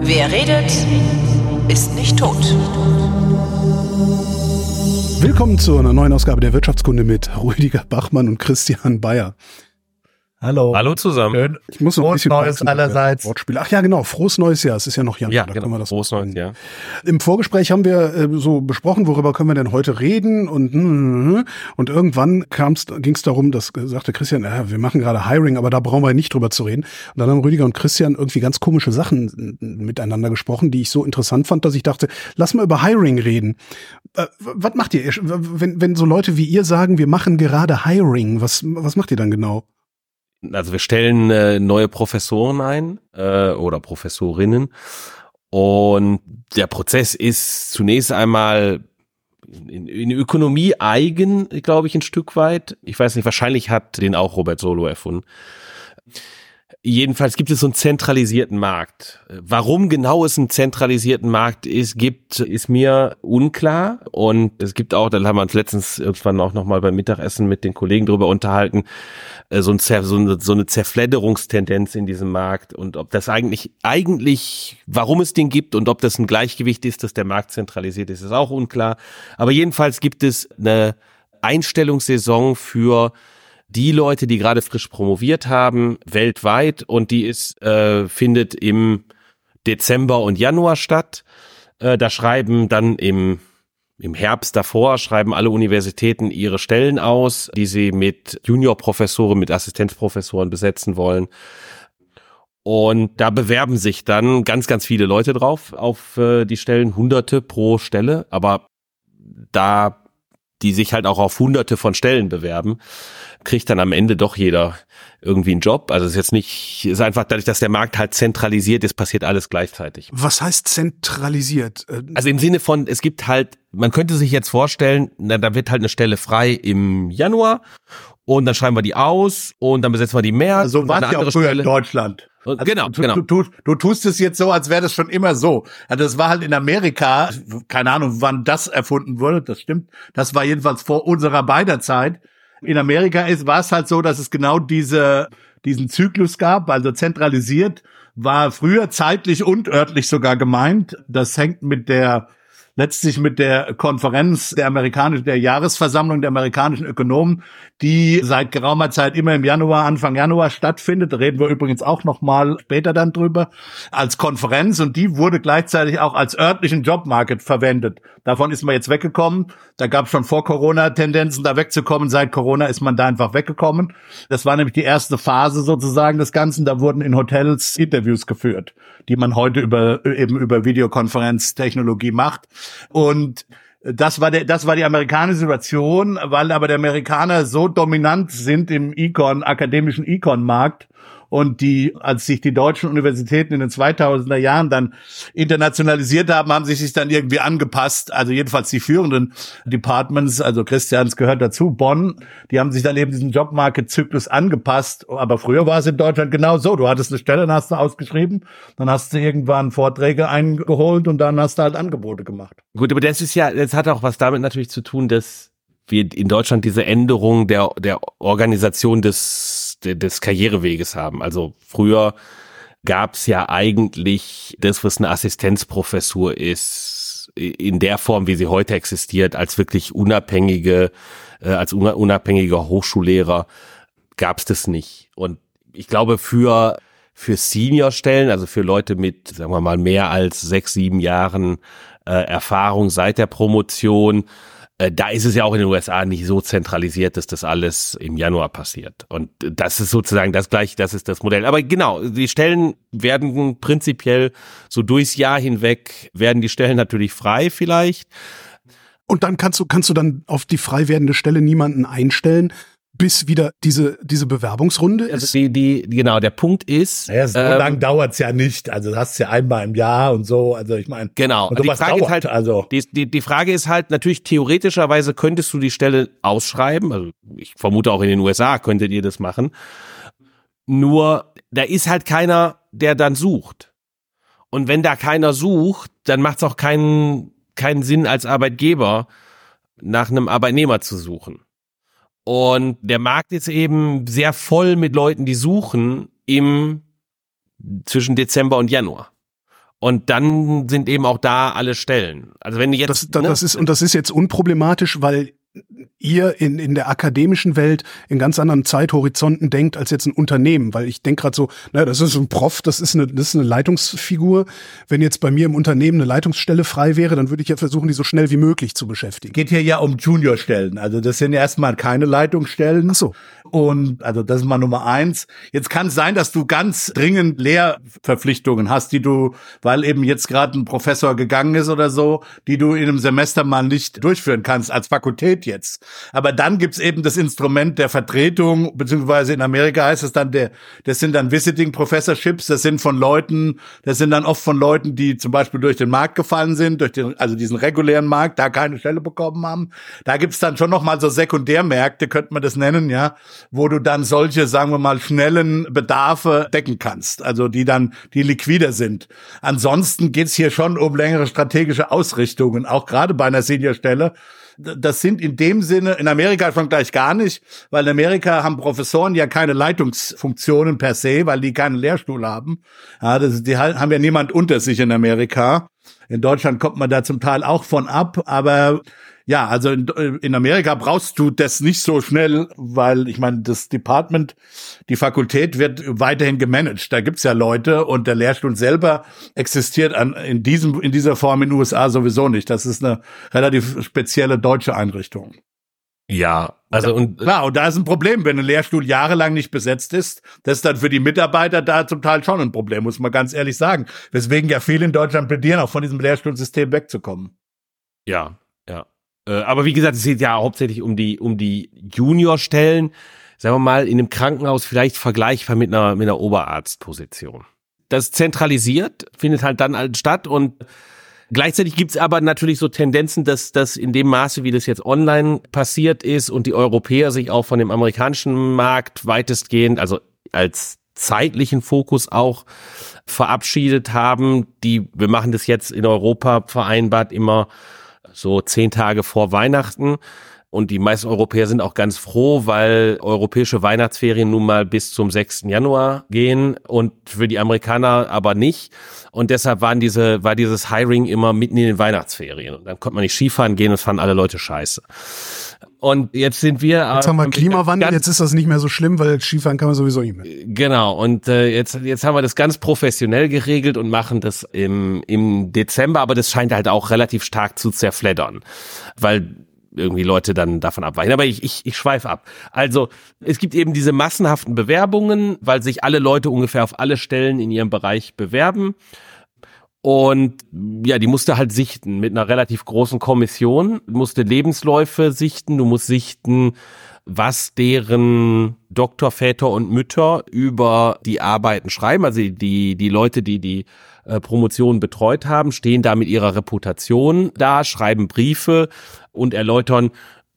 Wer redet, ist nicht tot. Willkommen zu einer neuen Ausgabe der Wirtschaftskunde mit Rüdiger Bachmann und Christian Bayer. Hallo. Hallo zusammen. Schön. Ich muss noch Frohes ein bisschen Neues allerseits. Wortspiel. Ach ja, genau. Frohes neues Jahr. Es ist ja noch Januar. Ja, da genau. können wir das Frohes neues Jahr. Im Vorgespräch haben wir äh, so besprochen, worüber können wir denn heute reden und mm, und irgendwann ging es darum, dass sagte Christian, äh, wir machen gerade Hiring, aber da brauchen wir nicht drüber zu reden. Und dann haben Rüdiger und Christian irgendwie ganz komische Sachen äh, miteinander gesprochen, die ich so interessant fand, dass ich dachte, lass mal über Hiring reden. Äh, was macht ihr, wenn wenn so Leute wie ihr sagen, wir machen gerade Hiring? Was was macht ihr dann genau? Also wir stellen äh, neue Professoren ein äh, oder Professorinnen und der Prozess ist zunächst einmal in, in Ökonomie eigen, glaube ich, ein Stück weit. Ich weiß nicht, wahrscheinlich hat den auch Robert Solo erfunden. Jedenfalls gibt es so einen zentralisierten Markt. Warum genau es einen zentralisierten Markt ist, gibt, ist mir unklar. Und es gibt auch, da haben wir uns letztens irgendwann auch nochmal beim Mittagessen mit den Kollegen drüber unterhalten, äh, so, ein, so, eine, so eine Zerfledderungstendenz in diesem Markt und ob das eigentlich, eigentlich, warum es den gibt und ob das ein Gleichgewicht ist, dass der Markt zentralisiert ist, ist auch unklar. Aber jedenfalls gibt es eine Einstellungssaison für die Leute, die gerade frisch promoviert haben, weltweit und die ist, äh, findet im Dezember und Januar statt. Äh, da schreiben dann im im Herbst davor schreiben alle Universitäten ihre Stellen aus, die sie mit Juniorprofessoren, mit Assistenzprofessoren besetzen wollen. Und da bewerben sich dann ganz, ganz viele Leute drauf auf äh, die Stellen, hunderte pro Stelle. Aber da die sich halt auch auf hunderte von Stellen bewerben, kriegt dann am Ende doch jeder irgendwie einen Job. Also es ist jetzt nicht, es ist einfach dadurch, dass der Markt halt zentralisiert ist, passiert alles gleichzeitig. Was heißt zentralisiert? Äh, Also im Sinne von, es gibt halt, man könnte sich jetzt vorstellen, na, da wird halt eine Stelle frei im Januar und dann schreiben wir die aus und dann besetzen wir die März. So und war es ja auch früher Stelle- in Deutschland. Und- Also genau, du, genau. Du, du, du tust es jetzt so, als wäre das schon immer so. Also das war halt in Amerika, keine Ahnung, wann das erfunden wurde, das stimmt. Das war jedenfalls vor unserer beider Zeit. In Amerika ist, war es halt so, dass es genau diese, diesen Zyklus gab, also zentralisiert war früher zeitlich und örtlich sogar gemeint. Das hängt mit der letztlich mit der Konferenz der amerikanischen, der Jahresversammlung der amerikanischen Ökonomen, die seit geraumer Zeit immer im Januar, Anfang Januar stattfindet. Da reden wir übrigens auch noch mal später dann drüber, als Konferenz und die wurde gleichzeitig auch als örtlichen Jobmarket verwendet. Davon ist man jetzt weggekommen. Da gab es schon vor Corona Tendenzen, da wegzukommen. Seit Corona ist man da einfach weggekommen. Das war nämlich die erste Phase sozusagen des Ganzen. Da wurden in Hotels Interviews geführt, die man heute über, eben über Videokonferenztechnologie macht. Und das war der, das war die amerikanische Situation, weil aber die Amerikaner so dominant sind im Econ, akademischen Econ-Markt und die, als sich die deutschen Universitäten in den 2000er Jahren dann internationalisiert haben, haben sich sich dann irgendwie angepasst. Also jedenfalls die führenden Departments, also Christians gehört dazu, Bonn, die haben sich dann eben diesen Jobmarket-Zyklus angepasst. Aber früher war es in Deutschland genau so. Du hattest eine Stelle, dann hast du ausgeschrieben, dann hast du irgendwann Vorträge eingeholt und dann hast du halt Angebote gemacht. Gut, aber das ist ja, das hat auch was damit natürlich zu tun, dass wir in Deutschland diese Änderung der, der Organisation des, de- des Karriereweges haben. Also früher gab es ja eigentlich das, was eine Assistenzprofessur ist, in der Form, wie sie heute existiert, als wirklich unabhängige, äh, als una- unabhängiger Hochschullehrer gab es das nicht. Und ich glaube, für für Seniorstellen, also für Leute mit, sagen wir mal, mehr als sechs, sieben Jahren äh, Erfahrung seit der Promotion, da ist es ja auch in den USA nicht so zentralisiert, dass das alles im Januar passiert. Und das ist sozusagen das gleiche, das ist das Modell. Aber genau, die Stellen werden prinzipiell so durchs Jahr hinweg, werden die Stellen natürlich frei vielleicht. Und dann kannst du, kannst du dann auf die frei werdende Stelle niemanden einstellen, bis wieder diese, diese Bewerbungsrunde Also ist. die, die, genau, der Punkt ist. Ja, so ähm, lang dauert's ja nicht. Also das hast du ja einmal im Jahr und so. Also ich meine, Genau. Und Die sowas Frage ist dauert, halt, also. Die, die, die Frage ist halt, natürlich theoretischerweise könntest du die Stelle ausschreiben. Also ich vermute auch in den USA könntet ihr das machen. Nur da ist halt keiner, der dann sucht. Und wenn da keiner sucht, dann macht es auch keinen, keinen Sinn als Arbeitgeber, nach einem Arbeitnehmer zu suchen. Und der Markt ist eben sehr voll mit Leuten, die suchen im zwischen Dezember und Januar. Und dann sind eben auch da alle Stellen. Also wenn jetzt das, das, ne? das ist und das ist jetzt unproblematisch, weil ihr in, in der akademischen Welt in ganz anderen Zeithorizonten denkt als jetzt ein Unternehmen, weil ich denke gerade so, naja, das ist ein Prof, das ist eine, das ist eine Leitungsfigur. Wenn jetzt bei mir im Unternehmen eine Leitungsstelle frei wäre, dann würde ich ja versuchen, die so schnell wie möglich zu beschäftigen. Geht hier ja um Juniorstellen. Also das sind erstmal keine Leitungsstellen. Ach so. Und also das ist mal Nummer eins. Jetzt kann es sein, dass du ganz dringend Lehrverpflichtungen hast, die du, weil eben jetzt gerade ein Professor gegangen ist oder so, die du in einem Semester mal nicht durchführen kannst als Fakultät jetzt. Aber dann gibt's eben das Instrument der Vertretung, beziehungsweise in Amerika heißt es dann, der, das sind dann Visiting Professorships, das sind von Leuten, das sind dann oft von Leuten, die zum Beispiel durch den Markt gefallen sind, durch den, also diesen regulären Markt, da keine Stelle bekommen haben. Da gibt's dann schon nochmal so Sekundärmärkte, könnte man das nennen, ja, wo du dann solche, sagen wir mal, schnellen Bedarfe decken kannst, also die dann, die liquider sind. Ansonsten geht's hier schon um längere strategische Ausrichtungen, auch gerade bei einer Seniorstelle das sind in dem Sinne, in Amerika schon gleich gar nicht, weil in Amerika haben Professoren ja keine Leitungsfunktionen per se, weil die keinen Lehrstuhl haben. Ja, das, die haben ja niemand unter sich in Amerika. In Deutschland kommt man da zum Teil auch von ab, aber ja, also in, in Amerika brauchst du das nicht so schnell, weil ich meine, das Department, die Fakultät wird weiterhin gemanagt. Da gibt's ja Leute und der Lehrstuhl selber existiert an, in diesem in dieser Form in den USA sowieso nicht. Das ist eine relativ spezielle deutsche Einrichtung. Ja, also und klar, und da ist ein Problem, wenn ein Lehrstuhl jahrelang nicht besetzt ist, das ist dann für die Mitarbeiter da zum Teil schon ein Problem, muss man ganz ehrlich sagen. Weswegen ja viele in Deutschland plädieren, auch von diesem Lehrstuhlsystem wegzukommen. Ja, ja. Äh, aber wie gesagt, es geht ja hauptsächlich um die, um die Juniorstellen, sagen wir mal, in einem Krankenhaus vielleicht vergleichbar mit einer, mit einer Oberarztposition. Das zentralisiert, findet halt dann halt statt und Gleichzeitig gibt's aber natürlich so Tendenzen, dass das in dem Maße, wie das jetzt online passiert ist und die Europäer sich auch von dem amerikanischen Markt weitestgehend, also als zeitlichen Fokus auch verabschiedet haben, die, wir machen das jetzt in Europa vereinbart immer so zehn Tage vor Weihnachten. Und die meisten Europäer sind auch ganz froh, weil europäische Weihnachtsferien nun mal bis zum 6. Januar gehen und für die Amerikaner aber nicht. Und deshalb waren diese, war dieses Hiring immer mitten in den Weihnachtsferien. Und dann konnte man nicht Skifahren gehen und fanden alle Leute scheiße. Und jetzt sind wir. Jetzt haben wir Klimawandel, jetzt ist das nicht mehr so schlimm, weil Skifahren kann man sowieso nicht mehr. Genau, und äh, jetzt, jetzt haben wir das ganz professionell geregelt und machen das im, im Dezember, aber das scheint halt auch relativ stark zu zerfleddern. Weil irgendwie Leute dann davon abweichen. Aber ich, ich, ich schweife ab. Also es gibt eben diese massenhaften Bewerbungen, weil sich alle Leute ungefähr auf alle Stellen in ihrem Bereich bewerben. Und ja, die musste halt sichten mit einer relativ großen Kommission, musste Lebensläufe sichten, du musst sichten, was deren Doktorväter und Mütter über die Arbeiten schreiben. Also die, die Leute, die die äh, Promotion betreut haben, stehen da mit ihrer Reputation da, schreiben Briefe und erläutern,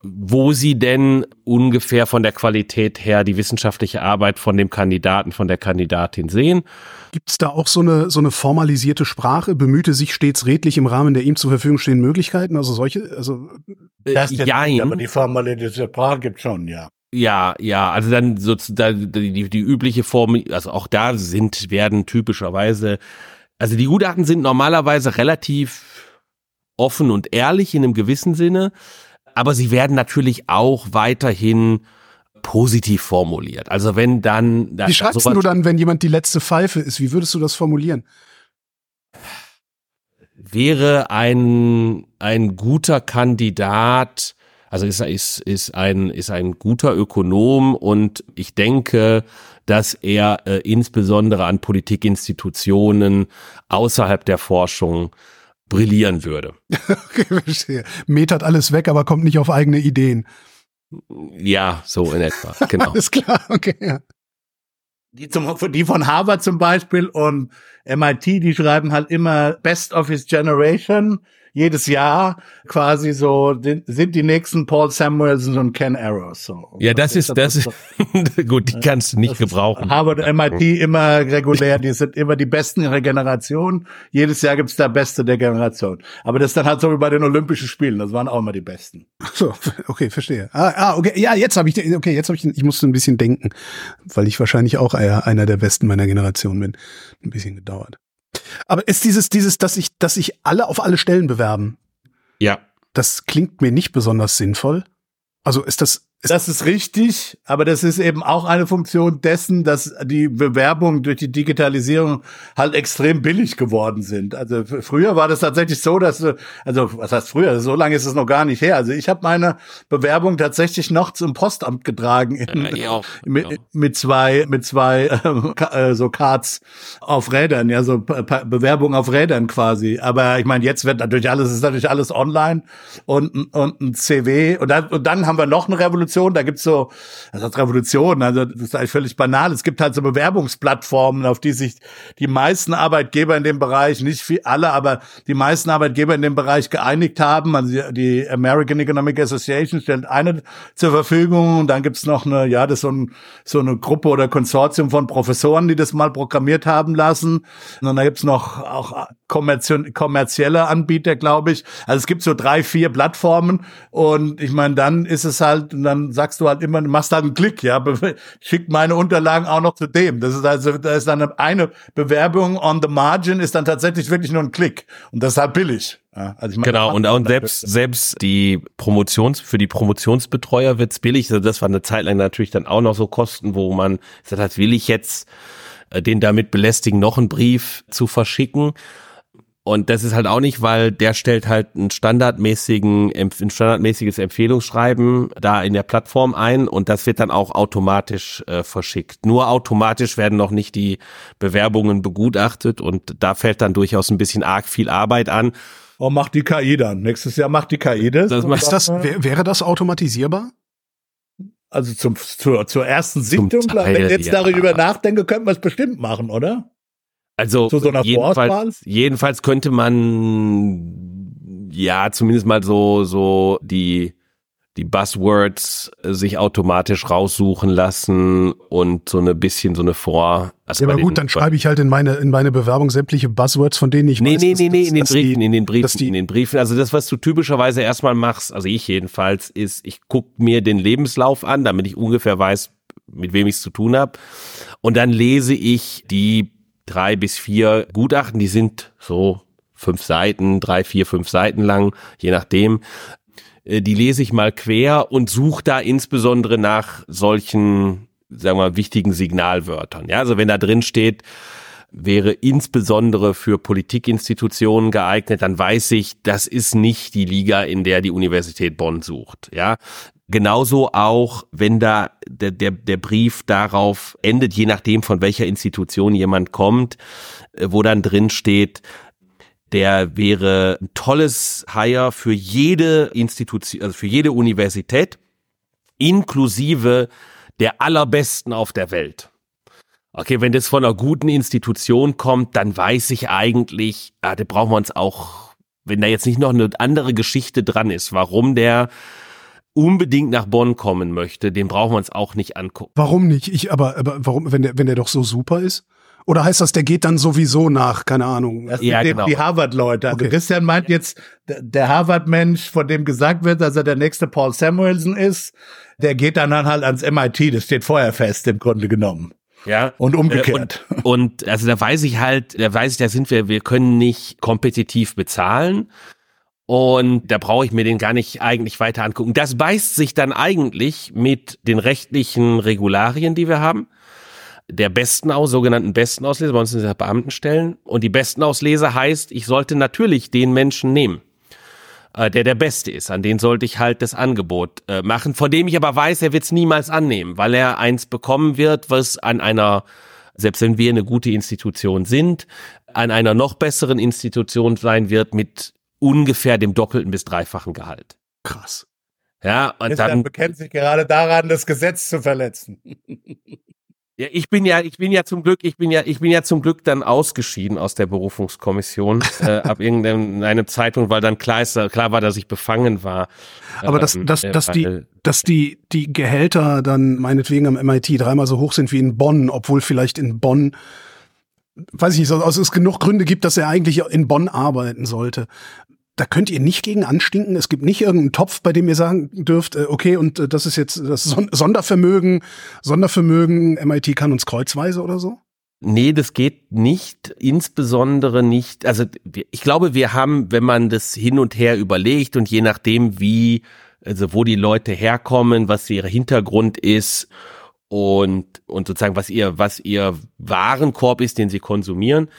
wo sie denn ungefähr von der Qualität her die wissenschaftliche Arbeit von dem Kandidaten, von der Kandidatin sehen. Gibt es da auch so eine, so eine formalisierte Sprache? Bemühte sich stets redlich im Rahmen der ihm zur Verfügung stehenden Möglichkeiten? Also solche, also. Das ja, aber die formalisierte Sprache gibt schon, ja. Ja, ja, also dann so die, die, die übliche Form, also auch da sind, werden typischerweise, also die Gutachten sind normalerweise relativ offen und ehrlich in einem gewissen Sinne aber sie werden natürlich auch weiterhin positiv formuliert. Also wenn dann... Wie schreibst du dann, wenn jemand die letzte Pfeife ist? Wie würdest du das formulieren? Wäre ein, ein guter Kandidat, also ist, ist, ist, ein, ist ein guter Ökonom und ich denke, dass er äh, insbesondere an Politikinstitutionen außerhalb der Forschung brillieren würde. okay, verstehe. Metert alles weg, aber kommt nicht auf eigene Ideen. Ja, so in etwa, genau. alles klar, okay, ja. Die, zum, die von Harvard zum Beispiel und MIT, die schreiben halt immer Best of his Generation. Jedes Jahr quasi so sind die nächsten Paul Samuelson und Ken Arrows. So. Ja, das ist das ist gut, die kannst du nicht gebrauchen. Harvard MIT immer regulär, die sind immer die besten ihrer Generation. Jedes Jahr gibt's da Beste der Generation. Aber das ist dann halt so wie bei den Olympischen Spielen, das waren auch immer die Besten. So, okay, verstehe. Ah, ah okay, ja, jetzt habe ich okay, jetzt habe ich ich musste ein bisschen denken, weil ich wahrscheinlich auch einer der Besten meiner Generation bin. Ein bisschen gedauert. Aber ist dieses, dieses, dass sich, dass sich alle auf alle Stellen bewerben? Ja. Das klingt mir nicht besonders sinnvoll. Also ist das, das ist richtig, aber das ist eben auch eine Funktion dessen, dass die Bewerbungen durch die Digitalisierung halt extrem billig geworden sind. Also früher war das tatsächlich so, dass also was heißt früher? So lange ist es noch gar nicht her. Also ich habe meine Bewerbung tatsächlich noch zum Postamt getragen in, ja, auch, mit, mit, zwei mit zwei äh, so Cards auf Rädern, ja so Bewerbung auf Rädern quasi. Aber ich meine, jetzt wird natürlich alles ist natürlich alles online und und ein CW und dann, und dann haben wir noch eine Revolution Revolution, da gibt's so, das heißt Revolution, also das ist eigentlich völlig banal. Es gibt halt so Bewerbungsplattformen, auf die sich die meisten Arbeitgeber in dem Bereich, nicht viel alle, aber die meisten Arbeitgeber in dem Bereich geeinigt haben. Also die American Economic Association stellt eine zur Verfügung und dann gibt's noch eine, ja, das ist so, ein, so eine Gruppe oder Konsortium von Professoren, die das mal programmiert haben lassen. Und dann gibt's noch auch kommerzielle Anbieter, glaube ich. Also es gibt so drei, vier Plattformen und ich meine, dann ist es halt, dann dann sagst du halt immer, machst halt einen Klick, ja, schick meine Unterlagen auch noch zu dem. Das ist also, da ist dann eine Bewerbung on the margin, ist dann tatsächlich wirklich nur ein Klick. Und das ist halt billig. Ja, also ich meine, genau, und, und selbst, selbst die Promotions, für die Promotionsbetreuer wird's billig. Also das war eine Zeit lang natürlich dann auch noch so Kosten, wo man gesagt hat, will ich jetzt äh, den damit belästigen, noch einen Brief zu verschicken. Und das ist halt auch nicht, weil der stellt halt ein standardmäßigen, ein standardmäßiges Empfehlungsschreiben da in der Plattform ein und das wird dann auch automatisch äh, verschickt. Nur automatisch werden noch nicht die Bewerbungen begutachtet und da fällt dann durchaus ein bisschen arg viel Arbeit an. Oh, macht die KI dann. Nächstes Jahr macht die KI das. das ist das, wäre das automatisierbar? Also zum, zur, zur ersten Sichtung, Teil, wenn ich jetzt ja. darüber nachdenke, könnten wir es bestimmt machen, oder? Also Zu so einer jedenfalls, jedenfalls könnte man ja zumindest mal so so die die Buzzwords sich automatisch raussuchen lassen und so eine bisschen so eine Vor. Also ja, aber gut, dann schreibe ich halt in meine in meine Bewerbung sämtliche Buzzwords, von denen ich nee, weiß, nee, nee, nee, in den Briefen, die, in den Briefen, die, in den Briefen. Also das, was du typischerweise erstmal machst, also ich jedenfalls, ist, ich guck mir den Lebenslauf an, damit ich ungefähr weiß, mit wem ich es zu tun habe, und dann lese ich die drei bis vier Gutachten, die sind so fünf Seiten, drei, vier, fünf Seiten lang, je nachdem. Äh, die lese ich mal quer und suche da insbesondere nach solchen, sagen wir mal, wichtigen Signalwörtern. Ja, also wenn da drin steht, wäre insbesondere für Politikinstitutionen geeignet, dann weiß ich, das ist nicht die Liga, in der die Universität Bonn sucht. Ja, Genauso auch, wenn da der, der, der Brief darauf endet, je nachdem von welcher Institution jemand kommt, äh, wo dann drin steht, der wäre ein tolles Hire für jede Institution, also für jede Universität, inklusive der allerbesten auf der Welt. Okay, wenn das von einer guten Institution kommt, dann weiß ich eigentlich, ah, da brauchen wir uns auch, wenn da jetzt nicht noch eine andere Geschichte dran ist, warum der unbedingt nach Bonn kommen möchte, den brauchen wir uns auch nicht angucken. Warum nicht? Ich, aber, aber warum, wenn der, wenn der doch so super ist? Oder heißt das, der geht dann sowieso nach, keine Ahnung? Das ja, genau. die Harvard-Leute. Also okay. Christian meint jetzt, der Harvard-Mensch, von dem gesagt wird, dass er der nächste Paul Samuelson ist, der geht dann halt ans MIT. Das steht vorher fest, im Grunde genommen. Ja. Und umgekehrt. Und, und also da weiß ich halt, da weiß ich, da sind wir, wir können nicht kompetitiv bezahlen. Und da brauche ich mir den gar nicht eigentlich weiter angucken. Das beißt sich dann eigentlich mit den rechtlichen Regularien, die wir haben. Der besten aus, sogenannten besten Ausleser, bei uns sind es ja Beamtenstellen. Und die besten Ausleser heißt, ich sollte natürlich den Menschen nehmen, äh, der der Beste ist. An den sollte ich halt das Angebot äh, machen, von dem ich aber weiß, er wird es niemals annehmen, weil er eins bekommen wird, was an einer selbst wenn wir eine gute Institution sind, an einer noch besseren Institution sein wird mit ungefähr dem doppelten bis dreifachen Gehalt. Krass. Ja, und dann, dann bekennt sich gerade daran, das Gesetz zu verletzen. Ja, ich bin ja, ich bin ja zum Glück, ich bin ja, ich bin ja zum Glück dann ausgeschieden aus der Berufungskommission äh, ab irgendeinem Zeitpunkt, weil dann klar, ist, klar war, dass ich befangen war. Aber dass, Ähm, dass, äh, dass die, weil- dass die, die Gehälter dann meinetwegen am MIT dreimal so hoch sind wie in Bonn, obwohl vielleicht in Bonn, weiß ich nicht, also es genug Gründe gibt, dass er eigentlich in Bonn arbeiten sollte. Da könnt ihr nicht gegen anstinken. Es gibt nicht irgendeinen Topf, bei dem ihr sagen dürft, äh, okay, und äh, das ist jetzt das Son Sondervermögen, Sondervermögen, MIT kann uns kreuzweise oder so? Nee, das geht nicht, insbesondere nicht, also ich glaube, wir haben, wenn man das hin und her überlegt und je nachdem, wie, also wo die Leute herkommen, was ihr Hintergrund ist und, und sozusagen, was ihr, was ihr Warenkorb ist, den sie konsumieren,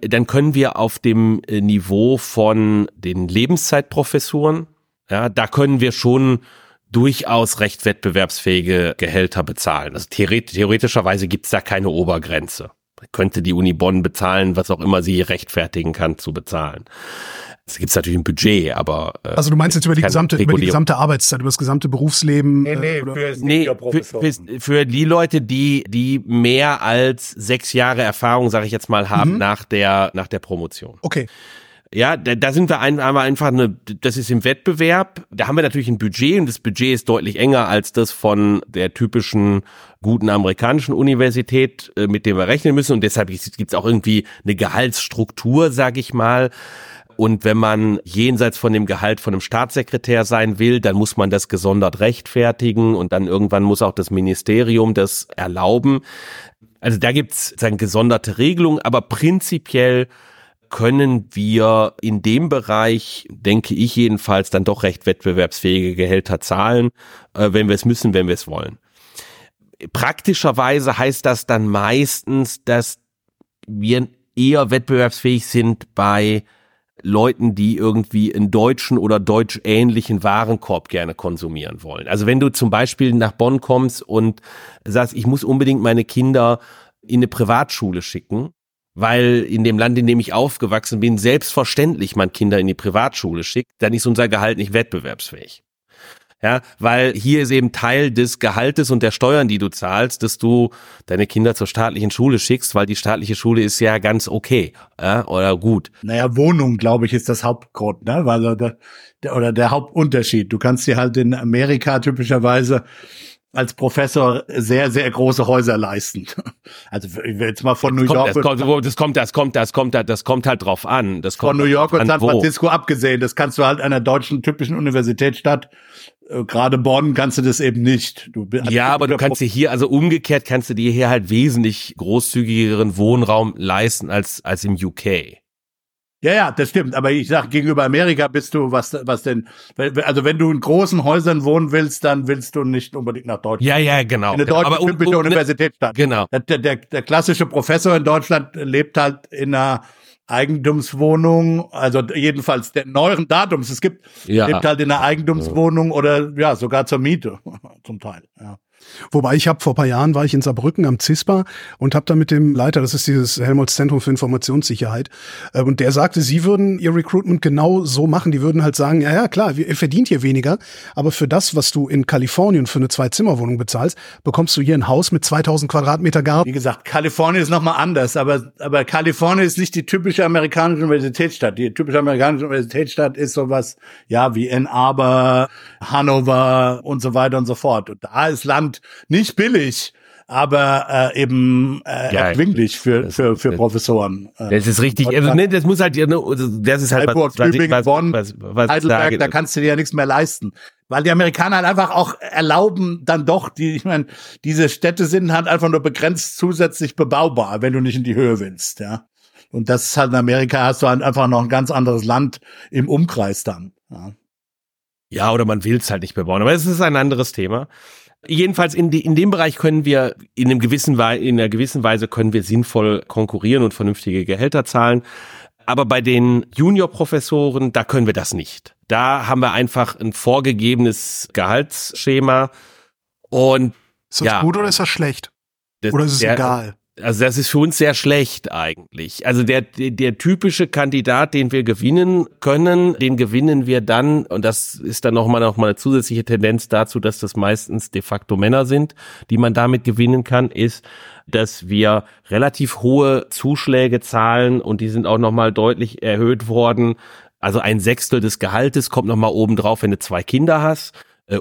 dann können wir auf dem äh, Niveau von den Lebenszeitprofessuren, ja, da können wir schon durchaus recht wettbewerbsfähige Gehälter bezahlen. Also theoret theoretischerweise gibt's da keine Obergrenze. Könnte die Uni Bonn bezahlen, was auch immer sie rechtfertigen kann zu bezahlen. Es gibt's natürlich ein Budget, aber äh, Also du meinst jetzt über die gesamte, über die gesamte Arbeitszeit, über das gesamte Berufsleben? Nee, nee, äh, oder? für Nee, für, für, für die Leute, die, die mehr als sechs Jahre Erfahrung, sage ich jetzt mal, haben Mhm. nach der, nach der Promotion. Okay. Ja, da, da sind wir ein, einmal einfach eine, das ist im Wettbewerb. Da haben wir natürlich ein Budget und das Budget ist deutlich enger als das von der typischen guten amerikanischen Universität, äh, mit dem wir rechnen müssen. Und deshalb gibt es auch irgendwie eine Gehaltsstruktur, sage ich mal. Und wenn man jenseits von dem Gehalt von einem Staatssekretär sein will, dann muss man das gesondert rechtfertigen und dann irgendwann muss auch das Ministerium das erlauben. Also da gibt's dann gesonderte Regelungen, aber prinzipiell können wir in dem Bereich, denke ich jedenfalls, dann doch recht wettbewerbsfähige Gehälter zahlen, äh, wenn wir es müssen, wenn wir es wollen. Praktischerweise heißt das dann meistens, dass wir eher wettbewerbsfähig sind bei Leuten, die irgendwie einen deutschen oder deutschähnlichen Warenkorb gerne konsumieren wollen. Also wenn du zum Beispiel nach Bonn kommst und sagst, ich muss unbedingt meine Kinder in eine Privatschule schicken, weil in dem Land, in dem ich aufgewachsen bin, selbstverständlich man Kinder in die Privatschule schickt, dann ist unser Gehalt nicht wettbewerbsfähig. Ja, weil hier ist eben Teil des Gehaltes und der Steuern, die du zahlst, dass du deine Kinder zur staatlichen Schule schickst, weil die staatliche Schule ist ja ganz okay ja, oder gut. Naja, Wohnung, glaube ich, ist das Hauptgrund, ne? Weil der, der, oder der Hauptunterschied. Du kannst dir halt in Amerika typischerweise als Professor sehr, sehr große Häuser leisten. Also ich will jetzt mal von New Kommt, York, das, kommt, das kommt, das kommt, das kommt, das kommt halt drauf an. Das von kommt New York und an San wo. Francisco abgesehen. Das kannst du halt einer deutschen typischen Universitätsstadt, gerade Bonn, kannst du das eben nicht. Du, Ja, aber du kannst dir hier, also umgekehrt kannst du dir hier halt wesentlich großzügigeren Wohnraum leisten als, als im UK. Ja, ja, das stimmt. Aber ich sag, gegenüber Amerika bist du, was, was denn, also wenn du in großen Häusern wohnen willst, dann willst du nicht unbedingt nach Deutschland. Ja, ja, genau. Eine genau. deutsche um- um- Universitätsstadt. Genau. Der, der, der klassische Professor in Deutschland lebt halt in einer Eigentumswohnung, also jedenfalls der neueren Datums. Es gibt, Ja. lebt halt in einer Eigentumswohnung oder ja, sogar zur Miete zum Teil. Ja. Wobei ich habe vor paar Jahren war ich in Saarbrücken am CISPA und habe da mit dem Leiter, das ist dieses Helmholtz Zentrum für Informationssicherheit, äh, und der sagte, sie würden ihr Recruitment genau so machen. Die würden halt sagen, ja ja klar, ihr verdient hier weniger, aber für das, was du in Kalifornien für eine Zwei-Zimmer-Wohnung bezahlst, bekommst du hier ein Haus mit 2000 Quadratmeter Garten. Wie gesagt, Kalifornien ist nochmal anders, aber, aber Kalifornien ist nicht die typische amerikanische Universitätsstadt. Die typische amerikanische Universitätsstadt ist sowas, ja, wie Ann Arbor, Hannover und so weiter und so fort. Und da ist Land nicht billig, aber äh, eben äh, Ja, erschwinglich für, das- für, für das- Professoren. Äh, Das ist richtig. Also, ne, das muss halt, ja, ne, das ist halt Freiburg, was, Tübingen, was, Bonn, was, was Heidelberg, da kannst du dir ja nichts mehr leisten. Weil die Amerikaner halt einfach auch erlauben, dann doch, die, ich meine, diese Städte sind halt einfach nur begrenzt zusätzlich bebaubar, wenn du nicht in die Höhe willst, ja. Und das ist halt in Amerika hast du halt einfach noch ein ganz anderes Land im Umkreis dann. Ja. Ja, oder man will es halt nicht bebauen. Aber es ist ein anderes Thema. Jedenfalls in, die, in dem Bereich können wir in einem gewissen in einer gewissen Weise können wir sinnvoll konkurrieren und vernünftige Gehälter zahlen. Aber bei den Juniorprofessoren, da können wir das nicht. Da haben wir einfach ein vorgegebenes Gehaltsschema und Ist das Ja. gut oder ist das schlecht? das, Oder ist es der, egal? Also das ist für uns sehr schlecht eigentlich. Also der, der, der typische Kandidat, den wir gewinnen können, den gewinnen wir dann, und das ist dann nochmal noch mal eine zusätzliche Tendenz dazu, dass das meistens de facto Männer sind, die man damit gewinnen kann, ist, dass wir relativ hohe Zuschläge zahlen und die sind auch nochmal deutlich erhöht worden. Also ein Sechstel des Gehaltes kommt nochmal oben drauf, wenn du zwei Kinder hast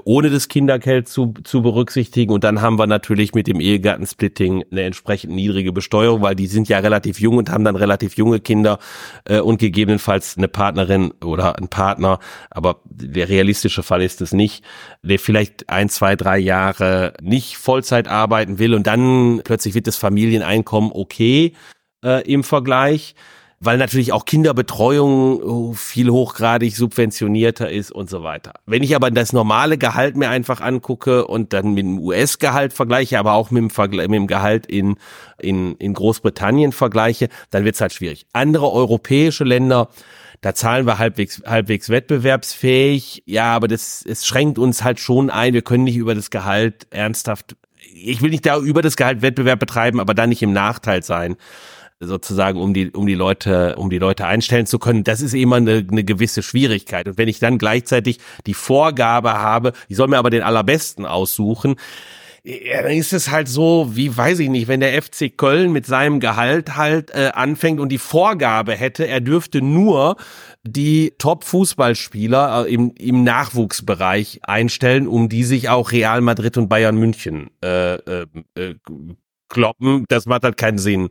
ohne das Kindergeld zu, zu berücksichtigen. Und dann haben wir natürlich mit dem Ehegattensplitting eine entsprechend niedrige Besteuerung, weil die sind ja relativ jung und haben dann relativ junge Kinder äh, und gegebenenfalls eine Partnerin oder ein Partner. Aber der realistische Fall ist es nicht, der vielleicht ein, zwei, drei Jahre nicht Vollzeit arbeiten will und dann plötzlich wird das Familieneinkommen okay äh, im Vergleich weil natürlich auch Kinderbetreuung oh, viel hochgradig subventionierter ist und so weiter. Wenn ich aber das normale Gehalt mir einfach angucke und dann mit dem US-Gehalt vergleiche, aber auch mit dem, Vergle mit dem Gehalt in, in, in Großbritannien vergleiche, dann wird's halt schwierig. Andere europäische Länder, da zahlen wir halbwegs, halbwegs wettbewerbsfähig. Ja, aber das, es schränkt uns halt schon ein. Wir können nicht über das Gehalt ernsthaft, ich will nicht da über das Gehalt Wettbewerb betreiben, aber da nicht im Nachteil sein sozusagen, um die, um die Leute, um die Leute einstellen zu können. Das ist immer eine, eine gewisse Schwierigkeit. Und wenn ich dann gleichzeitig die Vorgabe habe, ich soll mir aber den allerbesten aussuchen, ja, dann ist es halt so, wie weiß ich nicht, wenn der FC Köln mit seinem Gehalt halt äh, anfängt und die Vorgabe hätte, er dürfte nur die Top-Fußballspieler äh, im, im Nachwuchsbereich einstellen, um die sich auch Real Madrid und Bayern München äh, äh, äh kloppen, das macht halt keinen Sinn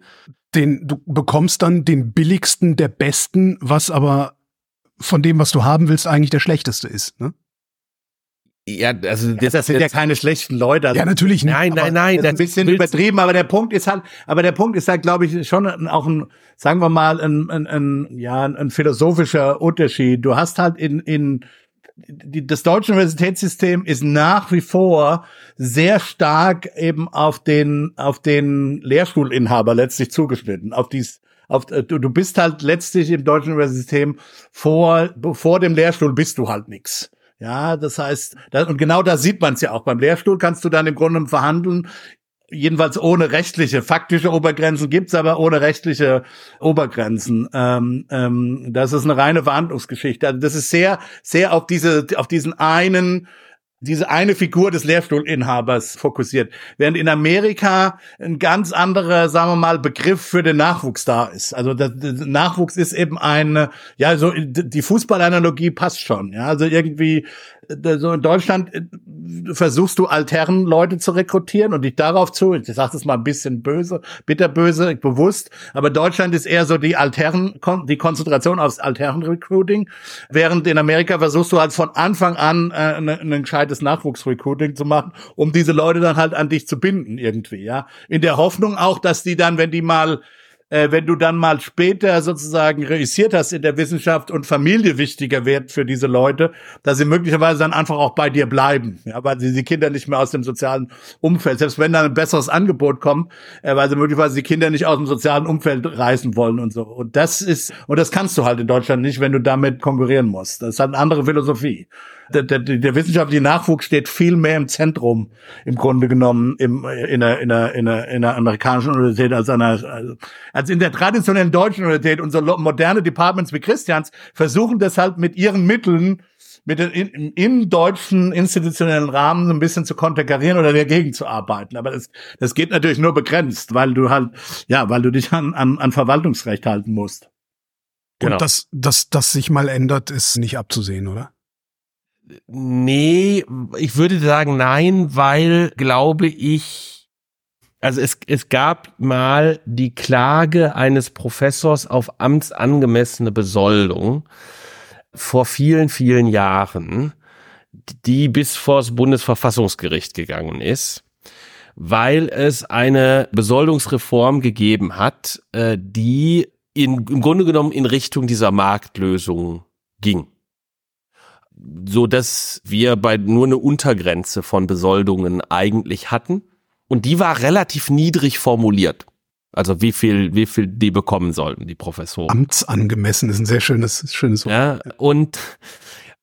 den, du bekommst dann den billigsten der besten, was aber von dem, was du haben willst, eigentlich der schlechteste ist, ne? Ja, also das, das sind ja keine schlechten Leute. Also, ja, natürlich nicht. Nein, nein, nein. Das ist ein bisschen übertrieben, aber der Punkt ist halt, aber der Punkt ist halt, glaube ich, schon auch ein, sagen wir mal, ein, ein, ein ja, ein philosophischer Unterschied. Du hast halt in, in die, das deutsche Universitätssystem ist nach wie vor sehr stark eben auf den auf den Lehrstuhlinhaber letztlich zugeschnitten, auf dies auf, du, du bist halt letztlich im deutschen Universitätssystem vor vor dem Lehrstuhl bist du halt nix. Ja, das heißt, das, und genau da sieht man es ja auch. Beim Lehrstuhl kannst du dann im Grunde verhandeln, jedenfalls ohne rechtliche, faktische Obergrenzen gibt's aber ohne rechtliche Obergrenzen. Ähm, ähm, das ist eine reine Verhandlungsgeschichte. Also das ist sehr, sehr auf diese, auf diesen einen diese eine Figur des Lehrstuhlinhabers fokussiert. Während in Amerika ein ganz anderer, sagen wir mal, Begriff für den Nachwuchs da ist. Also der, Nachwuchs ist eben eine, ja, so die Fußballanalogie passt schon. Ja, also irgendwie so in Deutschland äh, versuchst du alternen Leute zu rekrutieren und dich darauf zu, ich sage das mal ein bisschen böse, bitterböse, bewusst, aber Deutschland ist eher so die altern, die Konzentration aufs altern Recruiting, während in Amerika versuchst du halt von Anfang an äh, ein, ne, ein gescheites Nachwuchsrecruiting zu machen, um diese Leute dann halt an dich zu binden irgendwie, ja. In der Hoffnung auch, dass die dann, wenn die mal äh, wenn du dann mal später sozusagen reüssiert hast in der Wissenschaft und Familie wichtiger wird für diese Leute, dass sie möglicherweise dann einfach auch bei dir bleiben, ja, weil sie die Kinder nicht mehr aus dem sozialen Umfeld, selbst wenn dann ein besseres Angebot kommt, äh, weil sie möglicherweise die Kinder nicht aus dem sozialen Umfeld reißen wollen und so. Und das ist, und das kannst du halt in Deutschland nicht, wenn du damit konkurrieren musst. Das ist halt eine andere Philosophie der, der, der wissenschaftliche Nachwuchs steht viel mehr im Zentrum, im Grunde genommen, im, in, einer, in, einer, in, einer, in einer amerikanischen Universität als, einer, als in der traditionellen deutschen Universität. Unsere moderne Departments wie Christians versuchen deshalb mit ihren Mitteln mit den, in, im deutschen institutionellen Rahmen so ein bisschen zu konterkarieren oder dagegen zu arbeiten. Aber das, das geht natürlich nur begrenzt, weil du halt, ja, weil du dich an, an, an Verwaltungsrecht halten musst. Genau. Und dass, dass das sich mal ändert, ist nicht abzusehen, oder? Nee, ich würde sagen nein, weil glaube ich, also es, es gab mal die Klage eines Professors auf amtsangemessene Besoldung vor vielen, vielen Jahren, die bis vor das Bundesverfassungsgericht gegangen ist, weil es eine Besoldungsreform gegeben hat, äh, die in, im Grunde genommen in Richtung dieser Marktlösung ging so dass wir bei nur eine Untergrenze von Besoldungen eigentlich hatten. Und die war relativ niedrig formuliert. Also wie viel, wie viel die bekommen sollten, die Professoren. Amtsangemessen ist ein sehr schönes, schönes Wort. Ja, und,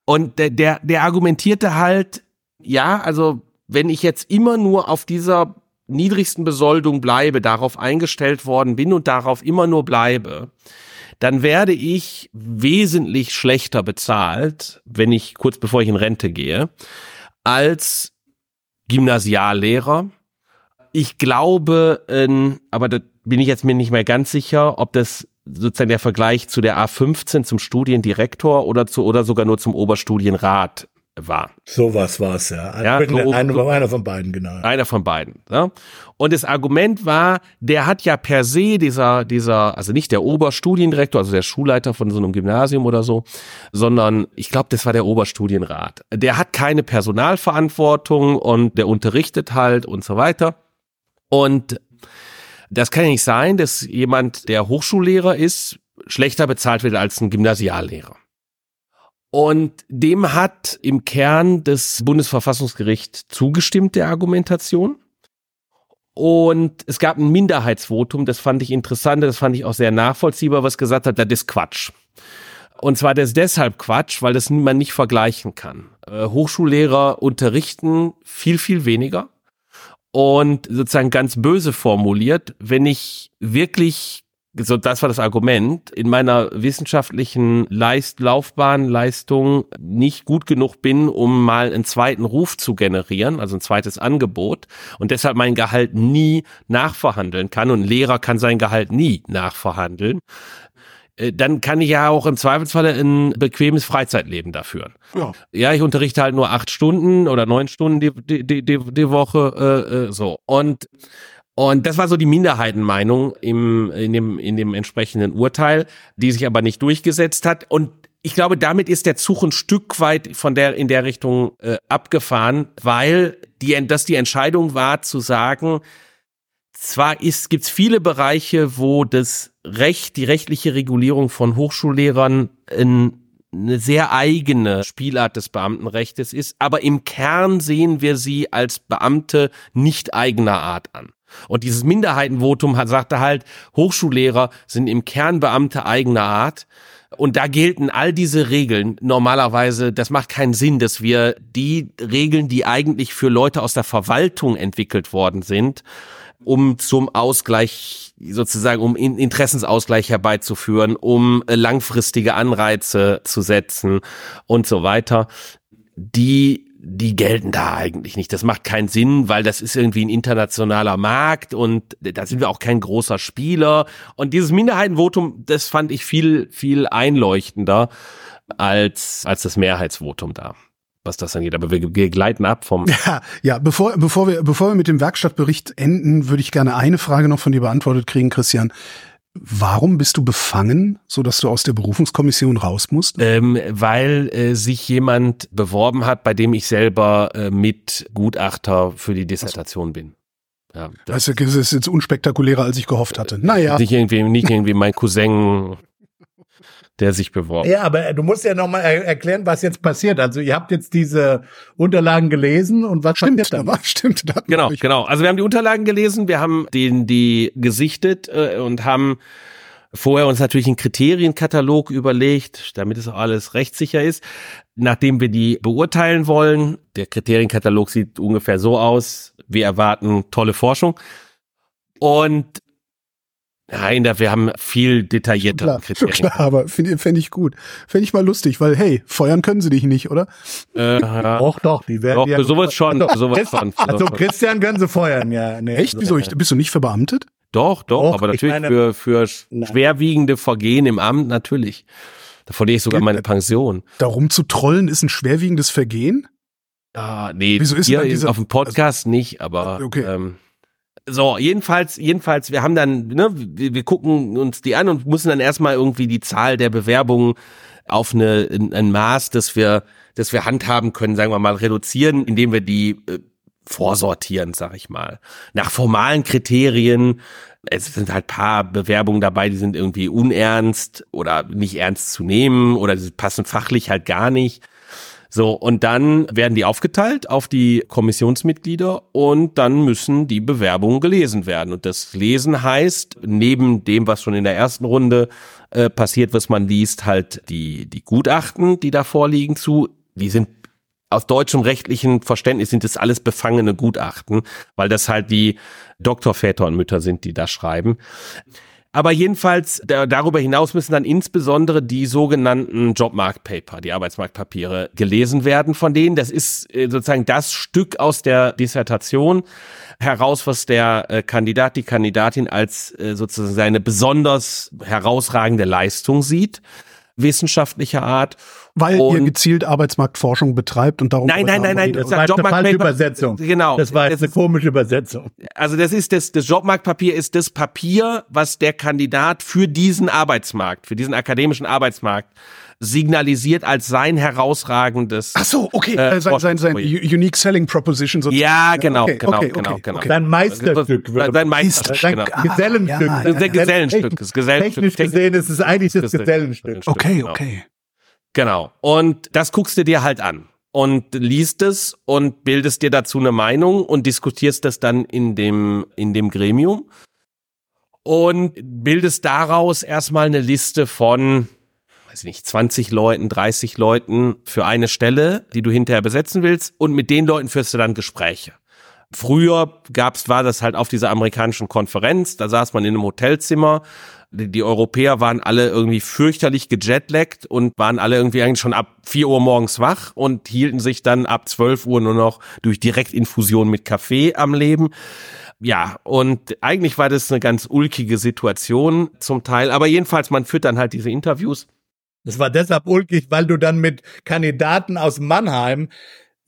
und der, der, der argumentierte halt, ja, also wenn ich jetzt immer nur auf dieser niedrigsten Besoldung bleibe, darauf eingestellt worden bin und darauf immer nur bleibe, dann werde ich wesentlich schlechter bezahlt, wenn ich kurz bevor ich in Rente gehe, als Gymnasiallehrer. Ich glaube, äh, aber da bin ich jetzt mir nicht mehr ganz sicher, ob das sozusagen der Vergleich zu der A15 zum Studiendirektor oder zu oder sogar nur zum Oberstudienrat war. Sowas war es, ja. ja so, einer, einer von beiden, genau. Einer von beiden. Ja. Und das Argument war, der hat ja per se dieser, dieser, also nicht der Oberstudiendirektor, also der Schulleiter von so einem Gymnasium oder so, sondern ich glaube, das war der Oberstudienrat. Der hat keine Personalverantwortung und der unterrichtet halt und so weiter. Und das kann ja nicht sein, dass jemand, der Hochschullehrer ist, schlechter bezahlt wird als ein Gymnasiallehrer. Und dem hat im Kern das Bundesverfassungsgericht zugestimmt, der Argumentation. Und es gab ein Minderheitsvotum, das fand ich interessant, das fand ich auch sehr nachvollziehbar, was gesagt hat, das ist Quatsch. Und zwar das deshalb Quatsch, weil das man nicht vergleichen kann. Äh, Hochschullehrer unterrichten viel, viel weniger. Und sozusagen ganz böse formuliert, wenn ich wirklich so das war das Argument, in meiner wissenschaftlichen Leist Laufbahn, Leistung nicht gut genug bin, um mal einen zweiten Ruf zu generieren, also ein zweites Angebot und deshalb mein Gehalt nie nachverhandeln kann und ein Lehrer kann sein Gehalt nie nachverhandeln, äh, dann kann ich ja auch im Zweifelsfall ein bequemes Freizeitleben dafür. Ja. ja, ich unterrichte halt nur acht Stunden oder neun Stunden die, die, die, die Woche äh, äh so. Und und das war so die Minderheitenmeinung im, in, dem, in dem entsprechenden Urteil, die sich aber nicht durchgesetzt hat. Und ich glaube, damit ist der Zug ein Stück weit von der in der Richtung äh, abgefahren, weil die, dass die Entscheidung war zu sagen, zwar ist, gibt's viele Bereiche, wo das Recht, die rechtliche Regulierung von Hochschullehrern in eine sehr eigene Spielart des Beamtenrechtes ist, aber im Kern sehen wir sie als Beamte nicht eigener Art an. Und dieses Minderheitenvotum hat, sagte halt, Hochschullehrer sind im Kern Beamte eigener Art. Und da gelten all diese Regeln normalerweise, das macht keinen Sinn, dass wir die Regeln, die eigentlich für Leute aus der Verwaltung entwickelt worden sind, um zum Ausgleich, sozusagen, um Interessensausgleich herbeizuführen, um langfristige Anreize zu setzen und so weiter, die die gelten da eigentlich nicht. Das macht keinen Sinn, weil das ist irgendwie ein internationaler Markt und da sind wir auch kein großer Spieler. Und dieses Minderheitenvotum, das fand ich viel, viel einleuchtender als, als das Mehrheitsvotum da was das angeht. Aber wir, wir gleiten ab vom. Ja, ja, bevor, bevor wir, bevor wir mit dem Werkstattbericht enden, würde ich gerne eine Frage noch von dir beantwortet kriegen, Christian. Warum bist du befangen, so dass du aus der Berufungskommission raus musst? Ähm, weil äh, sich jemand beworben hat, bei dem ich selber äh, mit Gutachter für die Dissertation bin. Ja, das, das ist jetzt unspektakulärer, als ich gehofft hatte. Naja. Nicht irgendwie, nicht irgendwie mein Cousin der sich beworben. Ja, aber du musst ja nochmal er erklären, was jetzt passiert. Also ihr habt jetzt diese Unterlagen gelesen und was stimmt, passiert? Da war, stimmt, da genau, genau. Also wir haben die Unterlagen gelesen, wir haben den die gesichtet äh, und haben vorher uns natürlich einen Kriterienkatalog überlegt, damit es auch alles rechtssicher ist. Nachdem wir die beurteilen wollen, der Kriterienkatalog sieht ungefähr so aus, wir erwarten tolle Forschung. Und Nein, wir haben viel detaillierter klar, Kriterien. Klar, aber finde fänd ich gut. Fände ich mal lustig, weil hey, feuern können sie dich nicht, oder? Äh, doch, doch, die werden doch, ja, sowas schon, also, sowas schon. Also Christian können sie feuern, ja. Nee, Echt? Wieso? Ich, bist du nicht verbeamtet? Doch, doch, doch aber natürlich meine, für, für schwerwiegende Vergehen im Amt natürlich. Da verliere ich sogar meine Pension. Darum zu trollen ist ein schwerwiegendes Vergehen? Ah, nee, Wieso ist hier dieser, auf dem Podcast also, nicht, aber okay. ähm, so, jedenfalls, jedenfalls, wir haben dann, ne, wir, wir gucken uns die an und müssen dann erstmal irgendwie die Zahl der Bewerbungen auf eine, ein Maß, das wir, das wir handhaben können, sagen wir mal, reduzieren, indem wir die äh, vorsortieren, sag ich mal. Nach formalen Kriterien, es sind halt paar Bewerbungen dabei, die sind irgendwie unernst oder nicht ernst zu nehmen oder sie passen fachlich halt gar nicht. So, und dann werden die aufgeteilt auf die Kommissionsmitglieder und dann müssen die Bewerbungen gelesen werden. Und das Lesen heißt, neben dem, was schon in der ersten Runde äh, passiert, was man liest, halt die, die Gutachten, die da vorliegen zu, die sind aus deutschem rechtlichen Verständnis sind das alles befangene Gutachten, weil das halt die Doktorväter und Mütter sind, die da schreiben. Aber jedenfalls, da, darüber hinaus müssen dann insbesondere die sogenannten Jobmarktpaper, die Arbeitsmarktpapiere, gelesen werden von denen. Das ist äh, sozusagen das Stück aus der Dissertation heraus, was der äh, Kandidat, die Kandidatin als äh, sozusagen seine besonders herausragende Leistung sieht, wissenschaftlicher Art. Weil Und- ihr gezielt Arbeitsmarktforschung betreibt und darum. Nein, nein, nein, nein, Das das war eine falsche. Übersetzung. Genau. Das war jetzt Das eine komische Übersetzung. Also das ist das, das Jobmarktpapier ist das Papier, was der Kandidat für diesen Arbeitsmarkt, für diesen akademischen Arbeitsmarkt signalisiert als sein herausragendes. Ach so, okay. Äh, Äh, sein, sein, sein. Unique Selling Proposition sozusagen. Ja, genau, okay, genau, okay, genau, okay, genau. okay. Dein Meisterstück. Sein Meisterstück, Dein genau. Gesellenstück. ja, Das ist ein Gesellenstück, Gesellenstück. Technisch gesehen ist es eigentlich das Gesellenstück. Okay, Genau. okay. Genau. Und das guckst du dir halt an und liest es und bildest dir dazu eine Meinung und diskutierst das dann in dem, in dem Gremium und bildest daraus erstmal eine Liste von, weiß ich nicht, 20 Leuten, 30 Leuten für eine Stelle, die du hinterher besetzen willst und mit den Leuten führst du dann Gespräche. Früher gab's, war das halt auf dieser amerikanischen Konferenz, da saß man in einem Hotelzimmer, die, Europäer waren alle irgendwie fürchterlich gejetlaggt und waren alle irgendwie eigentlich schon ab 4 Uhr morgens wach und hielten sich dann ab 12 Uhr nur noch durch Direktinfusion mit Kaffee am Leben. Ja, und eigentlich war das eine ganz ulkige Situation zum Teil, aber jedenfalls, man führt dann halt diese Interviews. Das war deshalb ulkig, weil du dann mit Kandidaten aus Mannheim,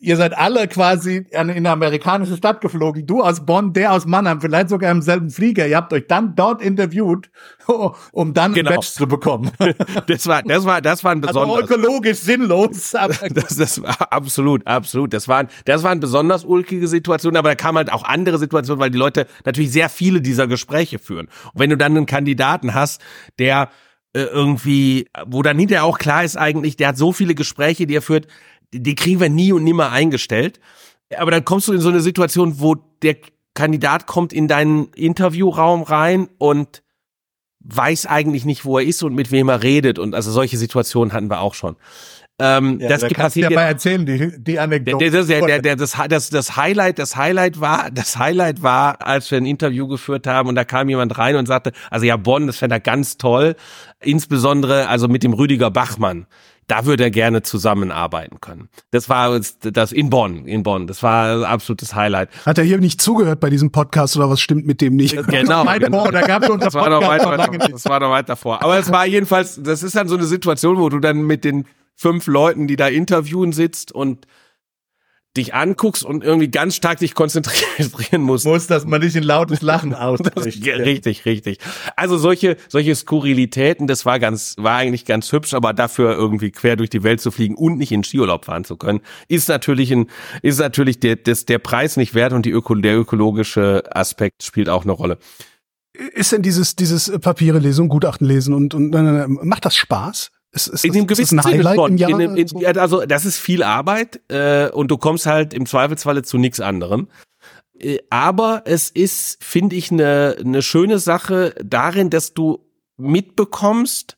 ihr seid alle quasi in eine amerikanische Stadt geflogen, du aus Bonn, der aus Mannheim, vielleicht sogar im selben Flieger. Ihr habt euch dann dort interviewt, um dann Genau. ein Badge zu bekommen. Das war, das war, das war ein Also besonderes. ökologisch sinnlos, Das, das war absolut, absolut. Das waren, das waren besonders ulkige Situationen, aber da kamen halt auch andere Situationen, weil die Leute natürlich sehr viele dieser Gespräche führen. Und wenn du dann einen Kandidaten hast, der äh, irgendwie, wo dann hinterher auch klar ist eigentlich, der hat so viele Gespräche, die er führt, die, kriegen wir nie und nimmer eingestellt. Aber dann kommst du in so eine Situation, wo der Kandidat kommt in deinen Interviewraum rein und weiß eigentlich nicht, wo er ist und mit wem er redet. Und also solche Situationen hatten wir auch schon. Ähm, ja, das da gibt- kannst du passiert ja mal erzählen, die, die Anekdote. der, der, der, das, das, das Highlight, das Highlight war, das Highlight war, als wir ein Interview geführt haben und da kam jemand rein und sagte, also ja, Bonn, das fände er ganz toll, insbesondere also mit dem Rüdiger Bachmann. Da würde er gerne zusammenarbeiten können. Das war das in Bonn, in Bonn. Das war ein absolutes Highlight. Hat er hier nicht zugehört bei diesem Podcast oder was stimmt mit dem nicht? Genau. Da Das war noch weit, weit, nicht. das war noch weit davor. Aber es war jedenfalls, das ist dann so eine Situation, wo du dann mit den fünf Leuten, die da interviewen, sitzt und dich anguckst und irgendwie ganz stark dich konzentrieren musst. muss, dass man nicht in lautes Lachen ausbricht. richtig, richtig. Also solche, solche Skurrilitäten, das war ganz, war eigentlich ganz hübsch, aber dafür irgendwie quer durch die Welt zu fliegen und nicht in Skiurlaub fahren zu können, ist natürlich ein, ist natürlich der, das, der Preis nicht wert und die Öko, der ökologische Aspekt spielt auch eine Rolle. Ist denn dieses, dieses Papiere lesen und Gutachten lesen und, und äh, macht das Spaß? Ist, ist, In dem ist gewissen Sinne Highlight schon. im Jahr? In, dem- in, also das ist viel Arbeit äh, und du kommst halt im Zweifelsfalle zu nichts anderem. Äh, aber es ist, finde ich, eine eine schöne Sache darin, dass du mitbekommst,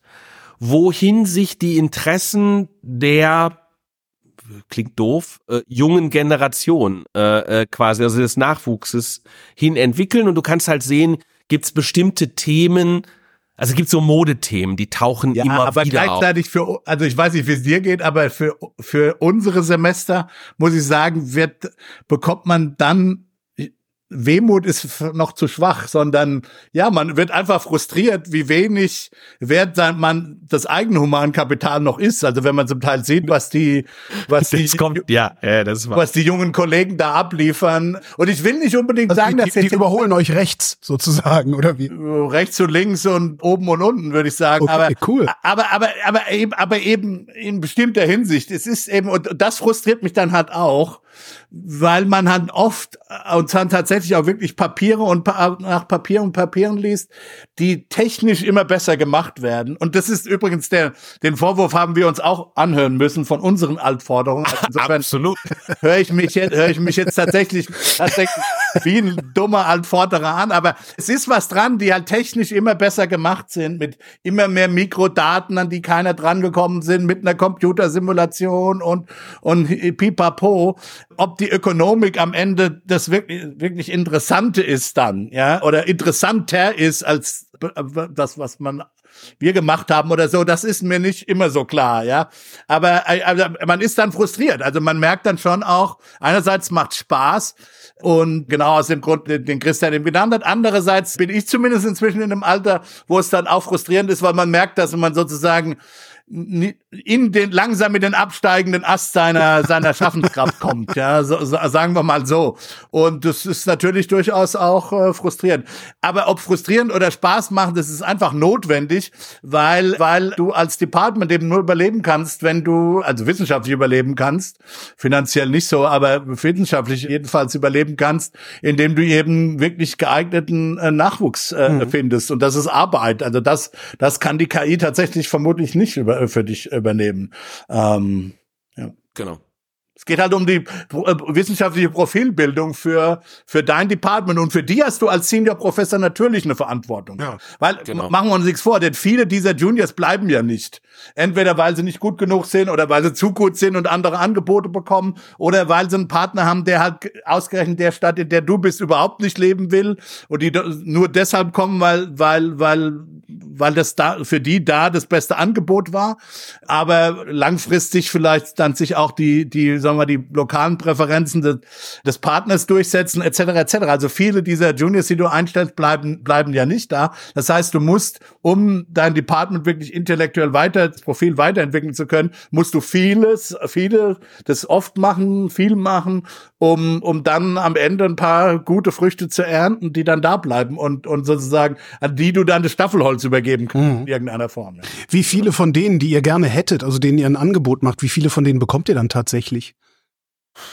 wohin sich die Interessen der klingt doof, äh, jungen Generation äh, äh, quasi, also des Nachwuchses hin entwickeln und du kannst halt sehen, gibt's bestimmte Themen, also gibt's so Modethemen, die tauchen Ja, immer aber wieder auf. gleichzeitig für, also ich weiß nicht, wie es dir geht, aber für, für unsere Semester muss ich sagen, wird, bekommt man dann Wehmut ist noch zu schwach, sondern ja, man wird einfach frustriert, wie wenig wert sein man das eigene Humankapital noch ist. Also wenn man zum Teil sieht, was die, was die, Das kommt, ja, ja, das was die jungen Kollegen da abliefern. Und ich will nicht unbedingt Also sagen, die, dass die, die jetzt überholen euch rechts sozusagen, oder wie? rechts und links und oben und unten, würde ich sagen. Okay, aber, cool. aber, aber, aber eben, aber eben in bestimmter Hinsicht. Es ist eben, und das frustriert mich dann halt auch, weil man halt oft äh, und dann tatsächlich auch wirklich Papiere und nach Papieren und Papieren liest, die technisch immer besser gemacht werden. Und das ist übrigens der, den Vorwurf haben wir uns auch anhören müssen von unseren Altforderungen. Also insofern Absolut. höre ich mich jetzt, höre ich mich jetzt tatsächlich, tatsächlich wie ein dummer Altvorderer an. Aber es ist was dran, die halt technisch immer besser gemacht sind, mit immer mehr Mikrodaten, an die keiner drangekommen sind, mit einer Computersimulation und, und pipapo. Ob die Ökonomik am Ende das wirklich, wirklich Interessante ist dann, ja, oder interessanter ist als das, was man wir gemacht haben oder so, das ist mir nicht immer so klar, ja. Aber also, man ist dann frustriert. Also man merkt dann schon auch, einerseits macht Spaß und genau aus dem Grund, den Christian eben genannt hat. Andererseits bin ich zumindest inzwischen in einem Alter, wo es dann auch frustrierend ist, weil man merkt, dass man sozusagen in den langsam in den absteigenden Ast seiner seiner Schaffenskraft kommt, ja, so, so, sagen wir mal so. Und das ist natürlich durchaus auch äh, frustrierend. Aber ob frustrierend oder Spaß machen, das ist einfach notwendig, weil weil du als Department eben nur überleben kannst, wenn du also wissenschaftlich überleben kannst, finanziell nicht so, aber wissenschaftlich jedenfalls überleben kannst, indem du eben wirklich geeigneten äh, Nachwuchs äh, mhm. findest. Und das ist Arbeit. Also das das kann die KI tatsächlich vermutlich nicht über äh, für dich übernehmen. Ähm, ja. Genau. Es geht halt um die äh, wissenschaftliche Profilbildung für, für dein Department und für die hast du als Senior Professor natürlich eine Verantwortung. Ja, weil, genau. machen wir uns nichts vor, denn viele dieser Juniors bleiben ja nicht. Entweder weil sie nicht gut genug sind oder weil sie zu gut sind und andere Angebote bekommen oder weil sie einen Partner haben, der halt ausgerechnet der Stadt, in der du bist, überhaupt nicht leben will und die nur deshalb kommen, weil, weil, weil weil das da für die da das beste Angebot war, aber langfristig vielleicht dann sich auch die die sagen wir die lokalen Präferenzen des, des Partners durchsetzen etc. etc. Also viele dieser Juniors, die du einstellst, bleiben bleiben ja nicht da. Das heißt, du musst, um dein Department wirklich intellektuell weiter das Profil weiterentwickeln zu können, musst du vieles, viele das oft machen, viel machen, um um dann am Ende ein paar gute Früchte zu ernten, die dann da bleiben und und sozusagen an die du dann das Staffelholz übergeben geben können, mhm. in irgendeiner Form. Ja. Wie viele von denen, die ihr gerne hättet, also denen ihr ein Angebot macht, wie viele von denen bekommt ihr dann tatsächlich?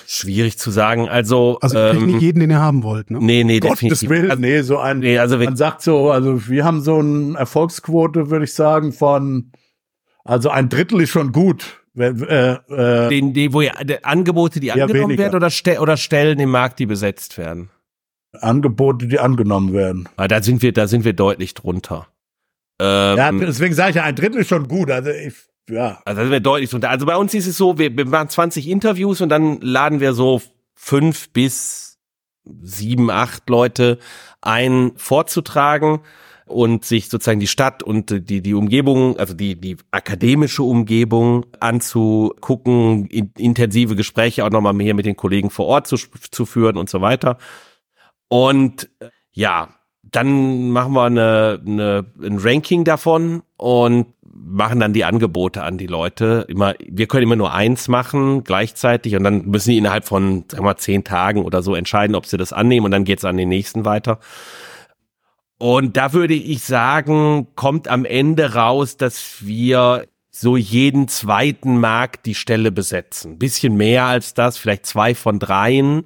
Schwierig zu sagen. Also, also ähm, nicht jeden, den ihr haben wollt, ne? Nee, nee, Gottes definitiv. Willen, also, nee, so ein, nee, also man sagt so, also wir haben so eine Erfolgsquote, würde ich sagen, von, also ein Drittel ist schon gut. Äh, äh, den, die, wo ihr Angebote, die angenommen werden oder, Ste oder Stellen im Markt, die besetzt werden? Angebote, die angenommen werden. Aber ah, da sind wir, da sind wir deutlich drunter. Ähm, ja, deswegen sage ich ja, ein Drittel ist schon gut. Also ich, ja. Also das wäre deutlich drunter. Also bei uns ist es so, wir, wir machen 20 Interviews und dann laden wir so fünf bis sieben, acht Leute ein, vorzutragen und sich sozusagen die Stadt und die, die Umgebung, also die, die akademische Umgebung anzugucken, in, intensive Gespräche auch nochmal mehr mit den Kollegen vor Ort zu, zu führen und so weiter. Und ja, dann machen wir eine, eine, ein Ranking davon und machen dann die Angebote an die Leute. Immer, wir können immer nur eins machen gleichzeitig und dann müssen die innerhalb von, sagen wir mal, zehn Tagen oder so entscheiden, ob sie das annehmen und dann geht's an den nächsten weiter. Und da würde ich sagen, kommt am Ende raus, dass wir so jeden zweiten Markt die Stelle besetzen. Bisschen mehr als das, vielleicht zwei von dreien.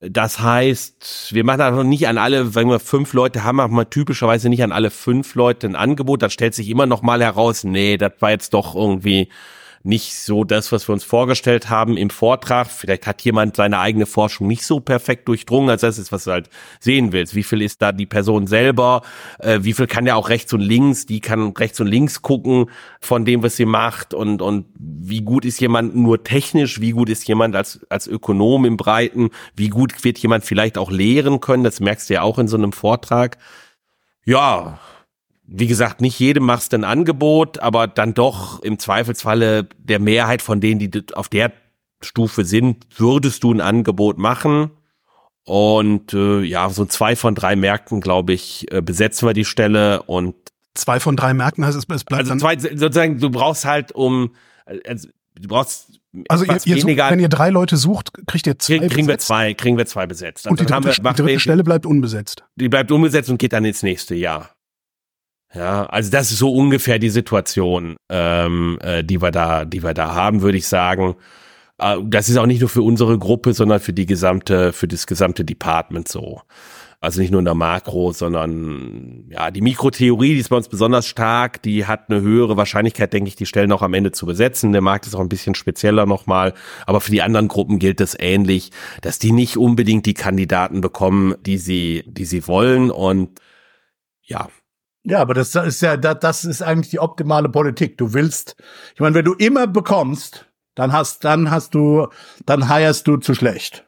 Das heißt, wir machen auch nicht an alle, wenn wir fünf Leute haben, machen wir typischerweise nicht an alle fünf Leute ein Angebot. Dann stellt sich immer noch mal heraus, nee, das war jetzt doch irgendwie nicht so das, was wir uns vorgestellt haben im Vortrag. Vielleicht hat jemand seine eigene Forschung nicht so perfekt durchdrungen, als das ist, was du halt sehen willst. Wie viel ist da die Person selber? Äh, wie viel kann der auch rechts und links? Die kann rechts und links gucken von dem, was sie macht und, und wie gut ist jemand nur technisch? Wie gut ist jemand als, als Ökonom im Breiten? Wie gut wird jemand vielleicht auch lehren können? Das merkst du ja auch in so einem Vortrag. Ja, wie gesagt, nicht jedem machst du ein Angebot, aber dann doch im Zweifelsfalle der Mehrheit von denen, die auf der Stufe sind, würdest du ein Angebot machen. Und äh, ja, so zwei von drei Märkten, glaube ich, äh, besetzen wir die Stelle und zwei von drei Märkten heißt es, es bleibt also zwei, sozusagen, du brauchst halt um, also, du brauchst also ihr, ihr sucht, wenn ihr drei Leute sucht, kriegt ihr zwei kriegen besetzt? wir zwei, kriegen wir zwei besetzt. Also und die dritte, wir, die dritte Stelle bleibt unbesetzt. Die bleibt unbesetzt und geht dann ins nächste Jahr. Ja, also das ist so ungefähr die Situation, ähm, äh, die wir da, die wir da haben, würde ich sagen. Äh, das ist auch nicht nur für unsere Gruppe, sondern für die gesamte, für das gesamte Department so. Also nicht nur in der Makro, sondern ja, die Mikrotheorie, die ist bei uns besonders stark, die hat eine höhere Wahrscheinlichkeit, denke ich, die Stellen auch am Ende zu besetzen. Der Markt ist auch ein bisschen spezieller nochmal, aber für die anderen Gruppen gilt das ähnlich, dass die nicht unbedingt die Kandidaten bekommen, die sie, die sie wollen und ja, ja, aber das ist ja, das ist eigentlich die optimale Politik. Du willst, ich meine, wenn du immer bekommst, dann hast, dann hast du, dann heierst du zu schlecht.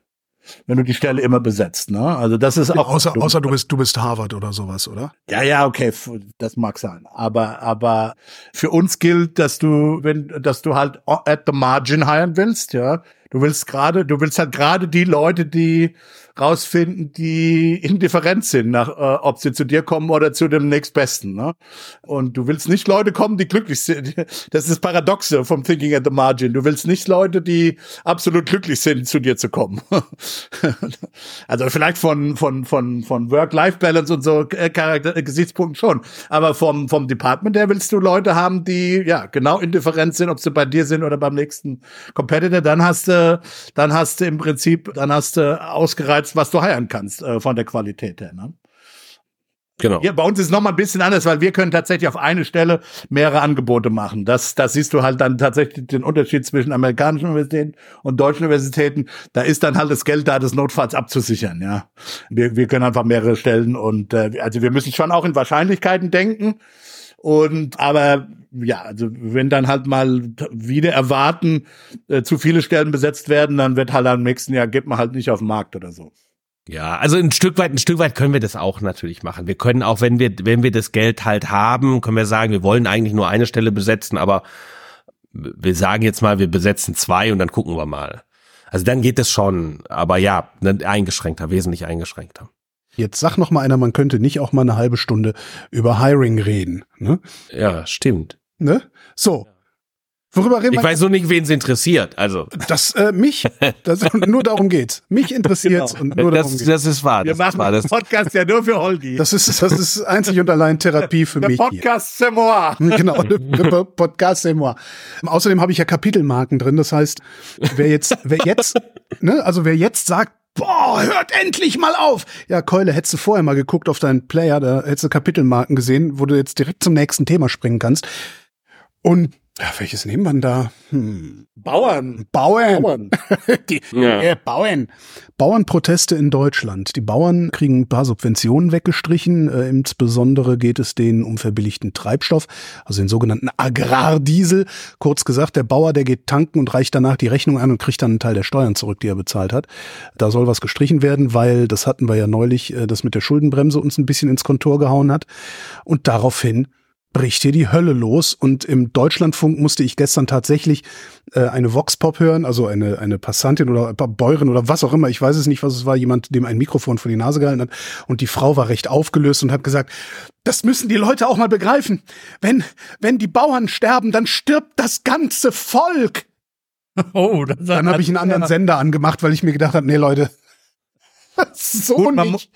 Wenn du die Stelle immer besetzt, ne? Also das ist auch. Außer, außer du bist, du bist Harvard oder sowas, oder? Ja, ja, okay, das mag sein. Aber, aber für uns gilt, dass du, wenn, dass du halt at the margin heiern willst, ja. Du willst gerade, du willst halt gerade die Leute, die rausfinden, die indifferent sind, nach, äh, ob sie zu dir kommen oder zu dem nächstbesten. Ne? Und du willst nicht Leute kommen, die glücklich sind. Das ist das Paradoxe vom Thinking at the Margin. Du willst nicht Leute, die absolut glücklich sind, zu dir zu kommen. also vielleicht von von von von Work-Life-Balance und so äh, Charakter äh, Gesichtspunkten schon, aber vom vom Department her willst du Leute haben, die ja genau indifferent sind, ob sie bei dir sind oder beim nächsten Competitor. Dann hast du dann hast du im Prinzip dann hast du ausgereizt als was du heiern kannst äh, von der Qualität her. Ne? Genau. Hier, bei uns ist es noch mal ein bisschen anders, weil wir können tatsächlich auf eine Stelle mehrere Angebote machen. Das, das siehst du halt dann tatsächlich den Unterschied zwischen amerikanischen Universitäten und deutschen Universitäten. Da ist dann halt das Geld da, das notfalls abzusichern. Ja, wir, wir können einfach mehrere Stellen und äh, also wir müssen schon auch in Wahrscheinlichkeiten denken. Und aber ja, also wenn dann halt mal wieder erwarten, äh, zu viele Stellen besetzt werden, dann wird halt am nächsten Jahr geht man halt nicht auf den Markt oder so. Ja, also ein Stück weit, ein Stück weit können wir das auch natürlich machen. Wir können auch, wenn wir, wenn wir das Geld halt haben, können wir sagen, wir wollen eigentlich nur eine Stelle besetzen, aber wir sagen jetzt mal, wir besetzen zwei und dann gucken wir mal. Also dann geht es schon, aber ja, eingeschränkter, wesentlich eingeschränkter. Jetzt sag noch mal einer, man könnte nicht auch mal eine halbe Stunde über Hiring reden. Ne? Ja, stimmt. Ne? So. Worüber reden ich wir? Ich weiß nur nicht, wen es interessiert. Also das äh, mich. Das, nur darum geht's. Mich interessiert genau. und nur das, darum geht's. Das ist wahr. Wir das machen wahr. Das Podcast ja nur für Holgi. Das ist das ist einzig und allein Therapie für der mich. Podcast c'est moi. Genau, der Podcast c'est moi. Außerdem habe ich ja Kapitelmarken drin. Das heißt, wer jetzt, wer jetzt, ne, also wer jetzt sagt, boah, hört endlich mal auf. Ja, Keule, hättest du vorher mal geguckt auf deinen Player, da hättest du Kapitelmarken gesehen, wo du jetzt direkt zum nächsten Thema springen kannst. Und ja, welches nehmen wir denn da? Hm. Bauern. Bauern. Bauern. Die, ja. äh, Bauern. Bauernproteste in Deutschland. Die Bauern kriegen ein paar Subventionen weggestrichen. Äh, insbesondere geht es denen um verbilligten Treibstoff, also den sogenannten Agrardiesel. Kurz gesagt, der Bauer, der geht tanken und reicht danach die Rechnung an und kriegt dann einen Teil der Steuern zurück, die er bezahlt hat. Da soll was gestrichen werden, weil das hatten wir ja neulich, äh, das mit der Schuldenbremse uns ein bisschen ins Kontor gehauen hat. Und daraufhin bricht hier die Hölle los. Und im Deutschlandfunk musste ich gestern tatsächlich äh, eine Vox-Pop hören, also eine, eine Passantin oder Bäuerin oder was auch immer, ich weiß es nicht, was es war, jemand, dem ein Mikrofon vor die Nase gehalten hat. Und die Frau war recht aufgelöst und hat gesagt, das müssen die Leute auch mal begreifen. Wenn, wenn die Bauern sterben, dann stirbt das ganze Volk. Oh, das dann habe ich einen anderen Sender angemacht, weil ich mir gedacht habe, nee Leute, so Gut, man, nicht.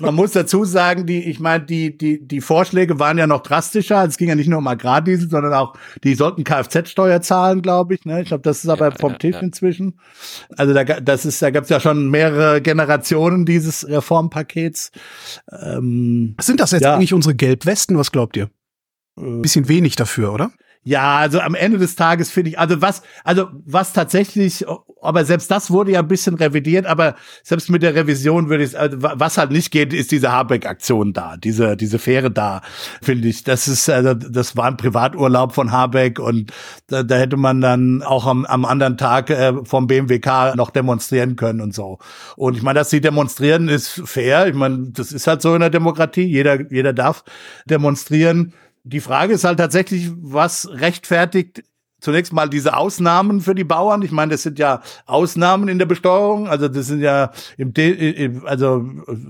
man muss dazu sagen, die, ich meine, die, die, die Vorschläge waren ja noch drastischer. Es ging ja nicht nur um Agrardiesel, sondern auch, die sollten Kfz-Steuer zahlen, glaube ich. Ne? Ich glaube, das ist aber ja, vom ja, Tisch ja. inzwischen. Also da, das ist, da gab es ja schon mehrere Generationen dieses Reformpakets. Ähm, Sind das jetzt eigentlich unsere Gelbwesten? Was glaubt ihr? Äh. Bisschen wenig dafür, oder? Ja, also am Ende des Tages finde ich, also was, also was tatsächlich, aber selbst das wurde ja ein bisschen revidiert, aber selbst mit der Revision würde ich, also was halt nicht geht, ist diese Habeck-Aktion da, diese, diese Fähre da, finde ich. Das ist, also das war ein Privaturlaub von Habeck und da, da hätte man dann auch am, am anderen Tag äh, vom BMWK noch demonstrieren können und so. Und ich meine, dass sie demonstrieren ist fair. Ich meine, das ist halt so in der Demokratie. Jeder, jeder darf demonstrieren. Die Frage ist halt tatsächlich, was rechtfertigt zunächst mal diese Ausnahmen für die Bauern. Ich meine, das sind ja Ausnahmen in der Besteuerung. Also das sind ja im, De also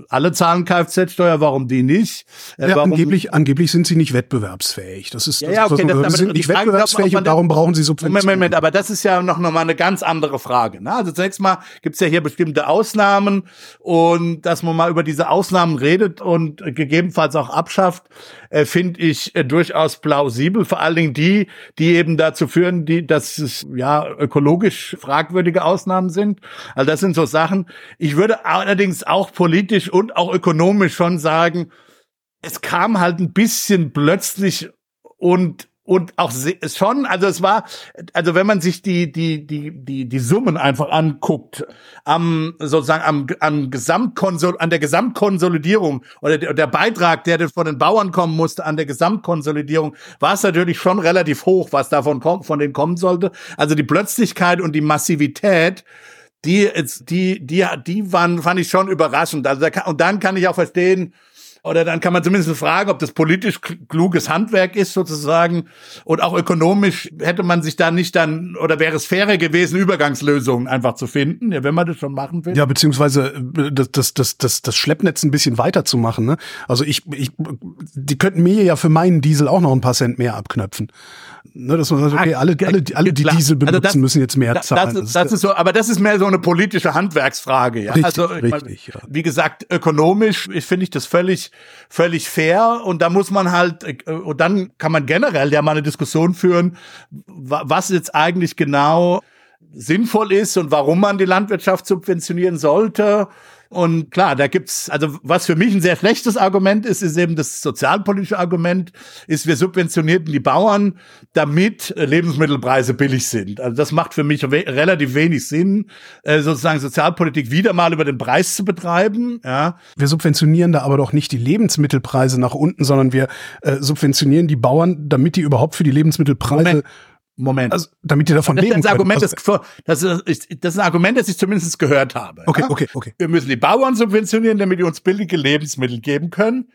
alle zahlen Kfz-Steuer. Warum die nicht? Äh, ja, warum? Angeblich, angeblich sind sie nicht wettbewerbsfähig. Das ist, das, ja, ja, okay, das, das, sind nicht Frage, wettbewerbsfähig und darum brauchen sie Subventionen. Moment, Moment, aber das ist ja noch, noch mal eine ganz andere Frage. Ne? Also zunächst mal gibt's ja hier bestimmte Ausnahmen und dass man mal über diese Ausnahmen redet und gegebenenfalls auch abschafft, äh, finde ich äh, durchaus plausibel. Vor allen Dingen die, die eben dazu führen, führen, die, dass es ja ökologisch fragwürdige Ausnahmen sind. Also das sind so Sachen. Ich würde allerdings auch politisch und auch ökonomisch schon sagen, es kam halt ein bisschen plötzlich und und auch schon, also es war, also wenn man sich die die die die die Summen einfach anguckt, am sozusagen am am Gesamtkonsol an der Gesamtkonsolidierung oder der, der Beitrag, der von den Bauern kommen musste an der Gesamtkonsolidierung, war es natürlich schon relativ hoch, was davon kommt, von denen kommen sollte. Also die Plötzlichkeit und die Massivität die, die, die, die waren, fand ich schon überraschend. Also da kann, und dann kann ich auch verstehen, oder dann kann man zumindest fragen, ob das politisch kluges Handwerk ist sozusagen und auch ökonomisch hätte man sich da nicht dann oder wäre es fairer gewesen, Übergangslösungen einfach zu finden, ja, wenn man das schon machen will. Ja, beziehungsweise äh, das, das, das, das, das Schleppnetz ein bisschen weiter zu machen. Ne? Also ich, ich, die könnten mir ja für meinen Diesel auch noch ein paar Cent mehr abknöpfen. Ne, dass man sagt, okay, alle, alle, alle die Diesel benutzen, also das, müssen jetzt mehr zahlen. Das, das, ist so, aber das ist mehr so eine politische Handwerksfrage. Ja? Richtig, also, richtig, ja. Wie gesagt, ökonomisch finde ich das völlig, völlig fair. Und da muss man halt, äh, und dann kann man generell ja mal eine Diskussion führen, was jetzt eigentlich genau sinnvoll ist und warum man die Landwirtschaft subventionieren sollte und klar, da gibt's, also was für mich ein sehr schlechtes Argument ist, ist eben das sozialpolitische Argument, ist, wir subventionierten die Bauern, damit Lebensmittelpreise billig sind. Also das macht für mich we relativ wenig Sinn, äh, sozusagen Sozialpolitik wieder mal über den Preis zu betreiben. Ja. Wir subventionieren da aber doch nicht die Lebensmittelpreise nach unten, sondern wir äh, subventionieren die Bauern, damit die überhaupt für die Lebensmittelpreise Moment. Moment. Also, damit ihr davon das leben ein Argument, also, das, das, ist, das ist ein Argument, das ich zumindest gehört habe. Okay, ja? okay, okay. Wir müssen die Bauern subventionieren, damit die uns billige Lebensmittel geben können.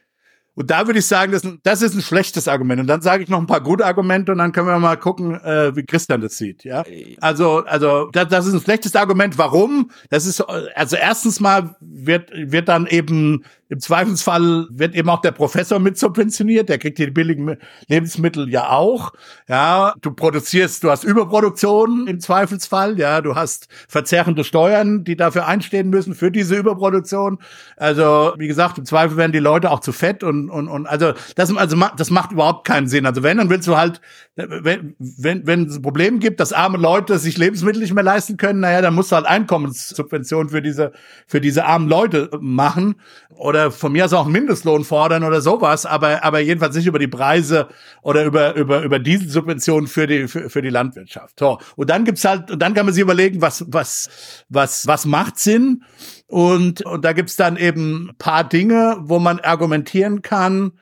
Und da würde ich sagen, das, das ist ein schlechtes Argument. Und dann sage ich noch ein paar gute Argumente und dann können wir mal gucken, äh, wie Christian das sieht. Ja, also also das, das ist ein schlechtes Argument. Warum? Das ist also erstens mal wird wird dann eben im Zweifelsfall wird eben auch der Professor mit subventioniert, der kriegt die billigen Lebensmittel ja auch. Ja, du produzierst, du hast Überproduktion im Zweifelsfall, ja, du hast verzerrende Steuern, die dafür einstehen müssen für diese Überproduktion. Also, wie gesagt, im Zweifel werden die Leute auch zu fett und und und also das also das macht überhaupt keinen Sinn. Also wenn dann willst du halt wenn wenn wenn es ein Problem gibt, dass arme Leute sich Lebensmittel nicht mehr leisten können, naja, dann musst du halt Einkommenssubventionen für diese für diese armen Leute machen oder von mir aus auch einen Mindestlohn fordern oder sowas, aber, aber jedenfalls nicht über die Preise oder über, über, über Dieselsubventionen für die, für, für die Landwirtschaft. So. Und dann gibt's halt, und dann kann man sich überlegen, was, was, was, was macht Sinn? Und, und da gibt's dann eben paar Dinge, wo man argumentieren kann,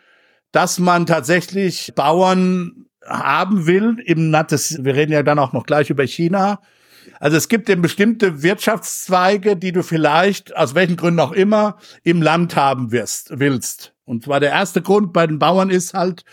dass man tatsächlich Bauern haben will. Im, das, wir reden ja dann auch noch gleich über China also es gibt eben bestimmte Wirtschaftszweige, die du vielleicht, aus welchen Gründen auch immer, im Land haben wirst, willst. Und zwar der erste Grund bei den Bauern ist halt,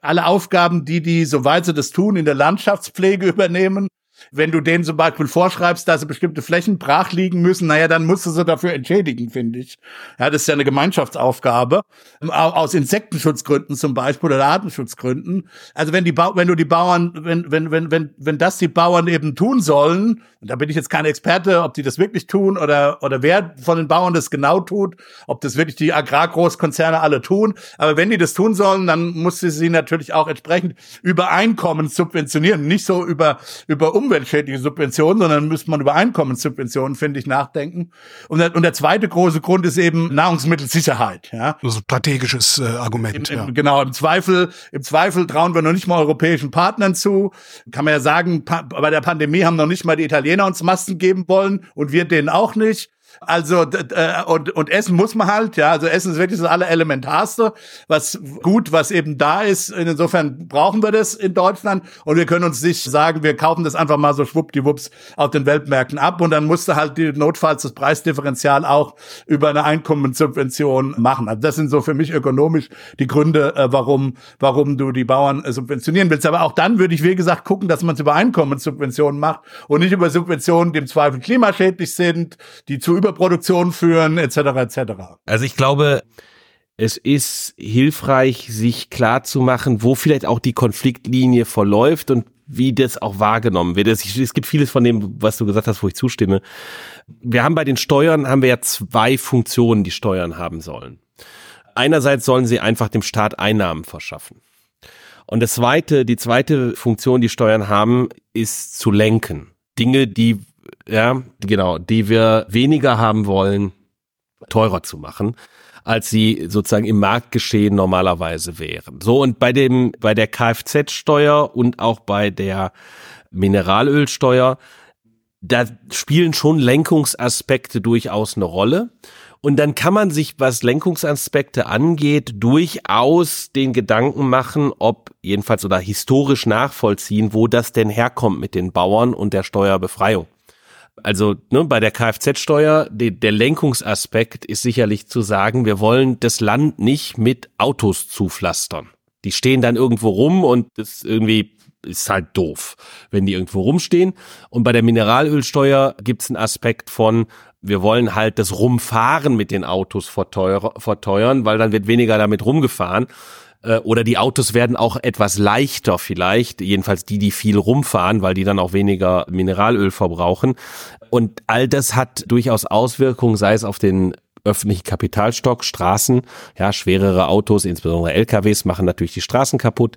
alle Aufgaben, die die, soweit sie das tun, in der Landschaftspflege übernehmen, wenn du denen zum Beispiel vorschreibst, dass sie bestimmte Flächen brach liegen müssen, naja, dann musst du sie dafür entschädigen, finde ich. Ja, das ist ja eine Gemeinschaftsaufgabe. Aus Insektenschutzgründen zum Beispiel oder Artenschutzgründen. Also wenn die ba wenn du die Bauern, wenn, wenn, wenn, wenn, wenn das die Bauern eben tun sollen, und da bin ich jetzt kein Experte, ob die das wirklich tun oder, oder wer von den Bauern das genau tut, ob das wirklich die Agrargroßkonzerne alle tun. Aber wenn die das tun sollen, dann muss sie natürlich auch entsprechend über Einkommen subventionieren, nicht so über, über um umweltschädliche Subventionen, sondern müsste man über Einkommenssubventionen, finde ich, nachdenken. Und der, und der zweite große Grund ist eben Nahrungsmittelsicherheit. Ja, also strategisches äh, Argument. Im, im, ja. Genau, im Zweifel, im Zweifel trauen wir noch nicht mal europäischen Partnern zu. Kann man ja sagen, bei der Pandemie haben noch nicht mal die Italiener uns Masken geben wollen und wir denen auch nicht. Also äh, und, und Essen muss man halt, ja. Also Essen ist wirklich das Allerelementarste, was gut, was eben da ist. Insofern brauchen wir das in Deutschland und wir können uns nicht sagen, wir kaufen das einfach mal so schwuppdiwupps auf den Weltmärkten ab und dann musste halt die notfalls das Preisdifferenzial auch über eine Einkommenssubvention machen. Also das sind so für mich ökonomisch die Gründe, äh, warum warum du die Bauern äh, subventionieren willst. Aber auch dann würde ich wie gesagt gucken, dass man es über Einkommenssubventionen macht und nicht über Subventionen, die im Zweifel klimaschädlich sind, die zu Überproduktion führen, etc. etc. Also ich glaube, es ist hilfreich, sich klar zu machen, wo vielleicht auch die Konfliktlinie verläuft und wie das auch wahrgenommen wird. Es gibt vieles von dem, was du gesagt hast, wo ich zustimme. Wir haben bei den Steuern, haben wir ja zwei Funktionen, die Steuern haben sollen. Einerseits sollen sie einfach dem Staat Einnahmen verschaffen. Und das zweite, die zweite Funktion, die Steuern haben, ist zu lenken. Dinge, die, ja, genau, die wir weniger haben wollen, teurer zu machen als sie sozusagen im Marktgeschehen normalerweise wären. So und bei dem bei der Kfz-Steuer und auch bei der Mineralölsteuer da spielen schon Lenkungsaspekte durchaus eine Rolle. Und dann kann man sich, was Lenkungsaspekte angeht, durchaus den Gedanken machen, ob jedenfalls oder historisch nachvollziehen, wo das denn herkommt mit den Bauern und der Steuerbefreiung. Also ne, bei der Kfz-Steuer, der Lenkungsaspekt ist sicherlich zu sagen, wir wollen das Land nicht mit Autos zupflastern. Die stehen dann irgendwo rum und das irgendwie ist halt doof, wenn die irgendwo rumstehen. Und bei der Mineralölsteuer gibt es einen Aspekt von, wir wollen halt das Rumfahren mit den Autos verteuern, weil dann wird weniger damit rumgefahren. Äh, oder die Autos werden auch etwas leichter vielleicht, jedenfalls die, die viel rumfahren, weil die dann auch weniger Mineralöl verbrauchen. Und all das hat durchaus Auswirkungen, sei es auf den öffentlichen Kapitalstock, Straßen, ja, schwerere Autos, insbesondere LKWs machen natürlich die Straßen kaputt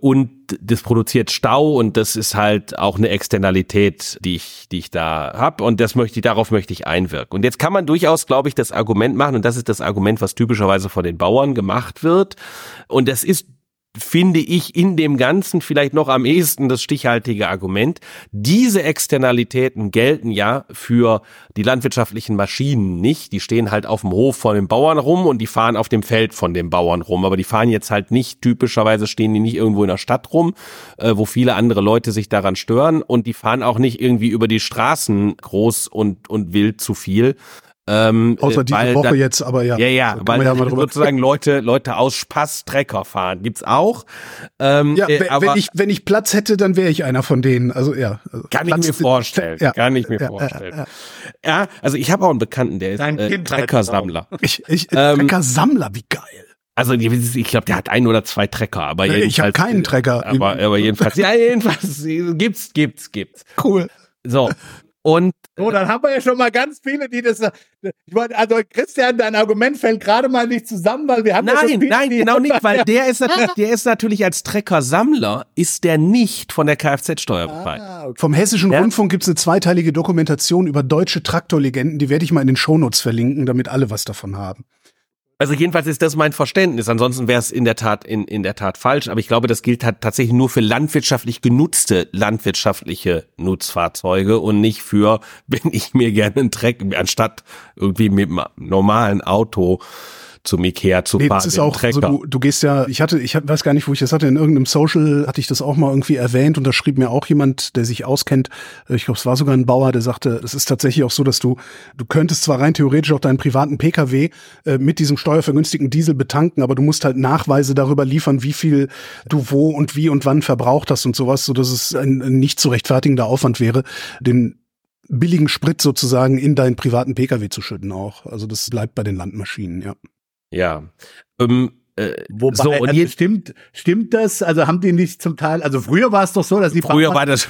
und das produziert Stau und das ist halt auch eine Externalität, die ich, die ich da habe und das möchte ich, darauf möchte ich einwirken. Und jetzt kann man durchaus, glaube ich, das Argument machen und das ist das Argument, was typischerweise von den Bauern gemacht wird und das ist finde ich in dem Ganzen vielleicht noch am ehesten das stichhaltige Argument. Diese Externalitäten gelten ja für die landwirtschaftlichen Maschinen nicht. Die stehen halt auf dem Hof von den Bauern rum und die fahren auf dem Feld von den Bauern rum. Aber die fahren jetzt halt nicht, typischerweise stehen die nicht irgendwo in der Stadt rum, äh, wo viele andere Leute sich daran stören und die fahren auch nicht irgendwie über die Straßen groß und, und wild zu viel, ähm, Außer diese Woche da, jetzt, aber ja. Ja, ja, weil ja sozusagen Leute, Leute aus Spaß Trecker fahren. Gibt's auch. Ähm, ja, äh, aber, wenn ich, wenn ich Platz hätte, dann wäre ich einer von denen. Also ja. Also kann Platz ich mir vorstellen. Ja. Kann ich mir ja, vorstellen. Ja, ja, also ich habe auch einen Bekannten, der ist äh, Treckersammler. Ich, ich, ähm, Treckersammler, wie geil. Also ich glaube, der hat ein oder zwei Trecker, aber jedenfalls. Ich habe keinen Trecker. Aber, aber jedenfalls, ja, jedenfalls gibt's, gibt's, gibt's. Cool. So, und so, dann haben wir ja schon mal ganz viele, die das. Ich wollte, also Christian, dein Argument fällt gerade mal nicht zusammen, weil wir haben nein, ja so viele, nein, genau nicht, weil der ist natürlich, der ist natürlich als Trecker-Sammler ist der nicht von der Kfz-Steuer befreit. Ah, okay. Vom Hessischen ja? Rundfunk gibt es eine zweiteilige Dokumentation über deutsche Traktorlegenden. Die werde ich mal in den Shownotes verlinken, damit alle was davon haben. Also jedenfalls ist das mein Verständnis. Ansonsten wäre es in der Tat in, in der Tat falsch. Aber ich glaube, das gilt halt tatsächlich nur für landwirtschaftlich genutzte landwirtschaftliche Nutzfahrzeuge und nicht für, wenn ich mir gerne einen Treck anstatt irgendwie mit einem normalen Auto zum Ikea zu nee, fahren. Das ist auch, also du, du gehst ja, ich hatte, ich weiß gar nicht, wo ich das hatte, in irgendeinem Social hatte ich das auch mal irgendwie erwähnt und da schrieb mir auch jemand, der sich auskennt, ich glaube, es war sogar ein Bauer, der sagte, es ist tatsächlich auch so, dass du, du könntest zwar rein theoretisch auch deinen privaten Pkw äh, mit diesem steuervergünstigten Diesel betanken, aber du musst halt Nachweise darüber liefern, wie viel du wo und wie und wann verbraucht hast und sowas, so dass es ein, ein nicht zu rechtfertigender Aufwand wäre, den billigen Sprit sozusagen in deinen privaten Pkw zu schütten auch. Also das bleibt bei den Landmaschinen, ja. Ja. Ähm, äh, Wobei, so, und also stimmt, stimmt das? Also haben die nicht zum Teil, also früher war es doch so, dass die Früher war das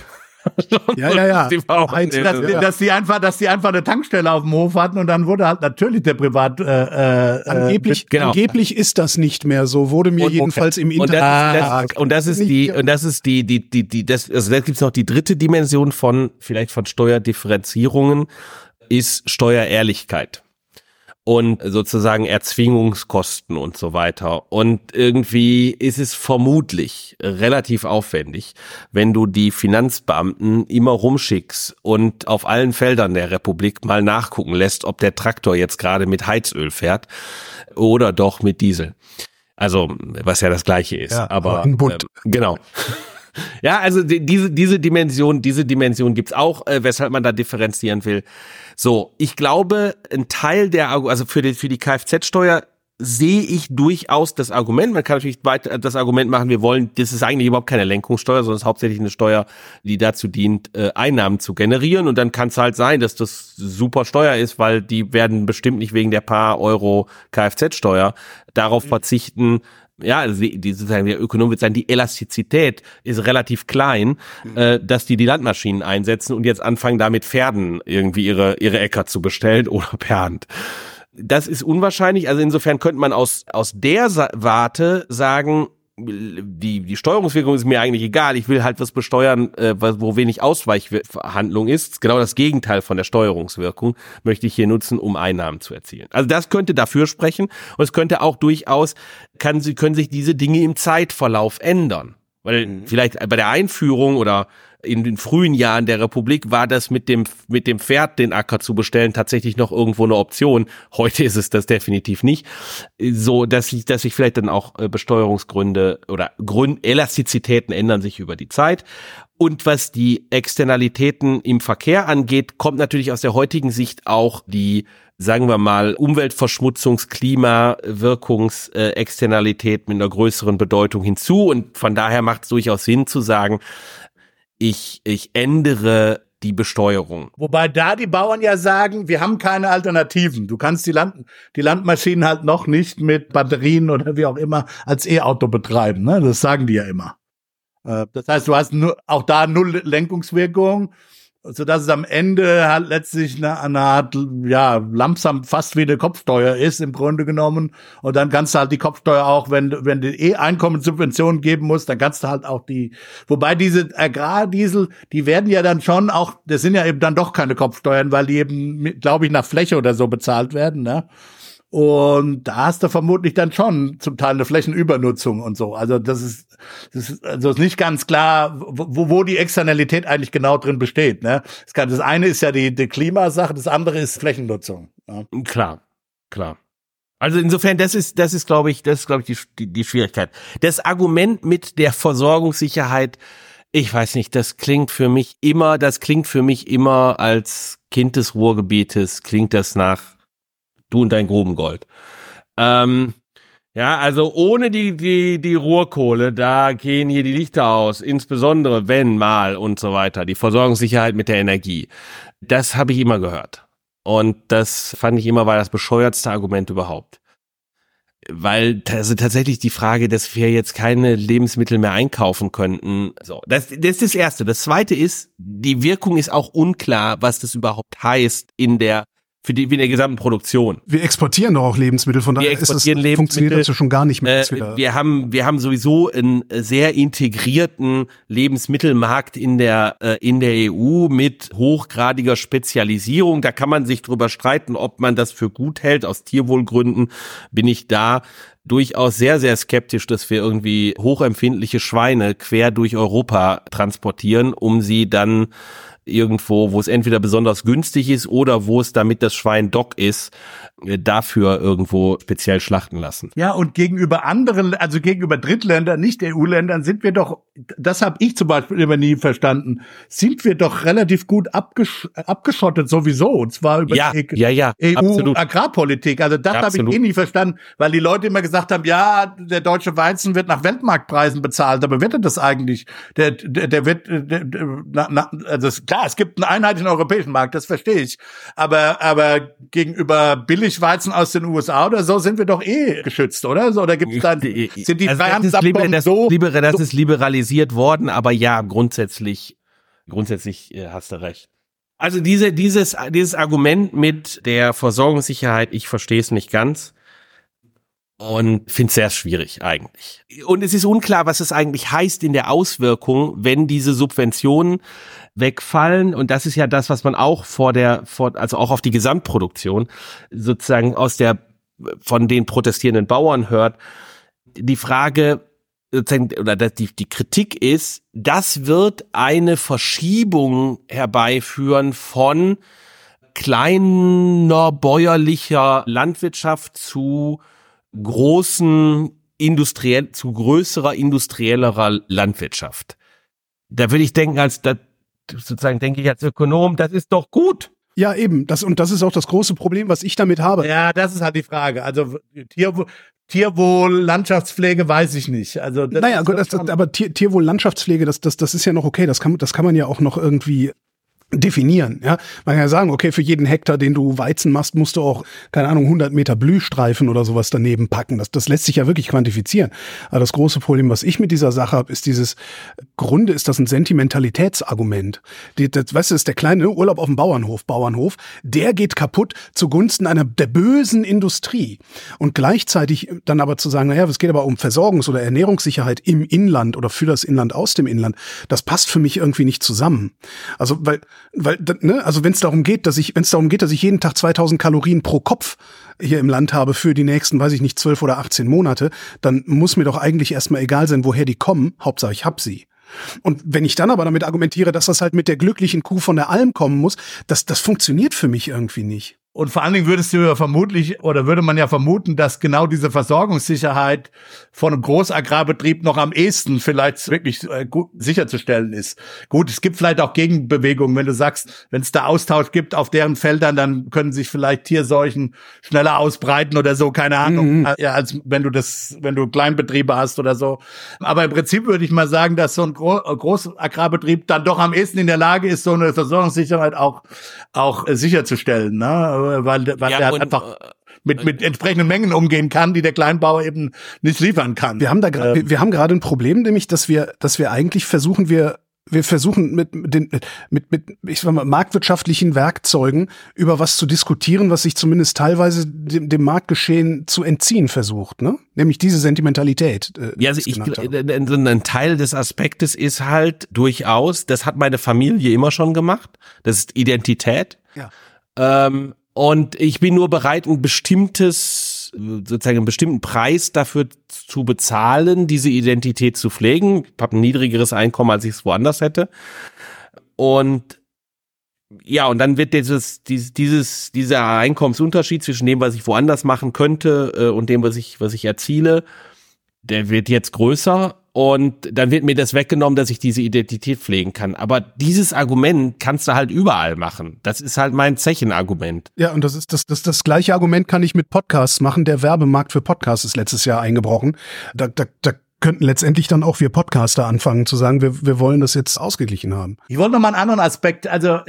ja, ja, ja. Die dass, ja. dass die einfach, dass die einfach eine Tankstelle auf dem Hof hatten und dann wurde halt natürlich der Privat. Äh, äh, angeblich, genau. angeblich ist das nicht mehr so. Wurde mir und, jedenfalls im Internet. Und das, ist, das, und das ist die, und das ist die, die, die, die, das, also da gibt's noch die dritte Dimension von vielleicht von Steuerdifferenzierungen ist Steuerehrlichkeit und sozusagen Erzwingungskosten und so weiter. Und irgendwie ist es vermutlich relativ aufwendig, wenn du die Finanzbeamten immer rumschickst und auf allen Feldern der Republik mal nachgucken lässt, ob der Traktor jetzt gerade mit Heizöl fährt oder doch mit Diesel. Also, was ja das gleiche ist. Ja, aber, aber äh, genau. Ja, also die, diese, diese Dimension, diese Dimension gibt's auch, äh, weshalb man da differenzieren will. So, ich glaube, ein Teil der, also für die, für die Kfz-Steuer sehe ich durchaus das Argument. Man kann natürlich weiter das Argument machen, wir wollen, das ist eigentlich überhaupt keine Lenkungssteuer, sondern es ist hauptsächlich eine Steuer, die dazu dient, äh, Einnahmen zu generieren. Und dann kann es halt sein, dass das super Steuer ist, weil die werden bestimmt nicht wegen der paar Euro Kfz-Steuer darauf mhm. verzichten, ja, also die, die sozusagen der Ökonom wird sagen, die Elastizität ist relativ klein, äh, dass die die Landmaschinen einsetzen und jetzt anfangen, damit Pferden irgendwie ihre ihre Äcker zu bestellen oder per Hand. Das ist unwahrscheinlich. Also insofern könnte man aus aus der Warte sagen, die, die Steuerungswirkung ist mir eigentlich egal. Ich will halt was besteuern, äh, wo wenig Ausweichhandlung ist. Genau das Gegenteil von der Steuerungswirkung möchte ich hier nutzen, um Einnahmen zu erzielen. Also das könnte dafür sprechen und es könnte auch durchaus, kann, können sich diese Dinge im Zeitverlauf ändern. Weil mhm. vielleicht bei der Einführung oder in den frühen Jahren der Republik war das mit dem, mit dem Pferd den Acker zu bestellen tatsächlich noch irgendwo eine Option. Heute ist es das definitiv nicht. So, dass sich, dass sich vielleicht dann auch äh, Besteuerungsgründe oder Grund, Elastizitäten ändern sich über die Zeit. Und was die Externalitäten im Verkehr angeht, kommt natürlich aus der heutigen Sicht auch die sagen wir mal, Umweltverschmutzungs-, Klimawirkungs-Externalität mit einer größeren Bedeutung hinzu. Und von daher macht es durchaus Sinn zu sagen, ich, ich ändere die Besteuerung. Wobei da die Bauern ja sagen, wir haben keine Alternativen. Du kannst die, Land, die Landmaschinen halt noch nicht mit Batterien oder wie auch immer als E-Auto betreiben. Ne? Das sagen die ja immer. Äh, das heißt, du hast nur, auch da null Lenkungswirkung so dass es am Ende halt letztlich eine, eine Art, ja, langsam fast wie eine Kopfsteuer ist im Grunde genommen. Und dann kannst du halt die Kopfsteuer auch, wenn, wenn du eh Einkommenssubventionen geben musst, dann kannst du halt auch die, wobei diese Agrardiesel, die werden ja dann schon auch, das sind ja eben dann doch keine Kopfsteuern, weil die eben, glaube ich, nach Fläche oder so bezahlt werden, ne? Und da hast du vermutlich dann schon zum Teil eine Flächenübernutzung und so. Also das ist, das ist, also ist nicht ganz klar, wo, wo die Externalität eigentlich genau drin besteht. Ne? Das, kann, das eine ist ja die, die Klimasache, das andere ist Flächennutzung. Ja. Klar, klar. Also insofern, das ist, das ist, glaube ich, das ist, glaube ich, die, die, Schwierigkeit. Das Argument mit der Versorgungssicherheit, ich weiß nicht, das klingt für mich immer, das klingt für mich immer als Kind des Ruhrgebietes, klingt das nach Du und dein Grubengold. Ähm, ja, also ohne die, die, die Ruhrkohle, da gehen hier die Lichter aus, insbesondere wenn mal und so weiter, die Versorgungssicherheit mit der Energie. Das habe ich immer gehört. Und das fand ich immer war das bescheuertste Argument überhaupt. Weil also tatsächlich die Frage, dass wir jetzt keine Lebensmittel mehr einkaufen könnten. So, das, das ist das Erste. Das Zweite ist, die Wirkung ist auch unklar, was das überhaupt heißt in der für die, wie in der gesamten Produktion. Wir exportieren doch auch Lebensmittel, von daher ist es, funktioniert das ja schon gar nicht mehr. Äh, wir haben, wir haben sowieso einen sehr integrierten Lebensmittelmarkt in der, äh, in der EU mit hochgradiger Spezialisierung. Da kann man sich drüber streiten, ob man das für gut hält. Aus Tierwohlgründen bin ich da durchaus sehr, sehr skeptisch, dass wir irgendwie hochempfindliche Schweine quer durch Europa transportieren, um sie dann irgendwo, wo es entweder besonders günstig ist oder wo es damit das Schwein Dock ist, äh, dafür irgendwo speziell schlachten lassen. Ja, und gegenüber anderen, also gegenüber Drittländern, nicht EU-Ländern, sind wir doch, das habe ich zum Beispiel immer nie verstanden, sind wir doch relativ gut abgesch abgeschottet sowieso, und zwar über ja, die ja, ja, EU-Agrarpolitik. Also das habe ich eh nie verstanden, weil die Leute immer gesagt haben, ja, der deutsche Weizen wird nach Weltmarktpreisen bezahlt, aber wird er das eigentlich? Der, der, der wird, der, na, na, also klar, es gibt einen einheitlichen europäischen Markt, das verstehe ich, aber, aber gegenüber billig Billigweizen aus den USA oder so sind wir doch eh geschützt, oder? So, oder gibt es dann sind die also das, so, liber, das ist liberalisiert worden, aber ja, grundsätzlich grundsätzlich äh, hast du recht. Also diese dieses dieses Argument mit der Versorgungssicherheit, ich verstehe es nicht ganz und finde es sehr schwierig eigentlich. Und es ist unklar, was es eigentlich heißt in der Auswirkung, wenn diese Subventionen wegfallen. Und das ist ja das, was man auch vor der, vor, also auch auf die Gesamtproduktion sozusagen aus der, von den protestierenden Bauern hört. Die Frage, oder die, die Kritik ist, das wird eine Verschiebung herbeiführen von kleiner bäuerlicher Landwirtschaft zu großen industriell, zu größerer industriellerer Landwirtschaft. Da würde ich denken, als da, sozusagen denke ich als Ökonom, das ist doch gut. Ja, eben. Das, und das ist auch das große Problem, was ich damit habe. Ja, das ist halt die Frage. Also Tierwohl, Tierwohl, Landschaftspflege weiß ich nicht. Also das naja, gut, das, das, aber Tier, Tierwohl, Landschaftspflege, das, das, das ist ja noch okay. Das kann, das kann man ja auch noch irgendwie definieren. Ja, man kann ja sagen, okay, für jeden Hektar, den du Weizen machst, musst du auch keine Ahnung 100 Meter Blühstreifen oder sowas daneben packen. Das, das lässt sich ja wirklich quantifizieren. Aber das große Problem, was ich mit dieser Sache habe, ist dieses Grunde ist das ein Sentimentalitätsargument. Die, das, weißt du, ist der kleine Urlaub auf dem Bauernhof, Bauernhof, der geht kaputt zugunsten einer der bösen Industrie und gleichzeitig dann aber zu sagen, naja, es geht aber um Versorgungs- oder Ernährungssicherheit im Inland oder für das Inland aus dem Inland, das passt für mich irgendwie nicht zusammen. Also weil weil ne, also wenn es darum geht, dass ich wenn es darum geht, dass ich jeden Tag 2000 Kalorien pro Kopf hier im Land habe für die nächsten, weiß ich nicht, 12 oder 18 Monate, dann muss mir doch eigentlich erstmal egal sein, woher die kommen, Hauptsache ich hab sie. Und wenn ich dann aber damit argumentiere, dass das halt mit der glücklichen Kuh von der Alm kommen muss, das, das funktioniert für mich irgendwie nicht. Und vor allen Dingen würdest du ja vermutlich oder würde man ja vermuten, dass genau diese Versorgungssicherheit von einem Großagrarbetrieb noch am ehesten vielleicht wirklich äh, gut sicherzustellen ist. Gut, es gibt vielleicht auch Gegenbewegungen, wenn du sagst, wenn es da Austausch gibt auf deren Feldern, dann können sich vielleicht Tierseuchen schneller ausbreiten oder so, keine Ahnung, mhm. ja, als wenn du das, wenn du Kleinbetriebe hast oder so. Aber im Prinzip würde ich mal sagen, dass so ein Gro Großagrarbetrieb dann doch am ehesten in der Lage ist, so eine Versorgungssicherheit auch auch äh, sicherzustellen. Ne? Weil, weil ja, er einfach äh, mit, mit entsprechenden Mengen umgehen kann, die der Kleinbauer eben nicht liefern kann. Wir haben da ähm, wir, wir haben gerade ein Problem, nämlich, dass wir, dass wir eigentlich versuchen, wir wir versuchen mit den mit mit ich sag mal marktwirtschaftlichen Werkzeugen über was zu diskutieren, was sich zumindest teilweise dem, dem Marktgeschehen zu entziehen versucht, ne? Nämlich diese Sentimentalität. Äh, ja, also ich, ein Teil des Aspektes ist halt durchaus, das hat meine Familie immer schon gemacht. Das ist Identität. Ja. Ähm, und ich bin nur bereit, ein bestimmtes, sozusagen einen bestimmten Preis dafür zu bezahlen, diese Identität zu pflegen. Ich habe ein niedrigeres Einkommen, als ich es woanders hätte. Und ja, und dann wird dieses, dieses, dieser Einkommensunterschied zwischen dem, was ich woanders machen könnte äh, und dem, was ich, was ich erziele, der wird jetzt größer und dann wird mir das weggenommen, dass ich diese Identität pflegen kann. Aber dieses Argument kannst du halt überall machen. Das ist halt mein Zechenargument. Ja, und das ist das, das, das gleiche Argument kann ich mit Podcasts machen. Der Werbemarkt für Podcasts ist letztes Jahr eingebrochen. Da, da, da könnten letztendlich dann auch wir Podcaster anfangen zu sagen, wir, wir wollen das jetzt ausgeglichen haben. Ich wollte noch mal einen anderen Aspekt, also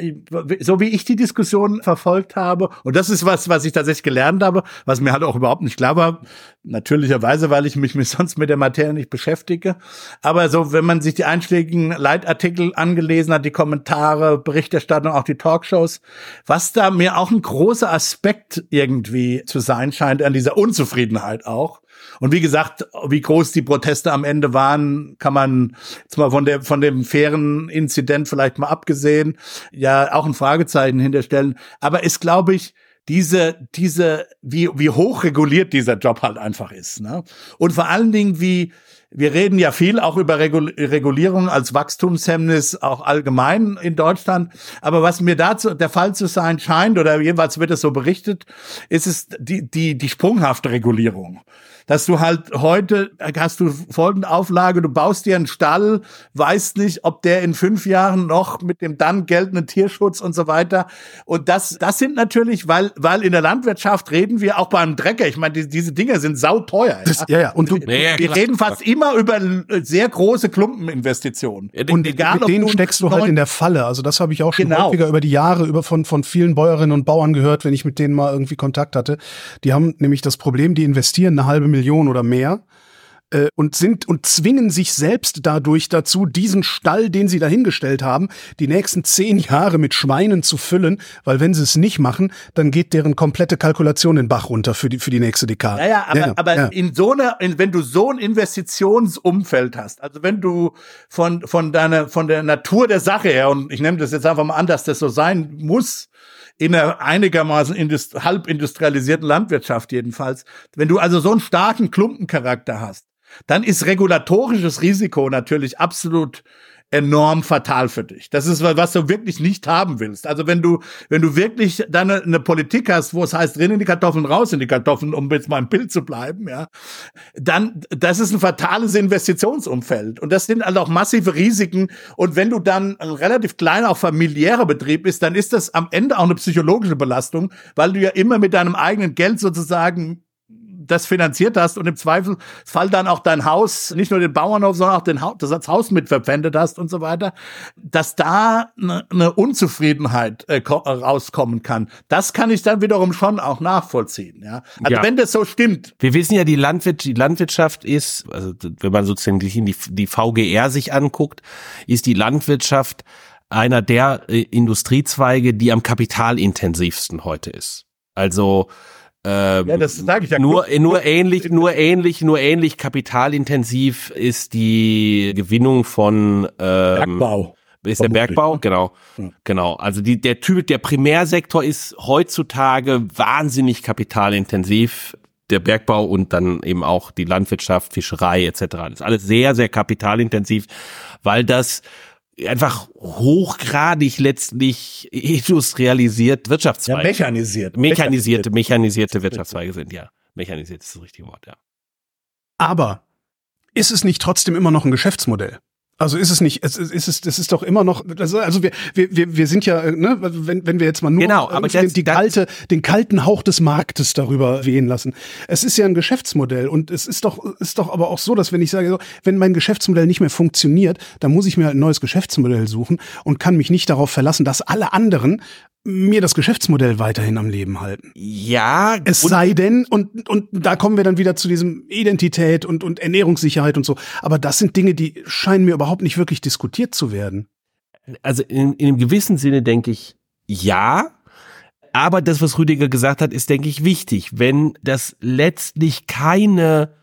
so wie ich die Diskussion verfolgt habe, und das ist was, was ich tatsächlich gelernt habe, was mir halt auch überhaupt nicht klar war, natürlicherweise, weil ich mich sonst mit der Materie nicht beschäftige, aber so, wenn man sich die einschlägigen Leitartikel angelesen hat, die Kommentare, Berichterstattung, auch die Talkshows, was da mir auch ein großer Aspekt irgendwie zu sein scheint an dieser Unzufriedenheit auch, und wie gesagt, wie groß die Proteste am Ende waren, kann man jetzt mal von der, von dem fairen Inzident vielleicht mal abgesehen, ja auch ein Fragezeichen hinterstellen. Aber ist, glaube ich, diese, diese, wie, wie hoch reguliert dieser Job halt einfach ist, ne? Und vor allen Dingen, wie, wir reden ja viel auch über Regulierung als Wachstumshemmnis auch allgemein in Deutschland. Aber was mir dazu der Fall zu sein scheint, oder jeweils wird es so berichtet, ist es die, die, die sprunghafte Regulierung dass du halt heute hast du folgende Auflage, du baust dir einen Stall, weißt nicht, ob der in fünf Jahren noch mit dem dann geltenden Tierschutz und so weiter. Und das, das sind natürlich, weil, weil in der Landwirtschaft reden wir auch beim Drecker. Ich meine, die, diese Dinge sind sauteuer. Das, ja, ja. Und du, wir, wir reden fast immer über sehr große Klumpeninvestitionen. und egal, mit denen steckst du halt in der Falle. Also das habe ich auch schon genau. häufiger über die Jahre über von, von vielen Bäuerinnen und Bauern gehört, wenn ich mit denen mal irgendwie Kontakt hatte. Die haben nämlich das Problem, die investieren eine halbe Million Millionen oder mehr äh, und sind und zwingen sich selbst dadurch dazu, diesen Stall, den sie dahingestellt haben, die nächsten zehn Jahre mit Schweinen zu füllen, weil wenn sie es nicht machen, dann geht deren komplette Kalkulation den Bach runter für die für die nächste Dekade. Ja, ja aber, ja, aber ja. in so einer, in, wenn du so ein Investitionsumfeld hast, also wenn du von von deiner von der Natur der Sache her und ich nehme das jetzt einfach mal an, dass das so sein muss, in einer einigermaßen indust halb industrialisierten Landwirtschaft jedenfalls. Wenn du also so einen starken Klumpencharakter hast, dann ist regulatorisches Risiko natürlich absolut enorm fatal für dich. Das ist was du wirklich nicht haben willst. Also wenn du wenn du wirklich dann eine, eine, Politik hast, wo es heißt drin in die Kartoffeln, raus in die Kartoffeln, um jetzt mal im Bild zu bleiben, ja, dann das ist ein fatales Investitionsumfeld und das sind halt auch massive Risiken. Und wenn du dann ein relativ kleiner, auch familiärer Betrieb bist, dann ist das am Ende auch eine psychologische Belastung, weil du ja immer mit deinem eigenen Geld sozusagen das finanziert hast und im Zweifelsfall dann auch dein Haus, nicht nur den Bauernhof, sondern auch den ha das Haus mit verpfändet hast und so weiter, dass da eine, eine Unzufriedenheit äh, rauskommen kann. Das kann ich dann wiederum schon auch nachvollziehen. Ja? Also ja. wenn das so stimmt. Wir wissen ja, die, Landwirt die Landwirtschaft ist, also wenn man sozusagen die, die VGR sich anguckt, ist die Landwirtschaft einer der äh, Industriezweige, die am kapitalintensivsten heute ist. Also ähm, ja, das sage ich ja nur, nur ähnlich, nur ähnlich, nur ähnlich kapitalintensiv ist die Gewinnung von ähm, Bergbau. Ist der Bergbau, ne? genau, ja. genau. Also die, der Typ, der Primärsektor ist heutzutage wahnsinnig kapitalintensiv. Der Bergbau und dann eben auch die Landwirtschaft, Fischerei etc. Das ist alles sehr, sehr kapitalintensiv, weil das einfach hochgradig letztlich industrialisiert Wirtschaftszweige. Ja, mechanisiert. Mechanisierte, mechanisierte Wirtschaftszweige sind, ja. Mechanisiert ist das richtige Wort, ja. Aber ist es nicht trotzdem immer noch ein Geschäftsmodell? Also ist es nicht, es ist es, das ist doch immer noch, also, also wir, wir, wir sind ja, ne, wenn, wenn wir jetzt mal nur genau, aber den, die kalte, den kalten Hauch des Marktes darüber wehen lassen. Es ist ja ein Geschäftsmodell und es ist doch, ist doch aber auch so, dass wenn ich sage, wenn mein Geschäftsmodell nicht mehr funktioniert, dann muss ich mir halt ein neues Geschäftsmodell suchen und kann mich nicht darauf verlassen, dass alle anderen mir das Geschäftsmodell weiterhin am Leben halten. Ja. Es sei denn, und, und da kommen wir dann wieder zu diesem Identität und, und Ernährungssicherheit und so. Aber das sind Dinge, die scheinen mir überhaupt nicht wirklich diskutiert zu werden. Also in, in einem gewissen Sinne denke ich, ja. Aber das, was Rüdiger gesagt hat, ist, denke ich, wichtig. Wenn das letztlich keine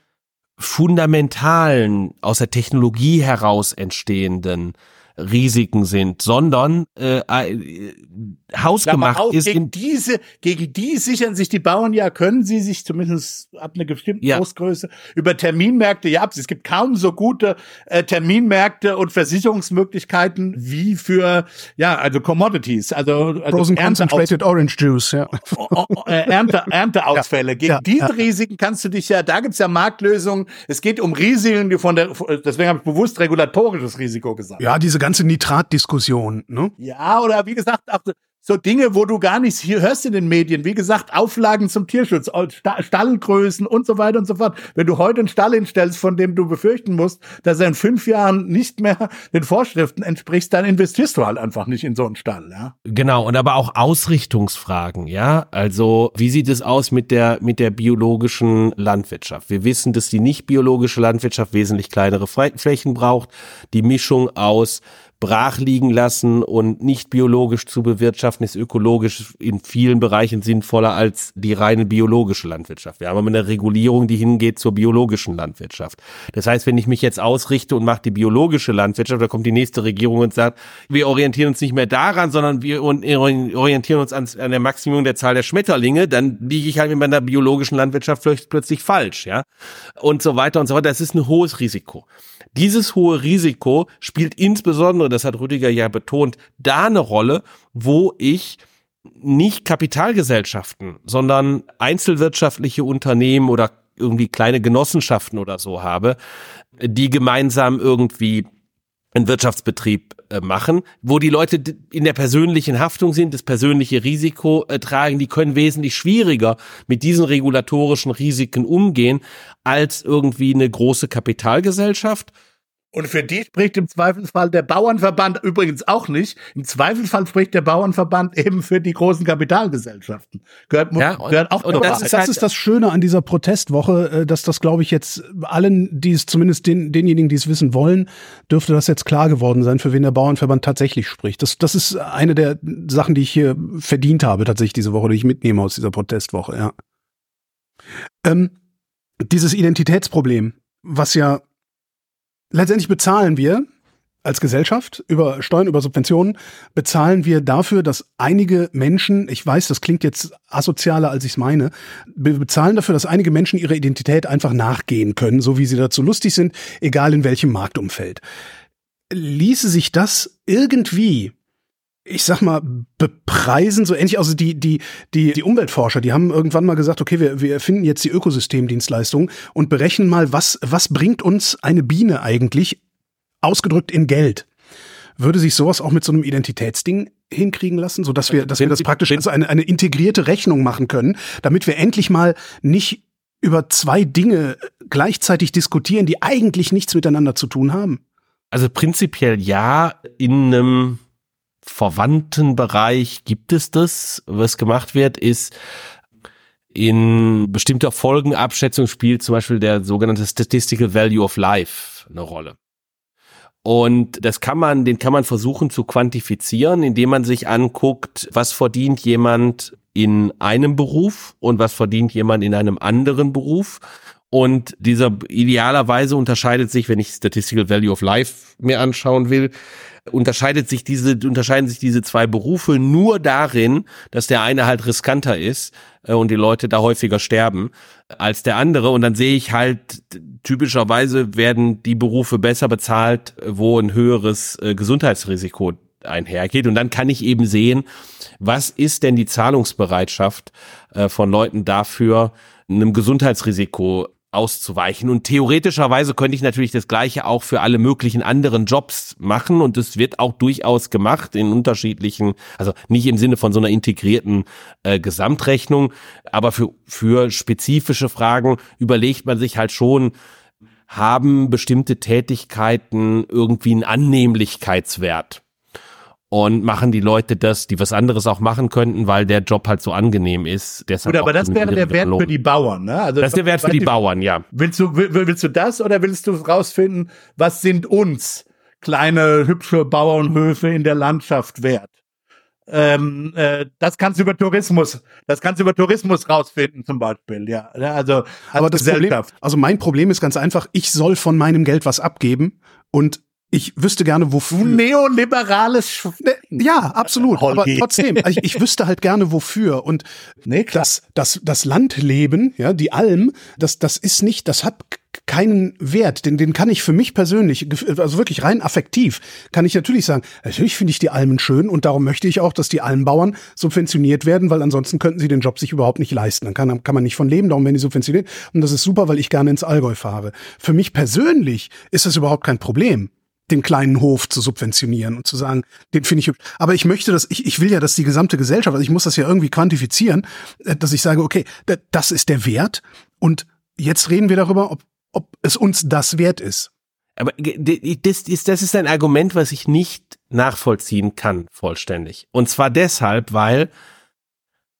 fundamentalen, aus der Technologie heraus entstehenden Risiken sind, sondern äh, äh, hausgemacht ja, ist. Gegen diese, gegen die sichern sich die Bauern ja, können sie sich zumindest ab einer bestimmten ja. Großgröße über Terminmärkte ja ab. Es gibt kaum so gute äh, Terminmärkte und Versicherungsmöglichkeiten wie für ja also Commodities, also, also Frozen Concentrated Orange Juice, ja. Äh, Ernte, Ernteausfälle. Gegen ja, diese Risiken kannst du dich ja, da gibt's ja Marktlösungen. Es geht um Risiken, die von der, deswegen habe ich bewusst regulatorisches Risiko gesagt. Ja, diese ganze Nitratdiskussion, ne? Ja, oder wie gesagt, auch so Dinge, wo du gar nichts hier hörst in den Medien. Wie gesagt, Auflagen zum Tierschutz, Stallgrößen und so weiter und so fort. Wenn du heute einen Stall hinstellst, von dem du befürchten musst, dass er in fünf Jahren nicht mehr den Vorschriften entspricht, dann investierst du halt einfach nicht in so einen Stall, ja. Genau. Und aber auch Ausrichtungsfragen, ja. Also, wie sieht es aus mit der, mit der biologischen Landwirtschaft? Wir wissen, dass die nicht biologische Landwirtschaft wesentlich kleinere Flächen braucht. Die Mischung aus brach liegen lassen und nicht biologisch zu bewirtschaften, ist ökologisch in vielen Bereichen sinnvoller als die reine biologische Landwirtschaft. Wir haben aber eine Regulierung, die hingeht zur biologischen Landwirtschaft. Das heißt, wenn ich mich jetzt ausrichte und mache die biologische Landwirtschaft, da kommt die nächste Regierung und sagt, wir orientieren uns nicht mehr daran, sondern wir orientieren uns an, der Maximum der Zahl der Schmetterlinge, dann liege ich halt mit meiner biologischen Landwirtschaft plötzlich falsch, ja. Und so weiter und so weiter. Das ist ein hohes Risiko. Dieses hohe Risiko spielt insbesondere, das hat Rüdiger ja betont, da eine Rolle, wo ich nicht Kapitalgesellschaften, sondern einzelwirtschaftliche Unternehmen oder irgendwie kleine Genossenschaften oder so habe, die gemeinsam irgendwie einen Wirtschaftsbetrieb äh, machen, wo die Leute in der persönlichen Haftung sind, das persönliche Risiko äh, tragen, die können wesentlich schwieriger mit diesen regulatorischen Risiken umgehen als irgendwie eine große Kapitalgesellschaft. Und für die spricht im Zweifelsfall der Bauernverband übrigens auch nicht. Im Zweifelsfall spricht der Bauernverband eben für die großen Kapitalgesellschaften. Gehört, ja, und, gehört auch und das, ist, das halt ist das Schöne an dieser Protestwoche, äh, dass das, glaube ich, jetzt allen, die es zumindest den, denjenigen, die es wissen wollen, dürfte das jetzt klar geworden sein, für wen der Bauernverband tatsächlich spricht. Das, das ist eine der Sachen, die ich hier verdient habe, tatsächlich diese Woche, die ich mitnehme aus dieser Protestwoche, ja. Ähm, dieses Identitätsproblem, was ja letztendlich bezahlen wir als Gesellschaft über Steuern, über Subventionen, bezahlen wir dafür, dass einige Menschen, ich weiß, das klingt jetzt asozialer, als ich es meine, bezahlen dafür, dass einige Menschen ihrer Identität einfach nachgehen können, so wie sie dazu lustig sind, egal in welchem Marktumfeld. Ließe sich das irgendwie ich sag mal, bepreisen, so ähnlich, also die, die, die, die Umweltforscher, die haben irgendwann mal gesagt, okay, wir, wir erfinden jetzt die Ökosystemdienstleistung und berechnen mal, was, was bringt uns eine Biene eigentlich, ausgedrückt in Geld. Würde sich sowas auch mit so einem Identitätsding hinkriegen lassen, so dass wir, dass wir das praktisch also eine, eine integrierte Rechnung machen können, damit wir endlich mal nicht über zwei Dinge gleichzeitig diskutieren, die eigentlich nichts miteinander zu tun haben? Also prinzipiell ja, in einem verwandten Bereich gibt es das. Was gemacht wird, ist in bestimmter Folgenabschätzung spielt zum Beispiel der sogenannte Statistical Value of Life eine Rolle. Und das kann man, den kann man versuchen zu quantifizieren, indem man sich anguckt, was verdient jemand in einem Beruf und was verdient jemand in einem anderen Beruf. Und dieser idealerweise unterscheidet sich, wenn ich Statistical Value of Life mir anschauen will, unterscheidet sich diese, unterscheiden sich diese zwei Berufe nur darin, dass der eine halt riskanter ist äh, und die Leute da häufiger sterben als der andere. Und dann sehe ich halt, typischerweise werden die Berufe besser bezahlt, wo ein höheres äh, Gesundheitsrisiko einhergeht. Und dann kann ich eben sehen, was ist denn die Zahlungsbereitschaft äh, von Leuten dafür, einem Gesundheitsrisiko auszuweichen. Und theoretischerweise könnte ich natürlich das Gleiche auch für alle möglichen anderen Jobs machen. Und es wird auch durchaus gemacht in unterschiedlichen, also nicht im Sinne von so einer integrierten äh, Gesamtrechnung, aber für, für spezifische Fragen überlegt man sich halt schon, haben bestimmte Tätigkeiten irgendwie einen Annehmlichkeitswert? Und machen die Leute das, die was anderes auch machen könnten, weil der Job halt so angenehm ist. Deshalb Gut, aber das wäre der Wert für die Bauern, ne? Also das ist der Wert für die Bauern, ja. Willst du willst du das oder willst du rausfinden, was sind uns kleine hübsche Bauernhöfe in der Landschaft wert? Ähm, äh, das kannst du über Tourismus, das kannst du über Tourismus rausfinden zum Beispiel, ja. Also aber das Problem, also mein Problem ist ganz einfach, ich soll von meinem Geld was abgeben und ich wüsste gerne, wofür. Neoliberales Sch Ja, absolut. Holgi. Aber trotzdem, ich, ich wüsste halt gerne, wofür. Und nee, das, das, das Landleben, ja, die Alm, das, das ist nicht, das hat keinen Wert, den, den kann ich für mich persönlich, also wirklich rein affektiv, kann ich natürlich sagen, natürlich finde ich die Almen schön und darum möchte ich auch, dass die Almbauern subventioniert werden, weil ansonsten könnten sie den Job sich überhaupt nicht leisten. Dann kann, kann man nicht von leben, darum werden die subventioniert. Und das ist super, weil ich gerne ins Allgäu fahre. Für mich persönlich ist das überhaupt kein Problem den kleinen Hof zu subventionieren und zu sagen, den finde ich hübsch. Aber ich möchte das, ich, ich will ja, dass die gesamte Gesellschaft, also ich muss das ja irgendwie quantifizieren, äh, dass ich sage, okay, das ist der Wert und jetzt reden wir darüber, ob, ob es uns das wert ist. Aber das ist, das ist ein Argument, was ich nicht nachvollziehen kann, vollständig. Und zwar deshalb, weil,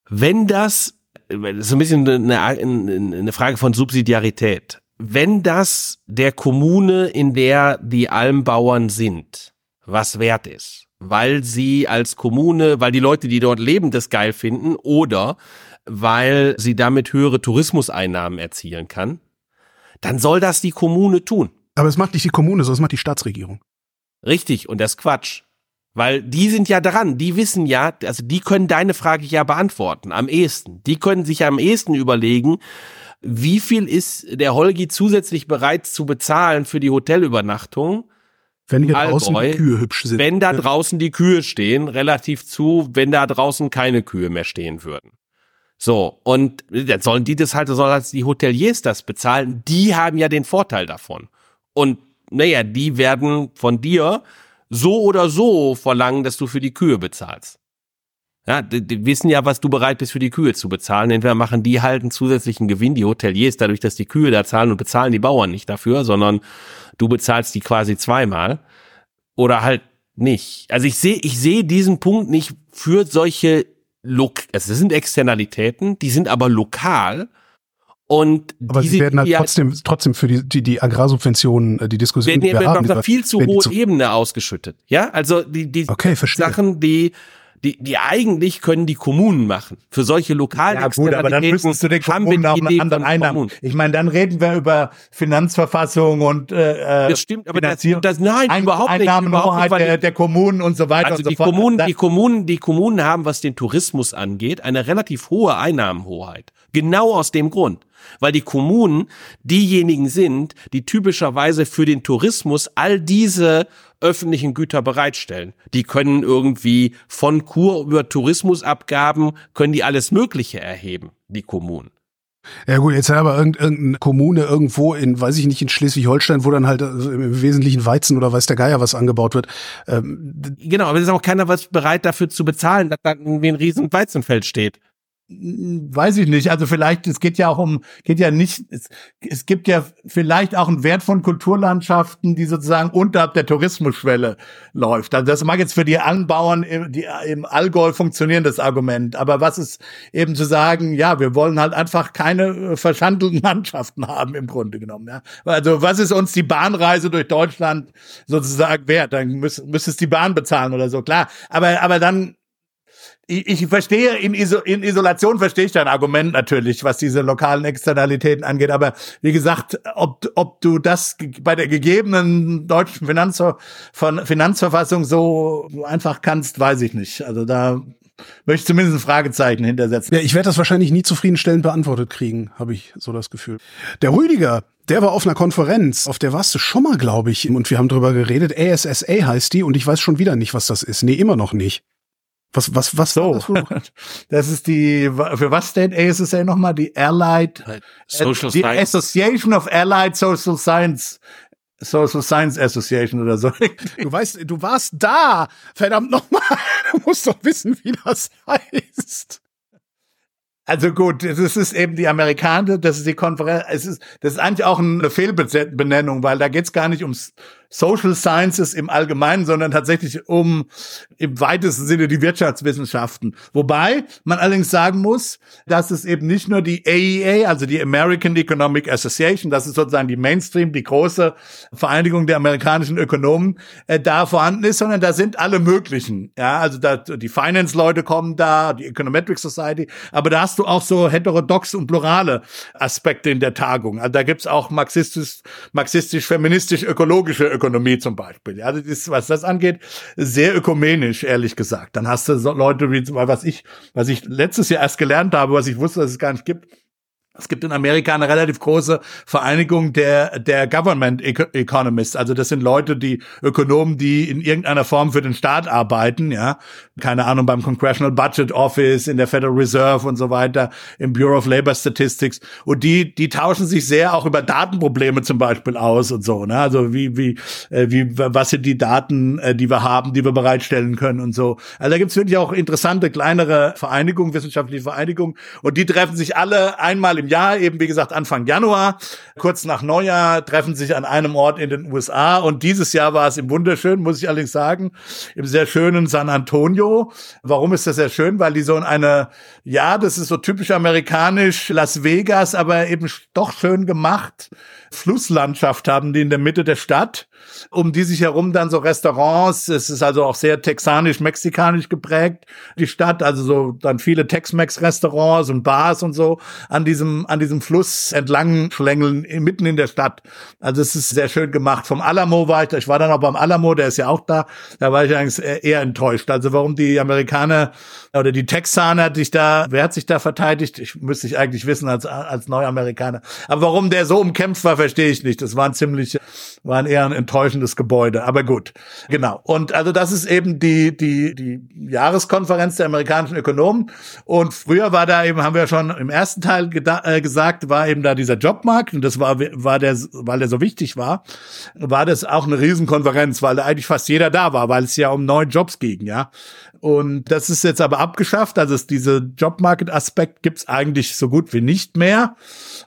wenn das, das ist ein bisschen eine, eine Frage von Subsidiarität wenn das der Kommune, in der die Almbauern sind, was wert ist, weil sie als Kommune, weil die Leute, die dort leben, das geil finden oder weil sie damit höhere Tourismuseinnahmen erzielen kann, dann soll das die Kommune tun. Aber es macht nicht die Kommune, sondern es macht die Staatsregierung. Richtig, und das ist Quatsch. Weil die sind ja dran, die wissen ja, also die können deine Frage ja beantworten, am ehesten. Die können sich am ehesten überlegen, wie viel ist der Holgi zusätzlich bereit zu bezahlen für die Hotelübernachtung? Wenn hier draußen Allgäu, die Kühe hübsch sind. Wenn da draußen die Kühe stehen, relativ zu, wenn da draußen keine Kühe mehr stehen würden. So, und dann sollen die das halt, sollen als die Hoteliers das bezahlen, die haben ja den Vorteil davon. Und naja, die werden von dir so oder so verlangen, dass du für die Kühe bezahlst. Ja, die, die wissen ja, was du bereit bist für die Kühe zu bezahlen. Entweder machen die halt einen zusätzlichen Gewinn, die Hoteliers, dadurch, dass die Kühe da zahlen und bezahlen die Bauern nicht dafür, sondern du bezahlst die quasi zweimal. Oder halt nicht. Also ich sehe, ich sehe diesen Punkt nicht für solche Lok also es sind Externalitäten, die sind aber lokal. Und aber sie werden halt trotzdem, trotzdem für die, die, die Agrarsubventionen, äh, die Diskussion, werden, die wir werden haben, auf einer viel zu hohen Ebene ausgeschüttet. Ja, also die, die okay, Sachen, die die, die eigentlich können die Kommunen machen. Für solche lokalen Ja gut, aber dann müsstest du den Kommunen auch einen anderen Einnahmen. Ich meine, dann reden wir über Finanzverfassung und äh, äh Das stimmt, aber das, das nein, Ein, überhaupt nicht. Einnahmenhoheit der, der Kommunen und so weiter also und so die fort. Kommunen, die Kommunen, die Kommunen haben, was den Tourismus angeht, eine relativ hohe Einnahmenhoheit. Genau aus dem Grund weil die Kommunen diejenigen sind, die typischerweise für den Tourismus all diese öffentlichen Güter bereitstellen. Die können irgendwie von Kur über Tourismusabgaben, können die alles Mögliche erheben, die Kommunen. Ja gut, jetzt aber irgendeine Kommune irgendwo in, weiß ich nicht, in Schleswig-Holstein, wo dann halt also im Wesentlichen Weizen oder weiß der Geier was angebaut wird. Ähm, genau, aber es ist auch keiner was bereit dafür zu bezahlen, dass da irgendwie ein riesen Weizenfeld steht. Weiß ich nicht. Also vielleicht, es geht ja auch um, geht ja nicht, es, es gibt ja vielleicht auch einen Wert von Kulturlandschaften, die sozusagen unterhalb der Tourismusschwelle läuft. Also das mag jetzt für die Anbauern im, die, im Allgäu funktionieren, das Argument. Aber was ist eben zu sagen, ja, wir wollen halt einfach keine äh, verschandelten Landschaften haben im Grunde genommen. Ja. Also was ist uns die Bahnreise durch Deutschland sozusagen wert? Dann müsste müsste es die Bahn bezahlen oder so, klar. Aber, aber dann ich, ich verstehe, in, Iso in Isolation verstehe ich dein Argument natürlich, was diese lokalen Externalitäten angeht. Aber wie gesagt, ob, ob du das bei der gegebenen deutschen Finanzver von Finanzverfassung so einfach kannst, weiß ich nicht. Also da möchte ich zumindest ein Fragezeichen hintersetzen. Ja, ich werde das wahrscheinlich nie zufriedenstellend beantwortet kriegen, habe ich so das Gefühl. Der Rüdiger, der war auf einer Konferenz, auf der warst du schon mal, glaube ich, und wir haben drüber geredet. ASSA heißt die und ich weiß schon wieder nicht, was das ist. Nee, immer noch nicht. Was, was, was? So, das, das ist die, für was steht ASSA nochmal? Die Allied, Social die Science. Association of Allied Social Science Social Science Association oder so. Du weißt, du warst da. Verdammt nochmal. Du musst doch wissen, wie das heißt. Also gut, es ist eben die Amerikaner, das ist die Konferenz, es ist, das ist eigentlich auch eine Fehlbenennung, weil da geht's gar nicht ums Social Sciences im Allgemeinen, sondern tatsächlich um im weitesten Sinne die Wirtschaftswissenschaften. Wobei man allerdings sagen muss, dass es eben nicht nur die AEA, also die American Economic Association, das ist sozusagen die Mainstream, die große Vereinigung der amerikanischen Ökonomen, äh, da vorhanden ist, sondern da sind alle möglichen. Ja, also da, die Finance-Leute kommen da, die Econometric Society, aber da hast du auch so heterodox und plurale Aspekte in der Tagung. Also da gibt's auch marxistisch, marxistisch, feministisch, ökologische Ökonomie zum Beispiel. Ja, das was das angeht, sehr ökumenisch, ehrlich gesagt. Dann hast du so Leute wie, was ich, was ich letztes Jahr erst gelernt habe, was ich wusste, dass es gar nicht gibt, es gibt in Amerika eine relativ große Vereinigung der, der Government Economists. Also das sind Leute, die Ökonomen, die in irgendeiner Form für den Staat arbeiten, ja. Keine Ahnung, beim Congressional Budget Office, in der Federal Reserve und so weiter, im Bureau of Labor Statistics. Und die, die tauschen sich sehr auch über Datenprobleme zum Beispiel aus und so, ne. Also wie, wie, äh, wie, was sind die Daten, äh, die wir haben, die wir bereitstellen können und so. Also da gibt's wirklich auch interessante kleinere Vereinigungen, wissenschaftliche Vereinigungen. Und die treffen sich alle einmal im im Jahr, eben wie gesagt Anfang Januar, kurz nach Neujahr, treffen sich an einem Ort in den USA. Und dieses Jahr war es im wunderschönen, muss ich allerdings sagen, im sehr schönen San Antonio. Warum ist das sehr schön? Weil die so in eine, ja, das ist so typisch amerikanisch, Las Vegas, aber eben doch schön gemacht. Flusslandschaft haben die in der Mitte der Stadt um die sich herum dann so Restaurants. Es ist also auch sehr texanisch-mexikanisch geprägt, die Stadt. Also so dann viele Tex-Mex-Restaurants und Bars und so an diesem, an diesem Fluss entlang schlängeln, mitten in der Stadt. Also es ist sehr schön gemacht. Vom Alamo war ich, ich war dann auch beim Alamo, der ist ja auch da. Da war ich eigentlich eher enttäuscht. Also warum die Amerikaner oder die Texaner sich da, wer hat sich da verteidigt? Ich müsste ich eigentlich wissen als, als Neuamerikaner. Aber warum der so umkämpft war, verstehe ich nicht. Das waren ziemlich, waren eher ein enttäuschendes Gebäude. Aber gut. Genau. Und also das ist eben die, die, die Jahreskonferenz der amerikanischen Ökonomen. Und früher war da eben, haben wir schon im ersten Teil äh, gesagt, war eben da dieser Jobmarkt. Und das war, war der, weil der so wichtig war, war das auch eine Riesenkonferenz, weil da eigentlich fast jeder da war, weil es ja um neue Jobs ging, ja. Und das ist jetzt aber abgeschafft. Also es, diese Jobmarket-Aspekt gibt's eigentlich so gut wie nicht mehr.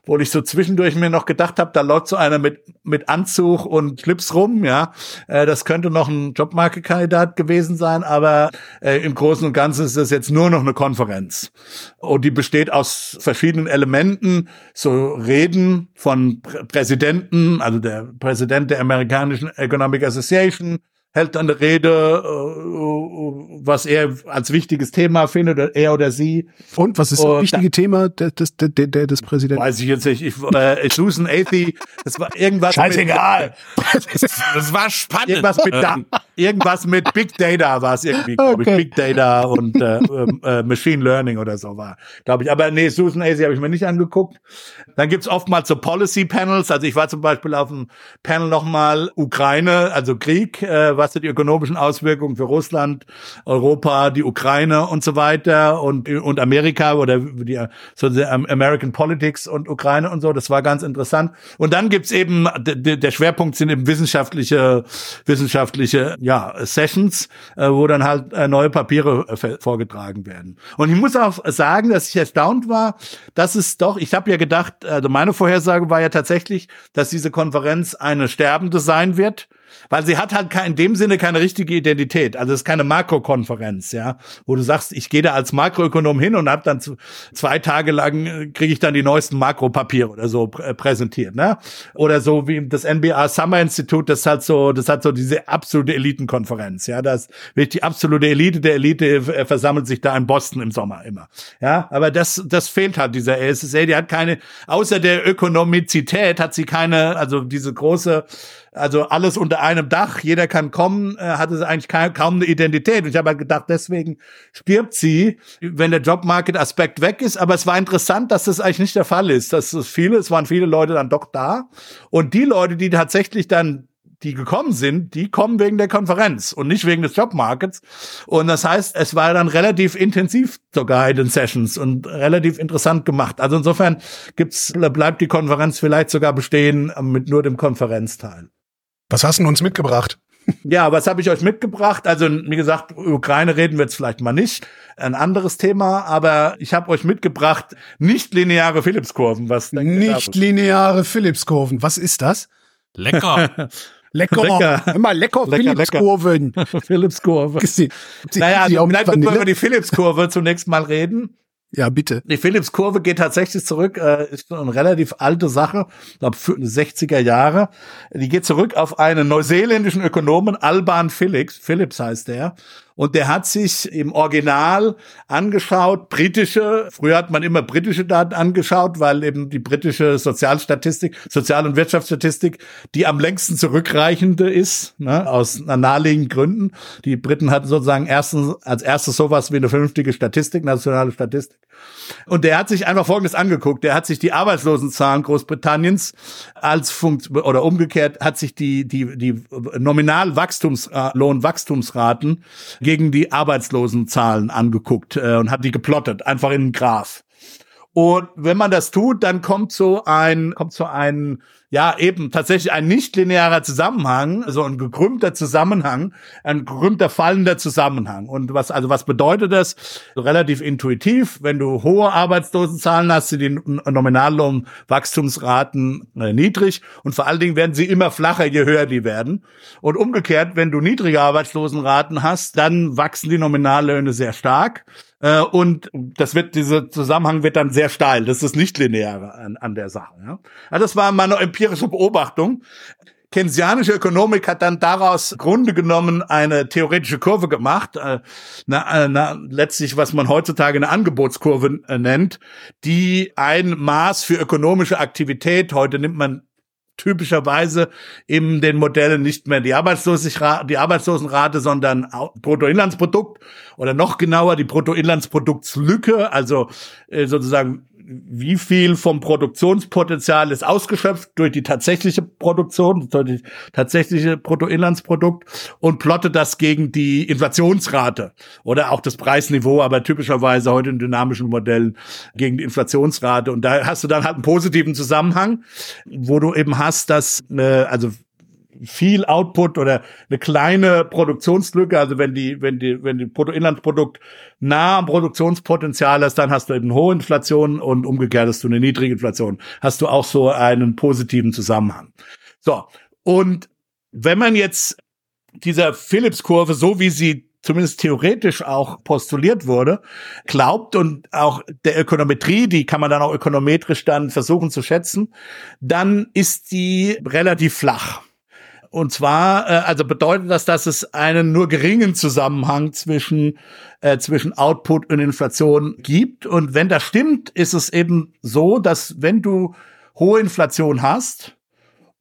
Obwohl ich so zwischendurch mir noch gedacht habe, da läuft so einer mit, mit Anzug und Clips rum, ja. Äh, das könnte noch ein Jobmarket-Kandidat gewesen sein, aber äh, im Großen und Ganzen ist das jetzt nur noch eine Konferenz. Und die besteht aus verschiedenen Elementen, so Reden von Prä Präsidenten, also der Präsident der Amerikanischen Economic Association, hält eine Rede, äh, was er als wichtiges Thema findet, er oder sie. Und was ist das wichtige Thema des, des, des, des Präsidenten? Weiß ich jetzt nicht. Ich, äh, Susan Athey, das war irgendwas. Scheißegal. Mit, das war spannend. Irgendwas mit, da, irgendwas mit Big Data war es irgendwie, glaube okay. ich. Big Data und äh, äh, Machine Learning oder so war, glaube ich. Aber nee, Susan Athey habe ich mir nicht angeguckt. Dann gibt's oftmals so Policy Panels. Also ich war zum Beispiel auf dem Panel nochmal Ukraine, also Krieg, äh, was sind die ökonomischen Auswirkungen für Russland, Europa, die Ukraine und so weiter und, und Amerika oder die so American Politics und Ukraine und so. Das war ganz interessant. Und dann gibt's eben, der Schwerpunkt sind eben wissenschaftliche, wissenschaftliche ja, Sessions, äh, wo dann halt äh, neue Papiere äh, vorgetragen werden. Und ich muss auch sagen, dass ich erstaunt war, dass es doch, ich habe ja gedacht, also meine Vorhersage war ja tatsächlich, dass diese Konferenz eine sterbende sein wird weil sie hat halt in dem Sinne keine richtige Identität. Also es ist keine Makrokonferenz, ja, wo du sagst, ich gehe da als Makroökonom hin und habe dann zwei Tage lang äh, kriege ich dann die neuesten Makropapiere oder so präsentiert, ne? Oder so wie das NBA Summer Institute, das hat so, das hat so diese absolute Elitenkonferenz, ja, das wird die absolute Elite der Elite äh, versammelt sich da in Boston im Sommer immer, ja. Aber das, das fehlt halt dieser SSA, die hat keine, außer der Ökonomizität hat sie keine, also diese große also alles unter einem Dach, jeder kann kommen, äh, hat es eigentlich kaum, kaum eine Identität. Und ich habe halt gedacht, deswegen stirbt sie, wenn der Jobmarket-Aspekt weg ist. Aber es war interessant, dass das eigentlich nicht der Fall ist. Dass es viele, es waren viele Leute dann doch da. Und die Leute, die tatsächlich dann die gekommen sind, die kommen wegen der Konferenz und nicht wegen des Jobmarkets. Und das heißt, es war dann relativ intensiv sogar in den Sessions und relativ interessant gemacht. Also insofern gibt's, bleibt die Konferenz vielleicht sogar bestehen mit nur dem Konferenzteil. Was hast du uns mitgebracht? Ja, was habe ich euch mitgebracht? Also, wie gesagt, Ukraine reden wir jetzt vielleicht mal nicht. Ein anderes Thema, aber ich habe euch mitgebracht nicht lineare Phillipskurven. Was nicht lineare Phillipskurven. Was ist das? Lecker. Lecker, lecker. immer lecker, lecker Philips-Kurven. Philips-Kurve. naja, vielleicht müssen wir über die Philips-Kurve zunächst mal reden. Ja, bitte. Die Philips-Kurve geht tatsächlich zurück, äh, ist eine relativ alte Sache, ich glaube 60er Jahre. Die geht zurück auf einen neuseeländischen Ökonomen, Alban Phillips, Phillips heißt der. Und der hat sich im Original angeschaut, britische, früher hat man immer britische Daten angeschaut, weil eben die britische Sozialstatistik, Sozial- und Wirtschaftsstatistik die am längsten zurückreichende ist, ne, aus naheliegenden Gründen. Die Briten hatten sozusagen erstens, als erstes sowas wie eine vernünftige Statistik, nationale Statistik. Und der hat sich einfach Folgendes angeguckt. Der hat sich die Arbeitslosenzahlen Großbritanniens als Funkt oder umgekehrt hat sich die, die, die Nominalwachstumslohnwachstumsraten gegen die Arbeitslosenzahlen angeguckt äh, und hat die geplottet, einfach in einen Graph. Und wenn man das tut, dann kommt so ein, kommt so ein, ja, eben tatsächlich ein nichtlinearer Zusammenhang, so ein gekrümmter Zusammenhang, ein gekrümmter fallender Zusammenhang. Und was, also was bedeutet das? Relativ intuitiv. Wenn du hohe Arbeitslosenzahlen hast, sind die Nominallohnwachstumsraten äh, niedrig und vor allen Dingen werden sie immer flacher, je höher die werden. Und umgekehrt, wenn du niedrige Arbeitslosenraten hast, dann wachsen die Nominallöhne sehr stark. Äh, und das wird, dieser Zusammenhang wird dann sehr steil. Das ist nicht linear an, an der Sache. Ja? Also das war meine empirische Beobachtung. Keynesianische Ökonomik hat dann daraus Grunde genommen eine theoretische Kurve gemacht, äh, na, äh, na, letztlich was man heutzutage eine Angebotskurve äh, nennt, die ein Maß für ökonomische Aktivität, heute nimmt man typischerweise in den Modellen nicht mehr die, Arbeitslosenrate, die Arbeitslosenrate, sondern Bruttoinlandsprodukt oder noch genauer die Bruttoinlandsproduktlücke, also äh, sozusagen wie viel vom Produktionspotenzial ist ausgeschöpft durch die tatsächliche Produktion, durch die tatsächliche Bruttoinlandsprodukt und plottet das gegen die Inflationsrate oder auch das Preisniveau, aber typischerweise heute in dynamischen Modellen gegen die Inflationsrate. Und da hast du dann halt einen positiven Zusammenhang, wo du eben hast, dass, äh, also viel Output oder eine kleine Produktionslücke, also wenn die, wenn die, wenn die Bruttoinlandsprodukt nah am Produktionspotenzial ist, dann hast du eben hohe Inflation und umgekehrt hast du eine niedrige Inflation. Hast du auch so einen positiven Zusammenhang. So. Und wenn man jetzt dieser Phillips-Kurve, so wie sie zumindest theoretisch auch postuliert wurde, glaubt und auch der Ökonometrie, die kann man dann auch ökonometrisch dann versuchen zu schätzen, dann ist die relativ flach. Und zwar, äh, also bedeutet das, dass es einen nur geringen Zusammenhang zwischen, äh, zwischen Output und Inflation gibt. Und wenn das stimmt, ist es eben so, dass wenn du hohe Inflation hast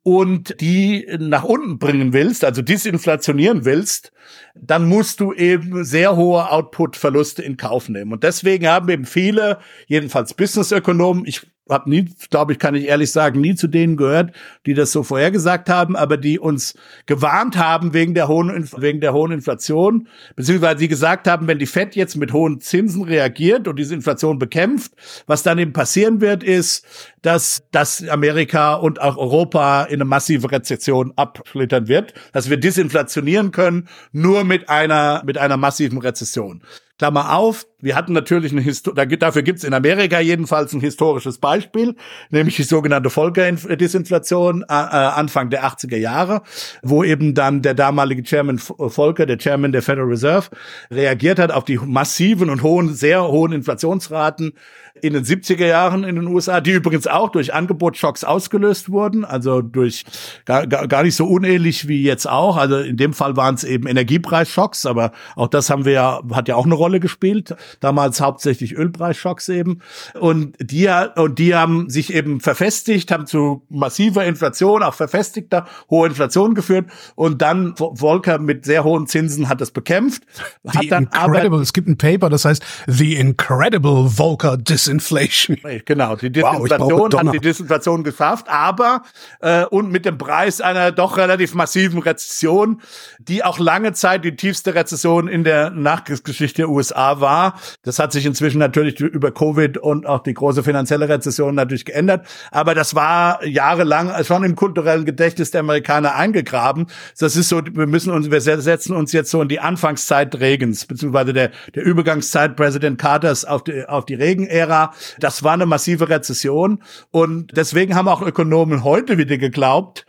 und die nach unten bringen willst, also disinflationieren willst, dann musst du eben sehr hohe Output-Verluste in Kauf nehmen. Und deswegen haben eben viele, jedenfalls Business-Ökonomen, ich habe nie, glaube ich, kann ich ehrlich sagen, nie zu denen gehört, die das so vorhergesagt haben, aber die uns gewarnt haben wegen der hohen, wegen der hohen Inflation, beziehungsweise die gesagt haben, wenn die Fed jetzt mit hohen Zinsen reagiert und diese Inflation bekämpft, was dann eben passieren wird, ist, dass, dass Amerika und auch Europa in eine massive Rezession abschlittern wird, dass wir disinflationieren können, nur mit einer, mit einer massiven Rezession. Klammer auf, wir hatten natürlich eine Histo dafür gibt es in Amerika jedenfalls ein historisches Beispiel, nämlich die sogenannte Volker-Disinflation äh, äh Anfang der 80er Jahre, wo eben dann der damalige Chairman Volker, der Chairman der Federal Reserve, reagiert hat auf die massiven und hohen, sehr hohen Inflationsraten in den 70er Jahren in den USA, die übrigens auch durch Angebotsschocks ausgelöst wurden, also durch gar, gar nicht so unähnlich wie jetzt auch. Also in dem Fall waren es eben Energiepreisschocks, aber auch das haben wir ja, hat ja auch eine Rolle gespielt damals hauptsächlich Ölpreisschocks eben. Und die, und die haben sich eben verfestigt, haben zu massiver Inflation, auch verfestigter hoher Inflation geführt. Und dann Volker mit sehr hohen Zinsen hat das bekämpft. Hat The dann incredible, aber, es gibt ein Paper, das heißt The Incredible Volker Disinflation. Genau, die Disinflation wow, hat die Disinflation geschafft, aber äh, und mit dem Preis einer doch relativ massiven Rezession, die auch lange Zeit die tiefste Rezession in der Nachkriegsgeschichte der USA war. Das hat sich inzwischen natürlich über Covid und auch die große finanzielle Rezession natürlich geändert. Aber das war jahrelang schon im kulturellen Gedächtnis der Amerikaner eingegraben. Das ist so, wir müssen uns, wir setzen uns jetzt so in die Anfangszeit Regens, beziehungsweise der, der Übergangszeit Präsident Carters auf die, auf die Reagan-Ära. Das war eine massive Rezession. Und deswegen haben auch Ökonomen heute wieder geglaubt,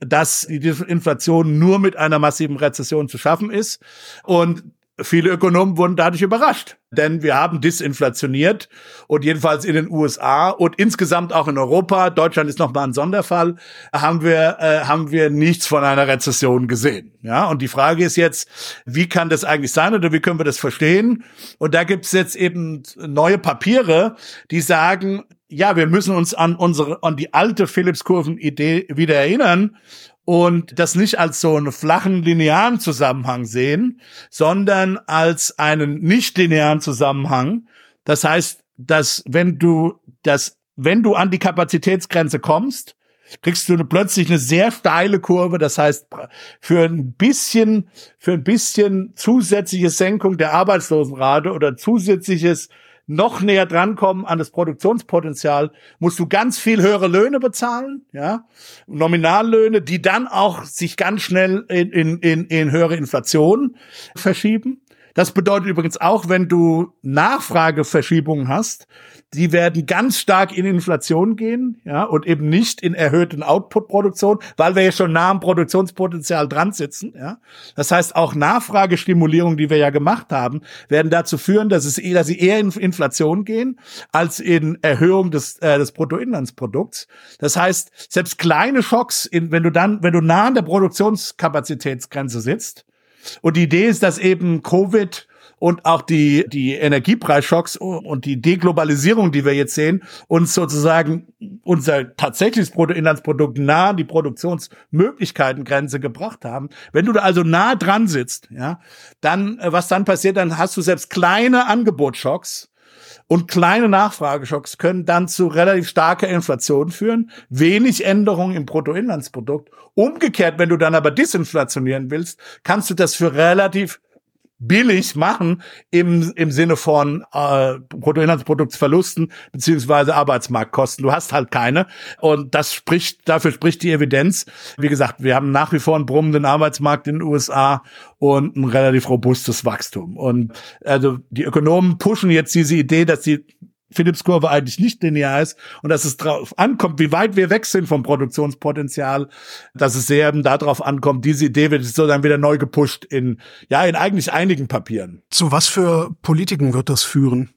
dass die Inflation nur mit einer massiven Rezession zu schaffen ist. Und viele Ökonomen wurden dadurch überrascht, denn wir haben disinflationiert und jedenfalls in den USA und insgesamt auch in Europa, Deutschland ist nochmal ein Sonderfall, haben wir äh, haben wir nichts von einer Rezession gesehen. Ja, und die Frage ist jetzt, wie kann das eigentlich sein oder wie können wir das verstehen? Und da gibt's jetzt eben neue Papiere, die sagen, ja, wir müssen uns an unsere an die alte Phillips-Kurven-Idee wieder erinnern und das nicht als so einen flachen linearen Zusammenhang sehen, sondern als einen nicht linearen Zusammenhang. Das heißt, dass wenn du das, wenn du an die Kapazitätsgrenze kommst, kriegst du plötzlich eine sehr steile Kurve. Das heißt, für ein bisschen, für ein bisschen zusätzliche Senkung der Arbeitslosenrate oder zusätzliches noch näher drankommen an das Produktionspotenzial, musst du ganz viel höhere Löhne bezahlen, ja, Nominallöhne, die dann auch sich ganz schnell in, in, in, in höhere Inflation verschieben. Das bedeutet übrigens auch, wenn du Nachfrageverschiebungen hast, die werden ganz stark in Inflation gehen, ja, und eben nicht in erhöhten Output-Produktion, weil wir ja schon nah am Produktionspotenzial dran sitzen, ja. Das heißt, auch Nachfragestimulierung, die wir ja gemacht haben, werden dazu führen, dass es dass sie eher in Inflation gehen, als in Erhöhung des, äh, des Bruttoinlandsprodukts. Das heißt, selbst kleine Schocks, in, wenn du dann, wenn du nah an der Produktionskapazitätsgrenze sitzt, und die Idee ist, dass eben Covid und auch die, die Energiepreisschocks und die Deglobalisierung, die wir jetzt sehen, uns sozusagen unser tatsächliches Bruttoinlandsprodukt nah an die Produktionsmöglichkeitengrenze gebracht haben. Wenn du da also nah dran sitzt, ja, dann, äh, was dann passiert, dann hast du selbst kleine Angebotsschocks, und kleine Nachfrageschocks können dann zu relativ starker Inflation führen, wenig Änderungen im Bruttoinlandsprodukt. Umgekehrt, wenn du dann aber disinflationieren willst, kannst du das für relativ billig machen im, im Sinne von äh, Bruttoinlandsproduktsverlusten beziehungsweise Arbeitsmarktkosten. Du hast halt keine. Und das spricht, dafür spricht die Evidenz. Wie gesagt, wir haben nach wie vor einen brummenden Arbeitsmarkt in den USA und ein relativ robustes Wachstum. Und also die Ökonomen pushen jetzt diese Idee, dass die Phillips-Kurve eigentlich nicht linear ist und dass es darauf ankommt, wie weit wir weg sind vom Produktionspotenzial, dass es sehr darauf ankommt, diese Idee wird so dann wieder neu gepusht in, ja, in eigentlich einigen Papieren. Zu was für Politiken wird das führen?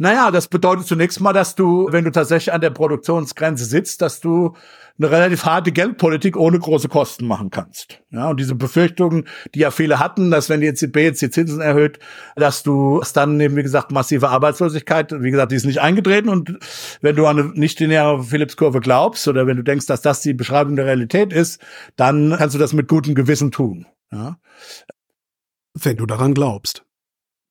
Naja, das bedeutet zunächst mal, dass du, wenn du tatsächlich an der Produktionsgrenze sitzt, dass du eine relativ harte Geldpolitik ohne große Kosten machen kannst. Ja, und diese Befürchtungen, die ja viele hatten, dass wenn die EZB jetzt die Zinsen erhöht, dass du es dann eben, wie gesagt, massive Arbeitslosigkeit, wie gesagt, die ist nicht eingetreten und wenn du an eine nicht-lineare Phillips-Kurve glaubst oder wenn du denkst, dass das die Beschreibung der Realität ist, dann kannst du das mit gutem Gewissen tun. Ja. Wenn du daran glaubst.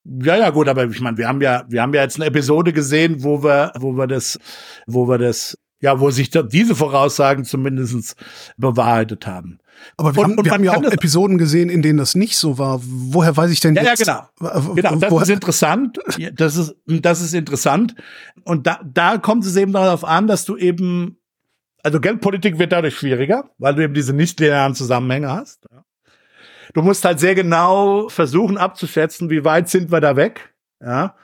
Ja, ja, gut, aber ich meine, wir haben ja, wir haben ja jetzt eine Episode gesehen, wo wir, wo wir das, wo wir das, ja, wo sich diese Voraussagen zumindestens bewahrheitet haben. Aber wir Und- haben, und wir haben ja auch Episoden gesehen, in denen das nicht so war. Woher weiß ich denn Ja, ja, jetzt? genau. w- Genau, das woher- ist interessant. Ja, Das ist, das ist interessant. Und da, da kommt es eben darauf an, dass du eben, also Geldpolitik wird dadurch schwieriger, weil du eben diese nicht linearen Zusammenhänge hast. Ja. Du musst halt sehr genau versuchen abzuschätzen, wie weit sind wir da weg. Ja.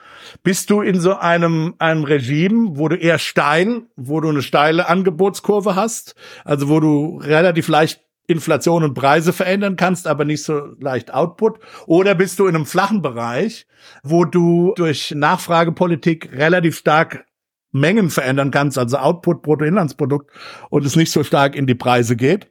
Bist du in so einem, einem Regime, wo du eher steil, wo du eine steile Angebotskurve hast, also wo du relativ leicht Inflation und Preise verändern kannst, aber nicht so leicht Output? Oder bist du in einem flachen Bereich, wo du durch Nachfragepolitik relativ stark Mengen verändern kannst, also Output, Bruttoinlandsprodukt, und es nicht so stark in die Preise geht?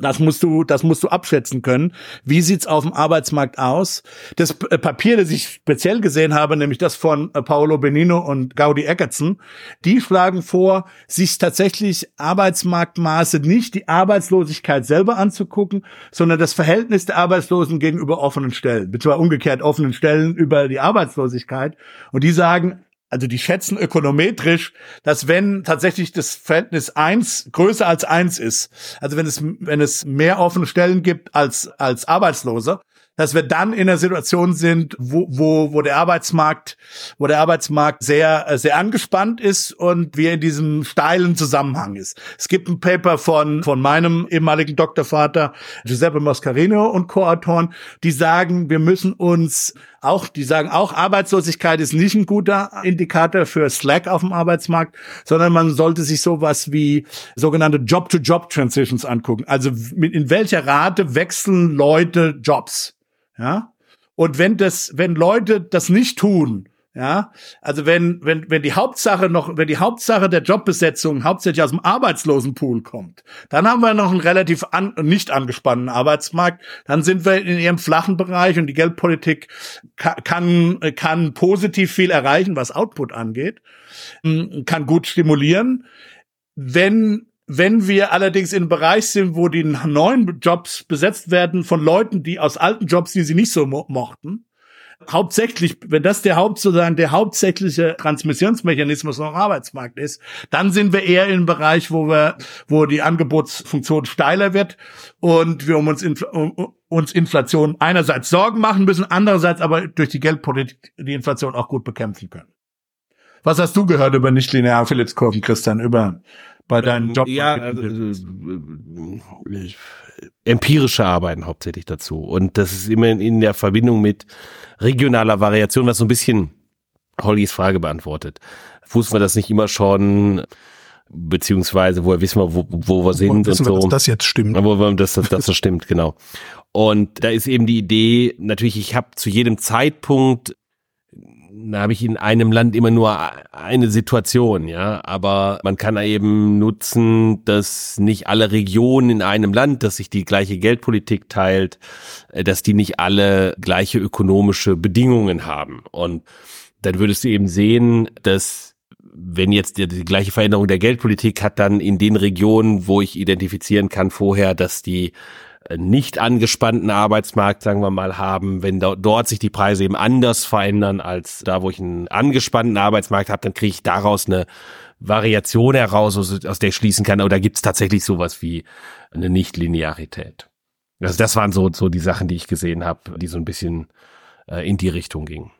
Das musst du, das musst du abschätzen können. Wie sieht's auf dem Arbeitsmarkt aus? Das äh, Papier, das ich speziell gesehen habe, nämlich das von äh, Paolo Benino und Gaudi Eckertsen, die schlagen vor, sich tatsächlich Arbeitsmarktmaße nicht die Arbeitslosigkeit selber anzugucken, sondern das Verhältnis der Arbeitslosen gegenüber offenen Stellen, beziehungsweise umgekehrt offenen Stellen über die Arbeitslosigkeit. Und die sagen, also die schätzen ökonometrisch, dass wenn tatsächlich das Verhältnis eins größer als eins ist, also wenn es, wenn es mehr offene Stellen gibt als, als Arbeitslose, dass wir dann in einer Situation sind, wo, wo, wo der Arbeitsmarkt, wo der Arbeitsmarkt sehr, äh, sehr angespannt ist und wir in diesem steilen Zusammenhang ist. Es gibt ein Paper von, von meinem ehemaligen Doktorvater Giuseppe Mascarino und Co-Autoren, die sagen, wir müssen uns auch, die sagen auch, Arbeitslosigkeit ist nicht ein guter Indikator für Slack auf dem Arbeitsmarkt, sondern man sollte sich sowas wie sogenannte Job-to-Job-Transitions angucken. Also in welcher Rate wechseln Leute Jobs? Ja. Und wenn das, wenn Leute das nicht tun, ja, also wenn, wenn, wenn die Hauptsache noch, wenn die Hauptsache der Jobbesetzung hauptsächlich aus dem Arbeitslosenpool kommt, dann haben wir noch einen relativ an, nicht angespannten Arbeitsmarkt. Dann sind wir in ihrem flachen Bereich und die Geldpolitik ka- kann, kann positiv viel erreichen, was Output angeht, kann gut stimulieren. Wenn wenn wir allerdings in einem Bereich sind, wo die neuen Jobs besetzt werden von Leuten, die aus alten Jobs, die sie nicht so mo mochten, hauptsächlich, wenn das der Haupt sozusagen der hauptsächliche Transmissionsmechanismus am Arbeitsmarkt ist, dann sind wir eher in einem Bereich, wo wir, wo die Angebotsfunktion steiler wird und wir um uns, Infl um, uns Inflation einerseits Sorgen machen müssen, andererseits aber durch die Geldpolitik die Inflation auch gut bekämpfen können. Was hast du gehört über nichtlineare Phillips-Kurven, Christian, über bei deinen Job? Ja, also, äh, empirische Arbeiten hauptsächlich dazu. Und das ist immer in der Verbindung mit regionaler Variation, was so ein bisschen Hollys Frage beantwortet. Wussten wir das nicht immer schon, beziehungsweise woher wissen wir, wo, wo wir sind und wissen wir, so. dass das jetzt stimmt. Wo- dass das, dass das stimmt, genau. Und da ist eben die Idee, natürlich, ich habe zu jedem Zeitpunkt, da habe ich in einem Land immer nur eine Situation, ja, aber man kann eben nutzen, dass nicht alle Regionen in einem Land, dass sich die gleiche Geldpolitik teilt, äh, dass die nicht alle gleiche ökonomische Bedingungen haben. Und dann würdest du eben sehen, dass wenn jetzt die, die gleiche Veränderung der Geldpolitik hat, dann in den Regionen, wo ich identifizieren kann vorher, dass die nicht angespannten Arbeitsmarkt, sagen wir mal, haben, wenn da, dort sich die Preise eben anders verändern als da, wo ich einen angespannten Arbeitsmarkt habe, dann kriege ich daraus eine Variation heraus, aus, der ich schließen kann, aber da gibt's tatsächlich sowas wie eine Nichtlinearität. Also das waren so, so die Sachen, die ich gesehen habe, die so ein bisschen äh, in die Richtung gingen.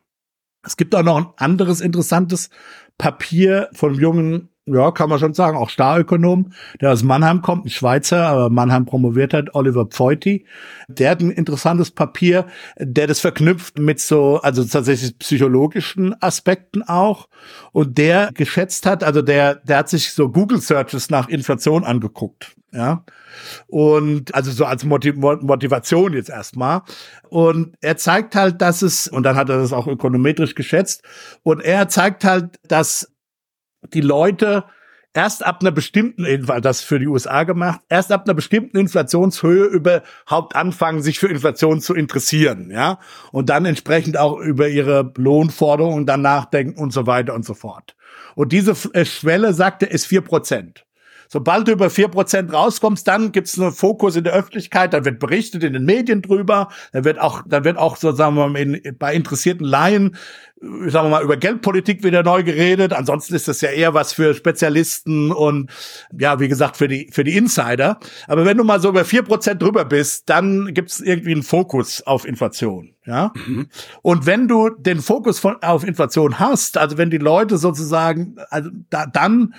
Es gibt auch noch ein anderes interessantes Papier von jungen, ja, kann man schon sagen, auch Starökonom, der aus Mannheim kommt, ein Schweizer, aber Mannheim promoviert hat, Oliver Pfeuti. Der hat ein interessantes Papier, der das verknüpft mit so, also tatsächlich psychologischen Aspekten auch. Und der geschätzt hat, also der, der hat sich so Google Searches nach Inflation angeguckt. Ja. Und also so als Motiv Motivation jetzt erstmal. Und er zeigt halt, dass es, und dann hat er das auch ökonometrisch geschätzt, und er zeigt halt, dass die Leute erst ab einer bestimmten, das für die USA gemacht, erst ab einer bestimmten Inflationshöhe überhaupt anfangen, sich für Inflation zu interessieren, ja, und dann entsprechend auch über ihre Lohnforderungen dann nachdenken und so weiter und so fort. Und diese äh, Schwelle, sagte, ist vier Prozent. Sobald du über vier Prozent rauskommst, dann gibt's einen Fokus in der Öffentlichkeit, dann wird berichtet in den Medien drüber, dann wird auch, dann wird auch so sagen wir mal in, bei interessierten Laien sagen wir mal, über Geldpolitik wieder neu geredet. Ansonsten ist das ja eher was für Spezialisten und ja, wie gesagt, für die, für die Insider. Aber wenn du mal so über vier Prozent drüber bist, dann gibt es irgendwie einen Fokus auf Inflation. Ja. Mhm. Und wenn du den Fokus von, auf Inflation hast, also wenn die Leute sozusagen, also da, dann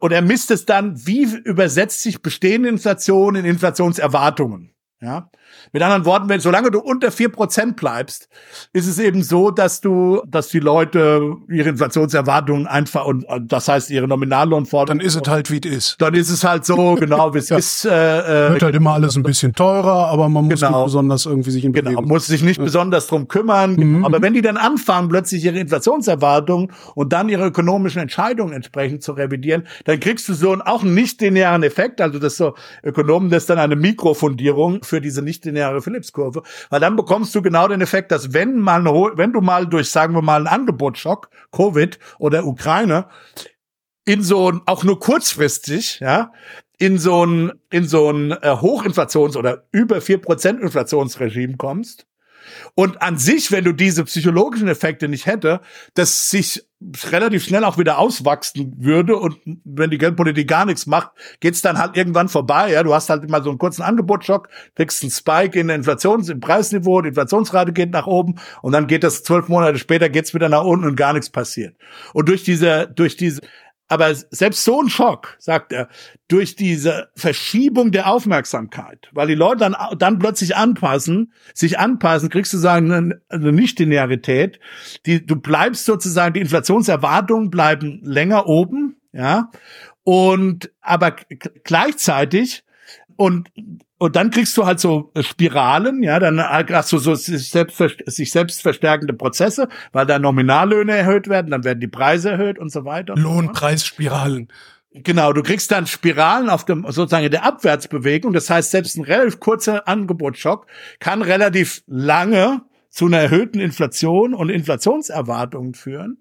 oder misst es dann, wie übersetzt sich bestehende Inflation in Inflationserwartungen? Ja. Mit anderen Worten, wenn, solange du unter vier Prozent bleibst, ist es eben so, dass du, dass die Leute ihre Inflationserwartungen einfach und das heißt ihre Nominallohnforderungen. Dann ist es halt wie es ist. Dann ist es halt so, genau wie es ja. ist. Äh, Wird halt immer alles ein bisschen teurer, aber man muss genau. nicht besonders irgendwie sich in Genau, muss sich nicht ja. besonders drum kümmern. Mhm. Aber wenn die dann anfangen, plötzlich ihre Inflationserwartungen und dann ihre ökonomischen Entscheidungen entsprechend zu revidieren, dann kriegst du so einen auch nicht linearen Effekt. Also das so Ökonomen, das ist dann eine Mikrofundierung für diese nicht lineare Phillips-Kurve, weil dann bekommst du genau den Effekt, dass wenn mal wenn du mal durch, sagen wir mal, einen Angebotsschock, Covid oder Ukraine, in so ein, auch nur kurzfristig, ja, in so ein, in so ein äh, Hochinflations- oder über vier Prozent Inflationsregime kommst, und an sich, wenn du diese psychologischen Effekte nicht hätte, dass sich relativ schnell auch wieder auswachsen würde und wenn die Geldpolitik gar nichts macht, geht's dann halt irgendwann vorbei. Ja, du hast halt immer so einen kurzen Angebotsschock, kriegst einen Spike in der Inflations, im Preisniveau, die Inflationsrate geht nach oben und dann geht das zwölf Monate später geht's wieder nach unten und gar nichts passiert. Und durch diese, durch diese aber selbst so ein Schock, sagt er, durch diese Verschiebung der Aufmerksamkeit, weil die Leute dann, dann plötzlich anpassen, sich anpassen, kriegst du sagen eine, eine Nicht-Linearität. Die, du bleibst sozusagen, die Inflationserwartungen bleiben länger oben, ja. Und, aber gleichzeitig, und und dann kriegst du halt so äh, Spiralen, ja, dann hast du so sich selbst, sich selbst verstärkende Prozesse, weil da Nominallöhne erhöht werden, dann werden die Preise erhöht und so weiter. Lohnpreisspiralen. Genau, du kriegst dann Spiralen auf dem sozusagen der Abwärtsbewegung. Das heißt, selbst ein relativ kurzer Angebotsschock kann relativ lange zu einer erhöhten Inflation und Inflationserwartungen führen.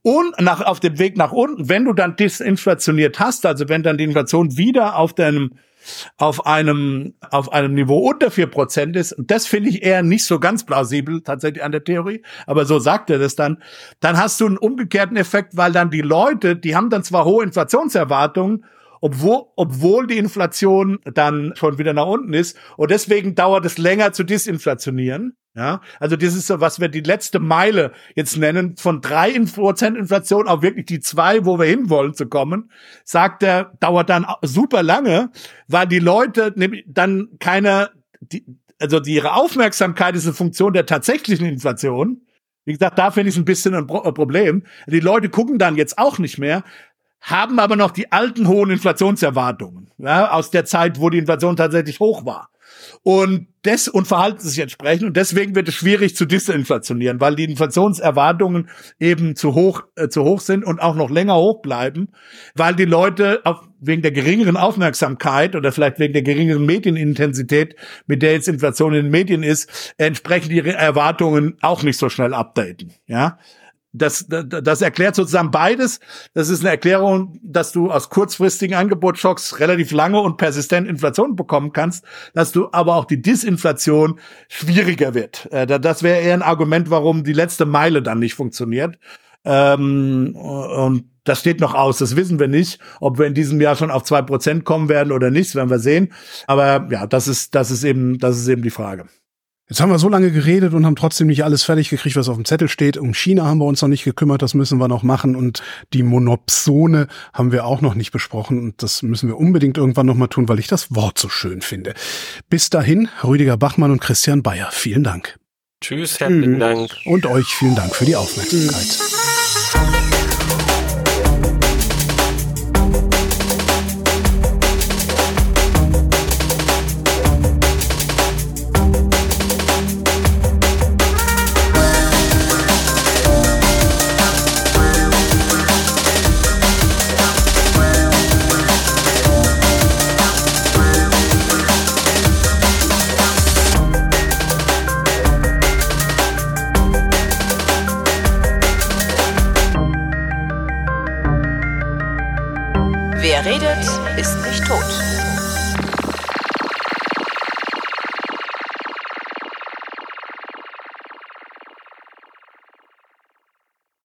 Und nach, auf dem Weg nach unten, wenn du dann disinflationiert hast, also wenn dann die Inflation wieder auf deinem auf einem, auf einem Niveau unter vier Prozent ist, und das finde ich eher nicht so ganz plausibel tatsächlich an der Theorie, aber so sagt er das dann, dann hast du einen umgekehrten Effekt, weil dann die Leute, die haben dann zwar hohe Inflationserwartungen, obwohl, obwohl die Inflation dann schon wieder nach unten ist. Und deswegen dauert es länger zu disinflationieren. Ja, also das ist so, was wir die letzte Meile jetzt nennen, von drei Prozent Inflation auf wirklich die zwei, wo wir hinwollen zu kommen, sagt er, dauert dann super lange, weil die Leute dann keine, die, also die, ihre Aufmerksamkeit ist eine Funktion der tatsächlichen Inflation. Wie gesagt, da finde ich es ein bisschen ein Problem. Die Leute gucken dann jetzt auch nicht mehr, haben aber noch die alten hohen Inflationserwartungen ja, aus der Zeit, wo die Inflation tatsächlich hoch war und des und verhalten sich entsprechend und deswegen wird es schwierig zu disinflationieren, weil die Inflationserwartungen eben zu hoch äh, zu hoch sind und auch noch länger hoch bleiben, weil die Leute auch wegen der geringeren Aufmerksamkeit oder vielleicht wegen der geringeren Medienintensität, mit der jetzt Inflation in den Medien ist, entsprechend ihre Erwartungen auch nicht so schnell updaten, ja? Das, das erklärt sozusagen beides. Das ist eine Erklärung, dass du aus kurzfristigen Angebotsschocks relativ lange und persistent Inflation bekommen kannst, dass du aber auch die Disinflation schwieriger wird. Äh, das wäre eher ein Argument, warum die letzte Meile dann nicht funktioniert. Ähm, und das steht noch aus, das wissen wir nicht. Ob wir in diesem Jahr schon auf zwei Prozent kommen werden oder nicht, werden wir sehen. Aber ja, das ist, das ist eben, das ist eben die Frage. Jetzt haben wir so lange geredet und haben trotzdem nicht alles fertig gekriegt, was auf dem Zettel steht. Um China haben wir uns noch nicht gekümmert, das müssen wir noch machen. Und die Monopsone haben wir auch noch nicht besprochen. Und das müssen wir unbedingt irgendwann noch mal tun, weil ich das Wort so schön finde. Bis dahin, Rüdiger Bachmann und Christian Bayer. Vielen Dank. Tschüss, herzlichen Dank. Und euch vielen Dank für die Aufmerksamkeit.